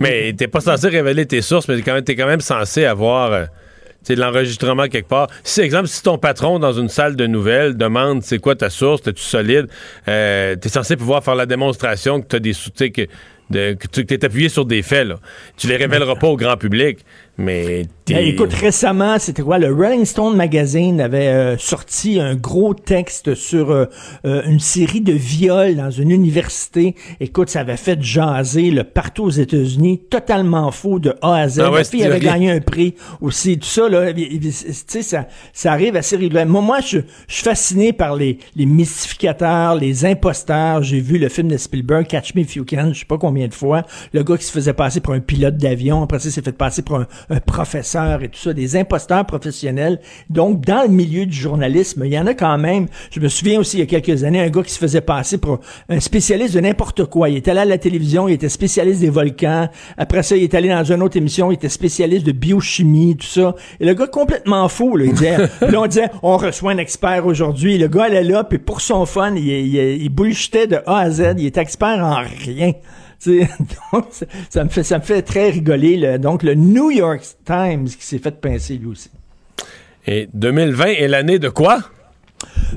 Mais t'es pas censé révéler tes sources, mais t'es quand même, t'es quand même censé avoir euh, de l'enregistrement quelque part. Si, exemple, si ton patron dans une salle de nouvelles demande c'est quoi ta source, t'es-tu solide, euh, t'es censé pouvoir faire la démonstration que t'as des sous, que, de- que tu t'es appuyé sur des faits. Là. Tu les révéleras pas au grand public, mais. Ben, écoute, récemment, c'était quoi? Le Rolling Stone Magazine avait euh, sorti un gros texte sur euh, euh, une série de viols dans une université. Écoute, ça avait fait jaser le partout aux États-Unis, totalement faux de A à Z. Ah ouais, La fille avait rien. gagné un prix aussi. Tout ça, là, tu sais, ça, ça arrive assez régulièrement. Moi, moi, je, je suis fasciné par les, les mystificateurs, les imposteurs. J'ai vu le film de Spielberg, Catch Me If You Can, je sais pas combien de fois. Le gars qui se faisait passer pour un pilote d'avion, après ça, il s'est fait passer pour un, un professeur et tout ça, des imposteurs professionnels. Donc, dans le milieu du journalisme, il y en a quand même. Je me souviens aussi, il y a quelques années, un gars qui se faisait passer pour un spécialiste de n'importe quoi. Il était allé à la télévision, il était spécialiste des volcans. Après ça, il est allé dans une autre émission, il était spécialiste de biochimie, tout ça. Et le gars complètement fou, là, il disait, puis là, on disait, on reçoit un expert aujourd'hui. Le gars allait là, puis pour son fun, il, il, il bullshitait de A à Z. Il est expert en rien. Ça me fait ça me fait très rigoler. le- donc, le New York Times qui s'est fait pincer lui aussi. Et 2020 est l'année de quoi?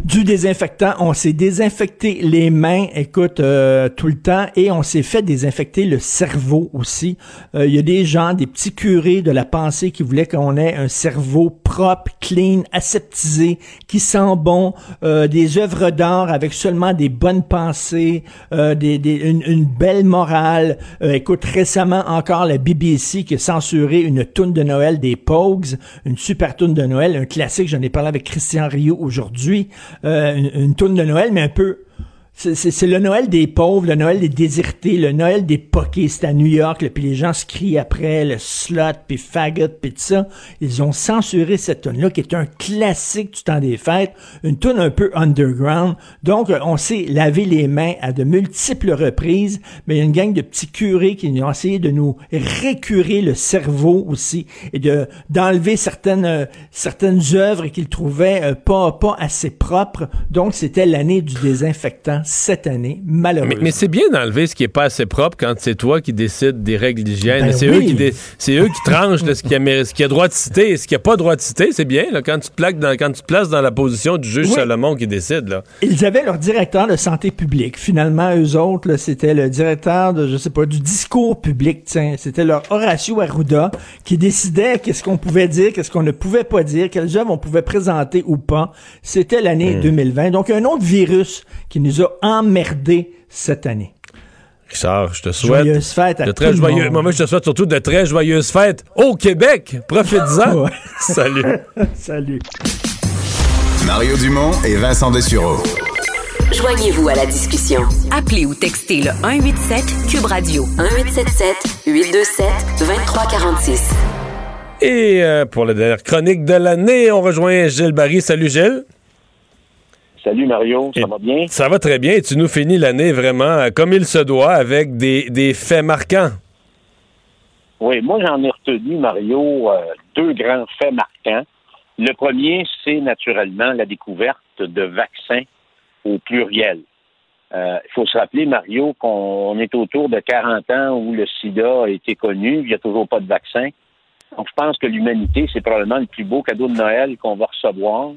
Du désinfectant. On s'est désinfecté les mains, écoute, euh, tout le temps, et on s'est fait désinfecter le cerveau aussi. Euh, Il y a des gens, des petits curés de la pensée qui voulaient qu'on ait un cerveau propre, clean, aseptisé, qui sent bon, euh, des œuvres d'art avec seulement des bonnes pensées, euh, une, belle morale. Écoute, récemment encore la BBC qui a censuré une toune de Noël des Pogues, une super toune de Noël, un classique. J'en ai parlé avec Christian Rio aujourd'hui. Euh, une, une toune de Noël, mais un peu c'est- le Noël des pauvres, le Noël des désertés, le Noël des poqués. C'est à New York, puis les gens se crient après, le slot, puis faggot, puis tout ça. Ils ont censuré cette tune-là, qui est un classique du temps des fêtes, une tune un peu underground. Donc, euh, on s'est lavé les mains à de multiples reprises, mais il y a une gang de petits curés qui ont essayé de nous récurer le cerveau aussi, et de d'enlever certaines euh, certaines œuvres qu'ils trouvaient euh, pas pas assez propres. Donc, c'était l'année du désinfectant cette année, malheureusement. Mais, mais c'est bien d'enlever ce qui est pas assez propre quand c'est toi qui décides des règles d'hygiène. Ben c'est oui. eux qui dé- c'est eux qui tranchent là, ce qui a méri- ce qui a droit de citer et ce qui a pas droit de citer. C'est bien là, quand tu te plaques dans quand tu te places dans la position du juge Oui. Salomon qui décide là. Ils avaient leur directeur de santé publique. Finalement, eux autres, c'était le directeur de, je sais pas, du discours public. Tiens, c'était leur Horacio Arruda qui décidait qu'est-ce qu'on pouvait dire, qu'est-ce qu'on ne pouvait pas dire, quelles œuvres on pouvait présenter ou pas. C'était l'année Hmm. 2020. Donc, un autre virus qui nous a emmerdés cette année. Richard, je te souhaite Joyeuses fêtes à de tout très le joyeux- monde. Moi, moi, je te souhaite surtout de très joyeuses fêtes au Québec. Profite-en. Ouais. Salut. Salut. Mario Dumont et Vincent Dessureau. Joignez-vous à la discussion. Appelez ou textez le 187 Cube Radio 1877 827 2346. Et euh, pour la dernière chronique de l'année, on rejoint Gilles Barry. Salut Gilles. Salut Mario, ça va bien? Ça va très bien. Et tu nous finis l'année vraiment comme il se doit avec des, des faits marquants. Oui, moi j'en ai retenu, Mario, euh, deux grands faits marquants. Le premier, c'est naturellement la découverte de vaccins au pluriel. Euh, Il faut se rappeler, Mario, qu'on est autour de 40 ans où le sida a été connu, il n'y a toujours pas de vaccin. Donc, je pense que l'humanité, c'est probablement le plus beau cadeau de Noël qu'on va recevoir,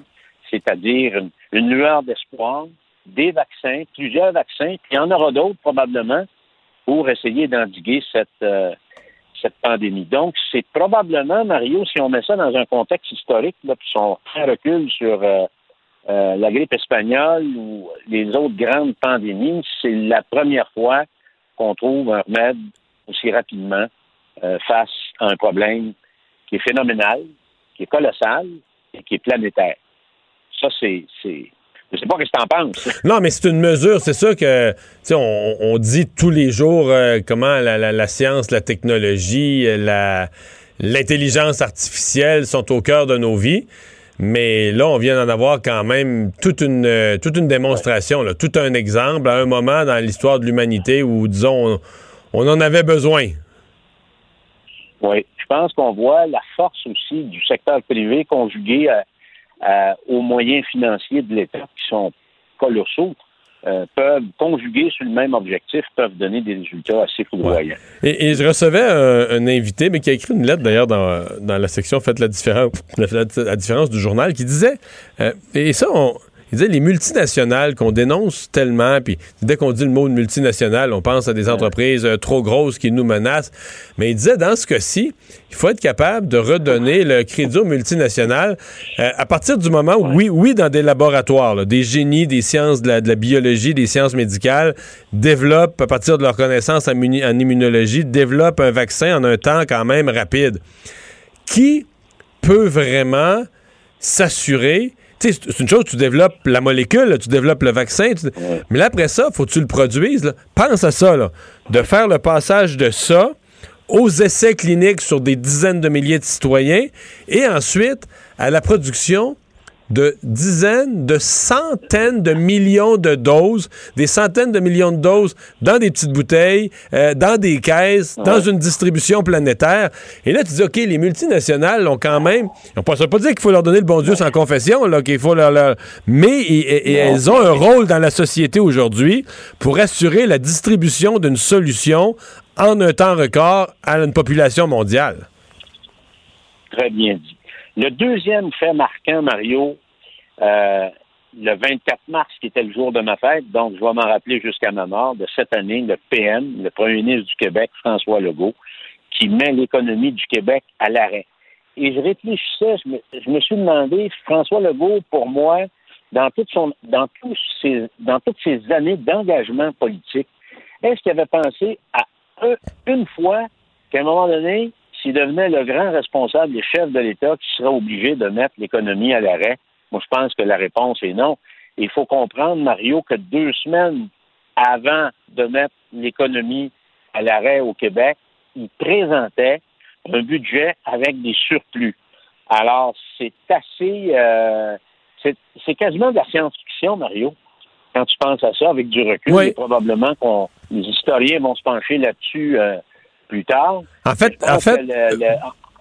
c'est-à-dire une, lueur d'espoir, des vaccins, plusieurs vaccins, puis il y en aura d'autres probablement pour essayer d'endiguer cette, euh, pandémie. Donc, c'est probablement, Mario, si on met ça dans un contexte historique, là, puis on recul sur euh, euh, la grippe espagnole ou les autres grandes pandémies, c'est la première fois qu'on trouve un remède aussi rapidement face à un problème qui est phénoménal, qui est colossal et qui est planétaire. Ça, c'est... Je sais pas ce que tu en penses. Non, mais c'est une mesure. C'est sûr que, tu sais, on, on dit tous les jours euh, comment la, la- la science, la technologie, euh, la, l'intelligence artificielle sont au cœur de nos vies. Mais là, on vient d'en avoir quand même toute une, euh, toute une démonstration, là, tout un exemple à un moment dans l'histoire de l'humanité où, disons, on, on en avait besoin. Oui, je pense qu'on voit la force aussi du secteur privé conjugué à- à- aux moyens financiers de l'État qui sont colossaux. euh, peuvent conjuguer sur le même objectif, peuvent donner des résultats assez foudroyants. Et, je recevais un, invité, mais qui a écrit une lettre d'ailleurs dans, dans la section Faites la différence, la différence du journal, qui disait, euh, et ça, on, il disait les multinationales qu'on dénonce tellement, puis dès qu'on dit le mot de multinationale, on pense à des entreprises euh, trop grosses qui nous menacent. Mais il disait dans ce cas-ci, il faut être capable de redonner le crédit aux multinationales euh, à partir du moment où, oui, oui, dans des laboratoires, là, des génies des sciences de la, de la biologie, des sciences médicales, développent, à partir de leurs connaissances en, immunologie, développent un vaccin en un temps quand même rapide. Qui peut vraiment s'assurer c'est une chose, tu développes la molécule, là, tu développes le vaccin, tu- mais là, après ça, faut que tu le produises. là. Pense à ça, là, de faire le passage de ça aux essais cliniques sur des dizaines de milliers de citoyens et ensuite à la production de dizaines, de centaines de millions de doses, des centaines de millions de doses dans des petites bouteilles, euh, dans des caisses, dans une distribution planétaire. Et là, tu dis, OK, les multinationales ont quand même... On ne pas dire qu'il faut leur donner le bon Dieu sans confession, là, qu'il faut leur... leur- Mais et- et- et elles ont un rôle dans la société aujourd'hui pour assurer la distribution d'une solution en un temps record à une population mondiale. Très bien dit. Le deuxième fait marquant, Mario, euh, le 24 mars, qui était le jour de ma fête, donc je vais m'en rappeler jusqu'à ma mort, de cette année, le PM, le premier ministre du Québec, François Legault, qui met l'économie du Québec à l'arrêt. Et je réfléchissais, je me, je me suis demandé, François Legault, pour moi, dans, son, dans, ses, dans toutes ses années d'engagement politique, est-ce qu'il avait pensé à un- une fois qu'à un moment donné, s'il devenait le grand responsable et chef de l'État qui serait obligé de mettre l'économie à l'arrêt? Moi, je pense que la réponse est non. Il faut comprendre, Mario, que deux semaines avant de mettre l'économie à l'arrêt au Québec, il présentait un budget avec des surplus. Alors, c'est assez... euh, c'est c'est quasiment de la science-fiction, Mario, quand tu penses à ça, avec du recul. Oui. Et probablement qu'on les historiens vont se pencher là-dessus euh, plus tard. En fait, en le- le-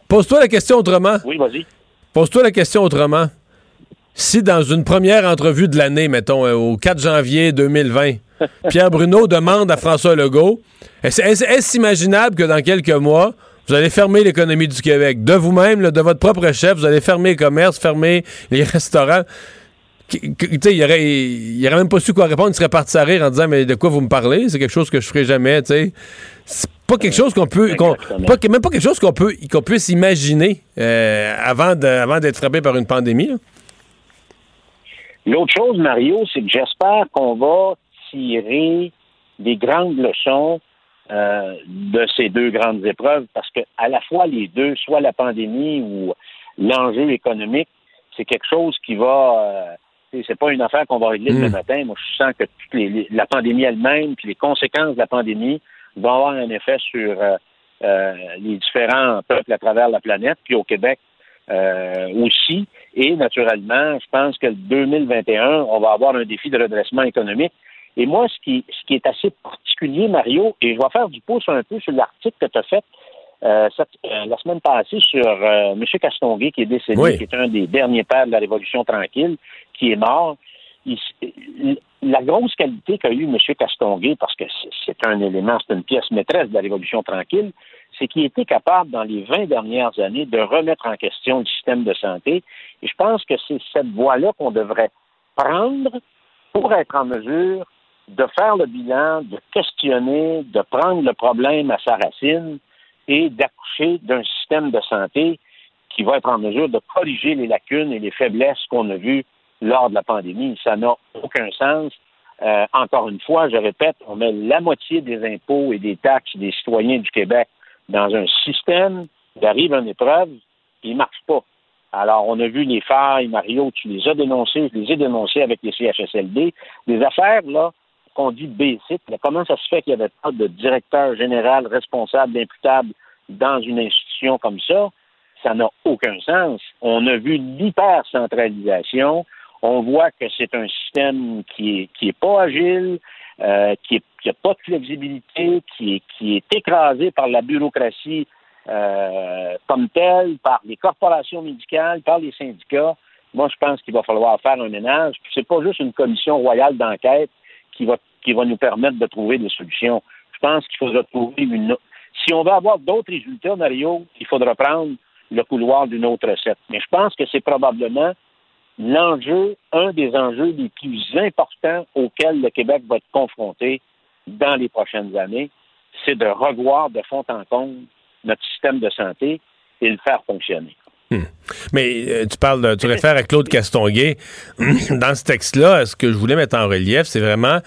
Pose-toi la question autrement. Oui, vas-y. Pose-toi la question autrement. Si dans une première entrevue de l'année, mettons, euh, au 4 janvier 2020, Pierre Bruno demande à François Legault, est-ce imaginable que dans quelques mois, vous allez fermer l'économie du Québec? De vous-même, de votre propre chef, vous allez fermer les commerces, fermer les restaurants? Il aurait, aurait même pas su quoi répondre. Il serait parti à rire en disant Mais de quoi vous me parlez? C'est quelque chose que je ferai jamais. tu sais. C'est pas quelque chose qu'on peut. pas, même pas quelque chose qu'on peut qu'on puisse imaginer euh, avant de- avant d'être frappé par une pandémie. L'autre chose, Mario, c'est que j'espère qu'on va tirer des grandes leçons euh, de ces deux grandes épreuves, parce que à la fois les deux, soit la pandémie ou l'enjeu économique, c'est quelque chose qui va. euh, c'est pas une affaire qu'on va régler demain matin. Moi, je sens que les- la pandémie elle-même, puis les conséquences de la pandémie vont avoir un effet sur euh, euh, les différents peuples à travers la planète, puis au Québec euh, aussi. Et naturellement, je pense que le 2021, on va avoir un défi de redressement économique. Et moi, ce qui, ce qui est assez particulier, Mario, et je vais faire du pouce un peu sur l'article que tu as fait euh, cette- euh, la semaine passée sur euh, M. Castonguay, qui est décédé, Oui. qui est un des derniers pères de la Révolution tranquille, qui est mort. Il- la grosse qualité qu'a eu M. Castonguay, parce que c'est- un élément, c'est une pièce maîtresse de la Révolution tranquille, c'est qu'il était capable, dans les 20 dernières années, de remettre en question le système de santé. Et je pense que c'est cette voie-là qu'on devrait prendre pour être en mesure de faire le bilan, de questionner, de prendre le problème à sa racine et d'accoucher d'un système de santé qui va être en mesure de corriger les lacunes et les faiblesses qu'on a vues lors de la pandémie. Ça n'a aucun sens. Euh, encore une fois, je répète, on met la moitié des impôts et des taxes des citoyens du Québec dans un système, il arrive une épreuve, il ne marche pas. Alors, on a vu les failles, Mario, tu les as dénoncées, je les ai dénoncées avec les CHSLD. Des affaires, là, qu'on dit là. Comment ça se fait qu'il n'y avait pas de directeur général responsable, imputable dans une institution comme ça? ça n'a aucun sens. On a vu l'hyper-centralisation. On voit que c'est un système qui est, qui est pas agile, euh, qui n'a pas de flexibilité, qui est, qui est écrasé par la bureaucratie euh, comme telle, par les corporations médicales, par les syndicats. Moi, je pense qu'il va falloir faire un ménage. Puis c'est pas juste une commission royale d'enquête qui va qui va nous permettre de trouver des solutions. Je pense qu'il faudra trouver une. Si on veut avoir d'autres résultats, Mario, il faudra prendre le couloir d'une autre recette. Mais je pense que c'est probablement l'enjeu, un des enjeux les plus importants auxquels le Québec va être confronté dans les prochaines années, c'est de revoir de fond en comble notre système de santé et le faire fonctionner. Hmm. Mais euh, tu parles, de, tu réfères à Claude Castonguay. Dans ce texte-là, ce que je voulais mettre en relief, c'est vraiment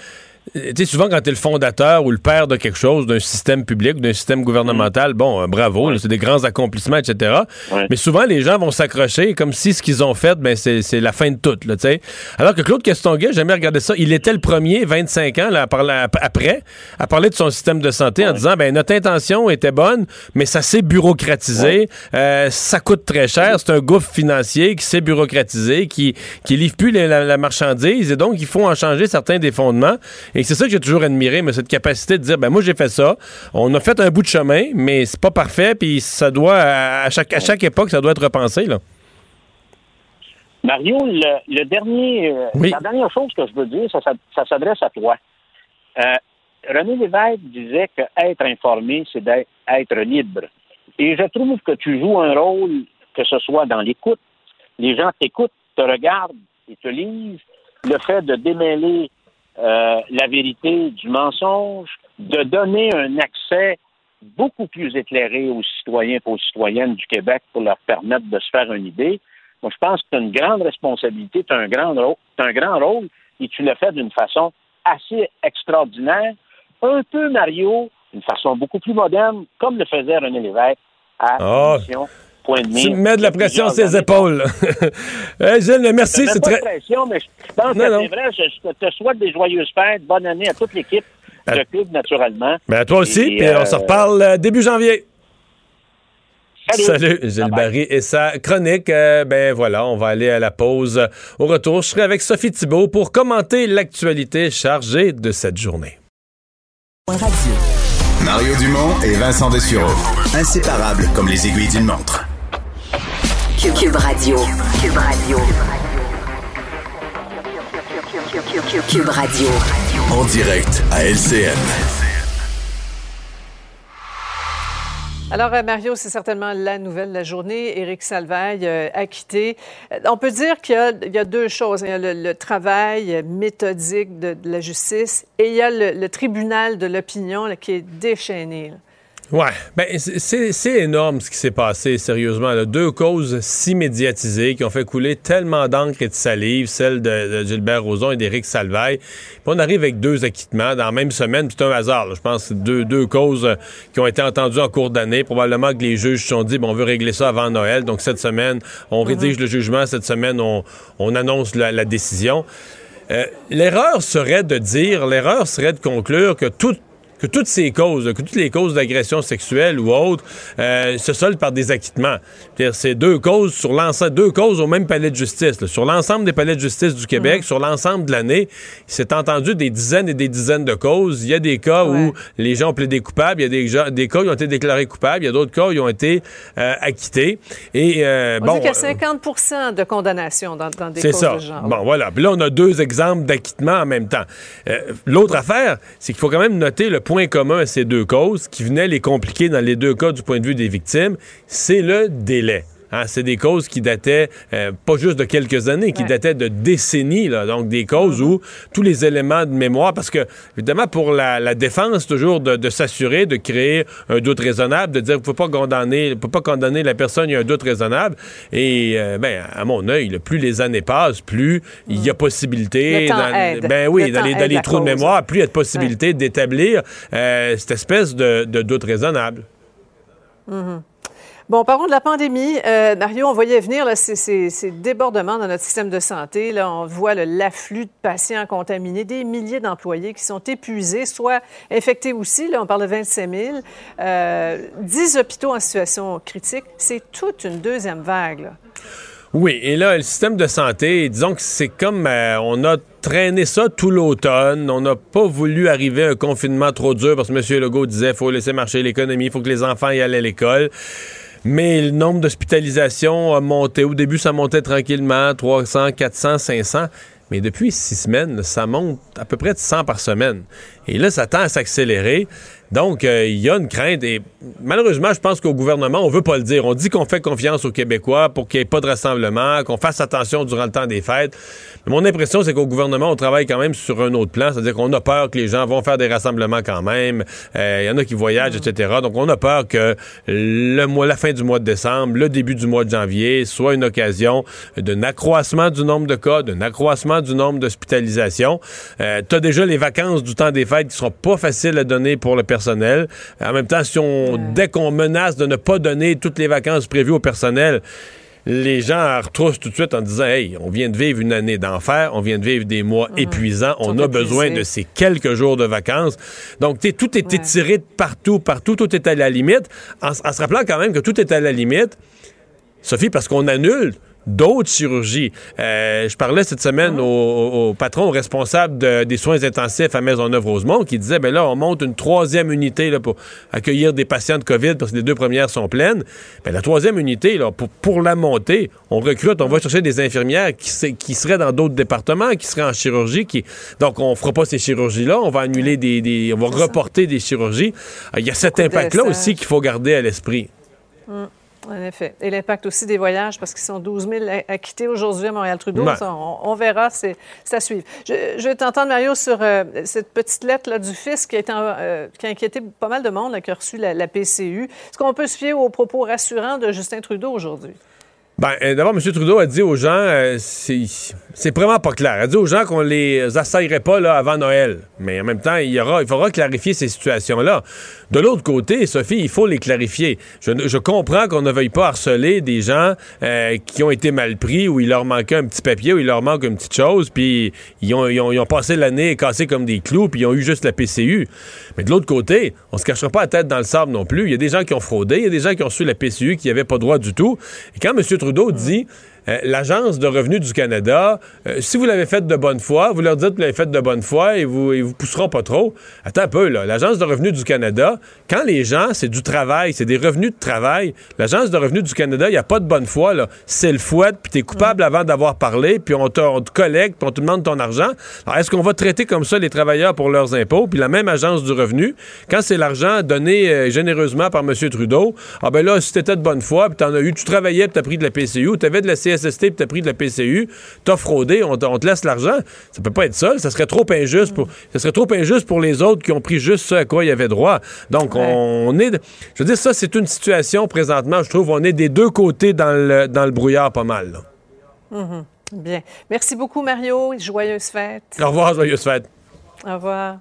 tu sais, souvent, quand tu es le fondateur ou le père de quelque chose, d'un système public, d'un système gouvernemental, bon, euh, bravo, c'est des grands accomplissements, etc. Mais souvent, les gens vont s'accrocher comme si ce qu'ils ont fait, ben, c'est la fin de tout, là, tu sais. Alors que Claude Castonguay, j'ai jamais regardé ça. Il était le premier, 25 ans, là, à parler, après, à parler de son système de santé en disant, ben, notre intention était bonne, mais ça s'est bureaucratisé, euh, ça coûte très cher, c'est un gouffre financier qui s'est bureaucratisé, qui, qui livre plus la, la marchandise, et donc, il faut en changer certains des fondements. Et c'est ça que j'ai toujours admiré, mais cette capacité de dire, ben moi j'ai fait ça, on a fait un bout de chemin, mais c'est pas parfait, puis ça doit, à chaque, à chaque époque, ça doit être repensé, là. Mario, le, dernier, euh, la dernière chose que je veux dire, ça, s'adresse à toi. Euh, René Lévesque disait que être informé, c'est d'être libre. Et je trouve que tu joues un rôle, que ce soit dans l'écoute, les gens t'écoutent, te regardent et te lisent, le fait de démêler euh, la vérité du mensonge, de donner un accès beaucoup plus éclairé aux citoyens et aux citoyennes du Québec pour leur permettre de se faire une idée. Moi, je pense que tu as une grande responsabilité, tu as un grand rôle, un grand rôle et tu le fais d'une façon assez extraordinaire. Un peu, Mario, d'une façon beaucoup plus moderne, comme le faisait René Lévesque à oh. Tu me mets de la pression sur ses épaules. hey, Gilles, merci. C'est très. pression, mais je pense que c'est vrai. Je te souhaite des joyeuses fêtes. Bonne année à toute l'équipe de club, naturellement. Mais à toi aussi. puis on se euh, reparle euh, début janvier. Salut. Gilles Barry et sa chronique. Euh, ben voilà, on va aller à la pause. Au retour, je serai avec Sophie Thibault pour commenter l'actualité chargée de cette journée. Mario Dumont et Vincent Dessureau. Inséparables comme les aiguilles d'une montre. Cube Radio. Cube Radio. Cube Radio. En direct à LCN. Alors, euh, Mario, c'est certainement la nouvelle de la journée. Éric Salvaille euh, acquitté. Euh, on peut dire qu'il y, a deux choses. Il y a le, travail méthodique de, la justice et il y a le, tribunal de l'opinion qui est déchaîné. Ouais, ben c'est énorme ce qui s'est passé, sérieusement. Deux causes si médiatisées qui ont fait couler tellement d'encre et de salive, celle de, Gilbert Rozon et d'Éric Salvaille. Puis on arrive avec deux acquittements dans la même semaine, c'est un hasard. Je pense que deux, deux causes euh, qui ont été entendues en cours d'année. Probablement que les juges se sont dit, bon, on veut régler ça avant Noël. Donc cette semaine, on rédige le jugement. Cette semaine, on, on annonce la, décision. Euh, l'erreur serait de dire, l'erreur serait de conclure que toute que toutes ces causes, que toutes les causes d'agression sexuelle ou autres, euh, se soldent par des acquittements. C'est deux causes sur l'ensemble, deux causes au même palais de justice. Sur l'ensemble des palais de justice du Québec, mhm. sur l'ensemble de l'année, il s'est entendu des dizaines et des dizaines de causes. Il y a des cas où les gens ont plaidé coupables, il y a des, des cas qui ont été déclarés coupables, il y a d'autres cas qui ont été euh, acquittés. Et, euh, on bon, dit qu'il y a 50 de condamnation dans, dans des causes ça. de genre. Bon, voilà. Puis là, on a deux exemples d'acquittement en même temps. L'autre affaire, c'est qu'il faut quand même noter le point point commun à ces deux causes, qui venaient les compliquer dans les deux cas du point de vue des victimes, c'est le délai. Hein, c'est des causes qui dataient euh, pas juste de quelques années, qui dataient de décennies. Là, donc des causes mm-hmm. où tous les éléments de mémoire, parce que évidemment pour la, défense toujours de, s'assurer de créer un doute raisonnable, de dire qu'il faut pas condamner, faut pas condamner la personne, il y a un doute raisonnable. Et euh, ben à mon œil, plus les années passent, plus il y a possibilité, dans, ben oui, dans les, trous de mémoire, plus il y a de possibilité d'établir euh, cette espèce de, doute raisonnable. Mm-hmm. Bon, parlons de la pandémie. Euh, Mario, on voyait venir ces, débordements dans notre système de santé. Là, on voit l'afflux de patients contaminés, des milliers d'employés qui sont épuisés, soit infectés aussi. Là, on parle de 25 000. Euh, 10 hôpitaux en situation critique. C'est toute une deuxième vague. Oui, et là, le système de santé, disons que c'est comme euh, on a traîné ça tout l'automne. On n'a pas voulu arriver à un confinement trop dur parce que M. Legault disait faut laisser marcher l'économie, il faut que les enfants y aillent à l'école. Mais le nombre d'hospitalisations a monté. Au début, ça montait tranquillement, 300, 400, 500. Mais depuis six semaines, ça monte à peu près de 100 par semaine. Et là, ça tend à s'accélérer. Donc, euh, il y a une crainte. Et malheureusement, je pense qu'au gouvernement, on veut pas le dire. On dit qu'on fait confiance aux Québécois pour qu'il n'y ait pas de rassemblement, qu'on fasse attention durant le temps des fêtes. Mais mon impression, c'est qu'au gouvernement, on travaille quand même sur un autre plan. C'est-à-dire qu'on a peur que les gens vont faire des rassemblements quand même. Euh, Il y en a qui voyagent, etc. Donc, on a peur que le mois, la fin du mois de décembre, le début du mois de janvier soit une occasion d'un accroissement du nombre de cas, d'un accroissement du nombre d'hospitalisations. Euh, tu as déjà les vacances du temps des fêtes qui seront pas faciles à donner pour le personnel. En même temps, si on, dès qu'on menace de ne pas donner toutes les vacances prévues au personnel, les gens retroussent tout de suite en disant Hey, on vient de vivre une année d'enfer, on vient de vivre des mois épuisants, on a besoin de ces quelques jours de vacances. Donc, tu sais, tout est étiré de partout, partout, tout est à la limite, en, en se rappelant quand même que tout est à la limite. Sophie, parce qu'on annule d'autres chirurgies. Euh, je parlais cette semaine au, patron responsable de- des soins intensifs à Maisonneuve-Rosemont qui disait, ben là, on monte une troisième unité là, pour accueillir des patients de COVID parce que les deux premières sont pleines. Ben, la troisième unité, là, pour, pour la monter, on recrute, on va chercher des infirmières qui, qui seraient dans d'autres départements, qui seraient en chirurgie. Qui, donc, on fera pas ces chirurgies-là, on va annuler des, des- on va reporter des chirurgies. Euh, Il y a cet impact-là aussi qu'il faut garder à l'esprit. Hum, En effet. Et l'impact aussi des voyages, parce qu'ils sont 12 000 à, quitter aujourd'hui à Montréal-Trudeau. Ça, On, on verra, c'est c'est à suivre. Je, je vais t'entendre, Mario, sur euh, cette petite lettre là, du fisc qui a, été, en- euh, qui a inquiété pas mal de monde, là, qui a reçu la, la PCU. Est-ce qu'on peut se fier aux propos rassurants de Justin Trudeau aujourd'hui? Ben, euh, d'abord, M. Trudeau a dit aux gens, euh, c'est vraiment pas clair. A dit aux gens qu'on les assaillerait pas là, avant Noël. Mais en même temps, il, y aura, il faudra clarifier ces situations-là. De l'autre côté, Sophie, il faut les clarifier. Je, je comprends qu'on ne veuille pas harceler des gens euh, qui ont été mal pris, où il leur manquait un petit papier, où il leur manque une petite chose, puis ils ont, ils ont- ils ont passé l'année cassés comme des clous, puis ils ont eu juste la PCU. Mais de l'autre côté, on se cachera pas la tête dans le sable non plus. Il y a des gens qui ont fraudé, il y a des gens qui ont reçu la PCU qui n'avaient pas droit du tout. Et quand M. Trudeau dit euh, l'Agence de revenus du Canada, euh, si vous l'avez fait de bonne foi, vous leur dites que vous l'avez fait de bonne foi et vous, ils vous pousseront pas trop. Attends un peu, là. L'Agence de revenus du Canada, quand les gens, c'est du travail, c'est des revenus de travail, l'Agence de revenus du Canada, il n'y a pas de bonne foi, là. C'est le fouet, puis t'es coupable avant d'avoir parlé, puis on te, on te collecte, puis on te demande ton argent. Alors, est-ce qu'on va traiter comme ça les travailleurs pour leurs impôts, puis la même Agence du revenu, quand c'est l'argent donné euh, généreusement par M. Trudeau, ah ben là, si t'étais de bonne foi, puis t'en as eu, tu travaillais, puis t'as pris de la PCU, t'avais de la CSST, puis t'as pris de la PCU, t'as fraudé, on, te- on te laisse l'argent. Ça peut pas être ça. Ça serait trop injuste pour, ça serait trop injuste pour les autres qui ont pris juste ce à quoi ils avaient droit. Donc, on est, je veux dire, ça, c'est une situation présentement, je trouve, on est des deux côtés dans le, dans le brouillard pas mal. là. Mhm. Bien. Merci beaucoup, Mario. Joyeuse fête. Au revoir, joyeuse fête. Au revoir.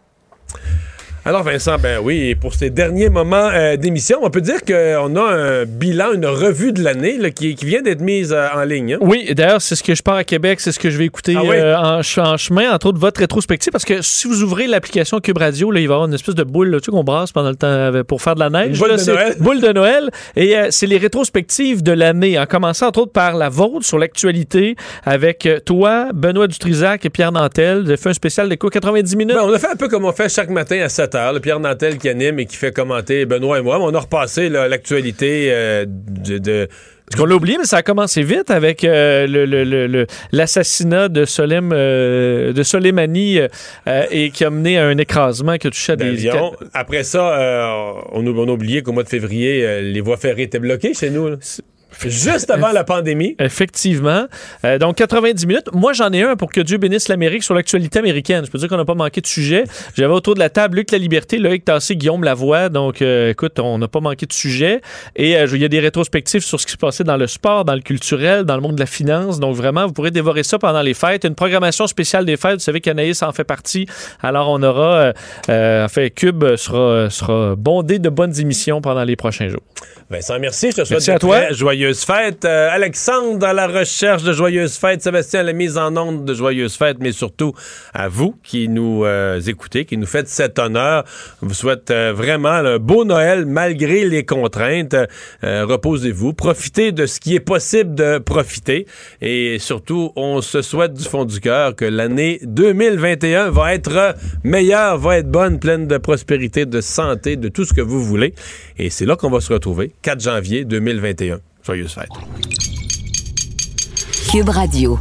Alors Vincent, ben oui, pour ces derniers moments euh, d'émission, on peut dire qu'on a un bilan, une revue de l'année qui, qui vient d'être mise euh, en ligne. hein? Oui, d'ailleurs, c'est ce que je pars à Québec, c'est ce que je vais écouter Ah oui? euh, en, ch- en chemin, entre autres votre rétrospective, parce que si vous ouvrez l'application Cube Radio, là, il va y avoir une espèce de boule tu sais, qu'on brasse pendant le temps pour faire de la neige. Une boule là, de Noël. Boule de Noël. Et c'est les rétrospectives de l'année, en commençant entre autres par la vôtre sur l'actualité avec toi, Benoît Dutrisac et Pierre Nantel. Vous avez fait un spécial de quoi, 90 minutes? Ben, on a fait un peu comme on fait chaque matin à 7 Pierre Nantel qui anime et qui fait commenter Benoît et moi. Mais on a repassé l'actualité euh, de, de- qu'on l'a oublié, mais ça a commencé vite avec euh, le- le- le- le- l'assassinat de Solem, euh, de Soleimani euh, et qui a mené à un écrasement qui a touché à des d'avion. Après ça, euh, on, a, on a oublié qu'au mois de février, les voies ferrées étaient bloquées chez nous. Juste avant la pandémie. Effectivement. Euh, donc, 90 minutes. Moi, j'en ai un pour que Dieu bénisse l'Amérique sur l'actualité américaine. Je peux dire qu'on n'a pas manqué de sujet. J'avais autour de la table Luc La Liberté, Loïc Tassé, Guillaume Lavoie. Donc, euh, écoute, on n'a pas manqué de sujet. Et euh, il y a des rétrospectives sur ce qui se passait dans le sport, dans le culturel, dans le monde de la finance. Donc, vraiment, vous pourrez dévorer ça pendant les fêtes. Une programmation spéciale des fêtes. Vous savez qu'Anaïs en fait partie. Alors, on aura, en fait, Cube sera, sera bondé de bonnes émissions pendant les prochains jours. Vincent, merci. Je te souhaite Merci à toi. très joyeuses fêtes. Euh, Alexandre à la recherche de joyeuses fêtes. Sébastien à la mise en onde de joyeuses fêtes, mais surtout à vous qui nous euh, écoutez, qui nous faites cet honneur. Je vous souhaite euh, vraiment un beau Noël malgré les contraintes. Reposez-vous. Profitez de ce qui est possible de profiter. Et surtout, on se souhaite du fond du cœur que l'année 2021 va être meilleure, va être bonne, pleine de prospérité, de santé, de tout ce que vous voulez. Et c'est là qu'on va se retrouver, 4 janvier 2021. Joyeuses fêtes. Cube Radio.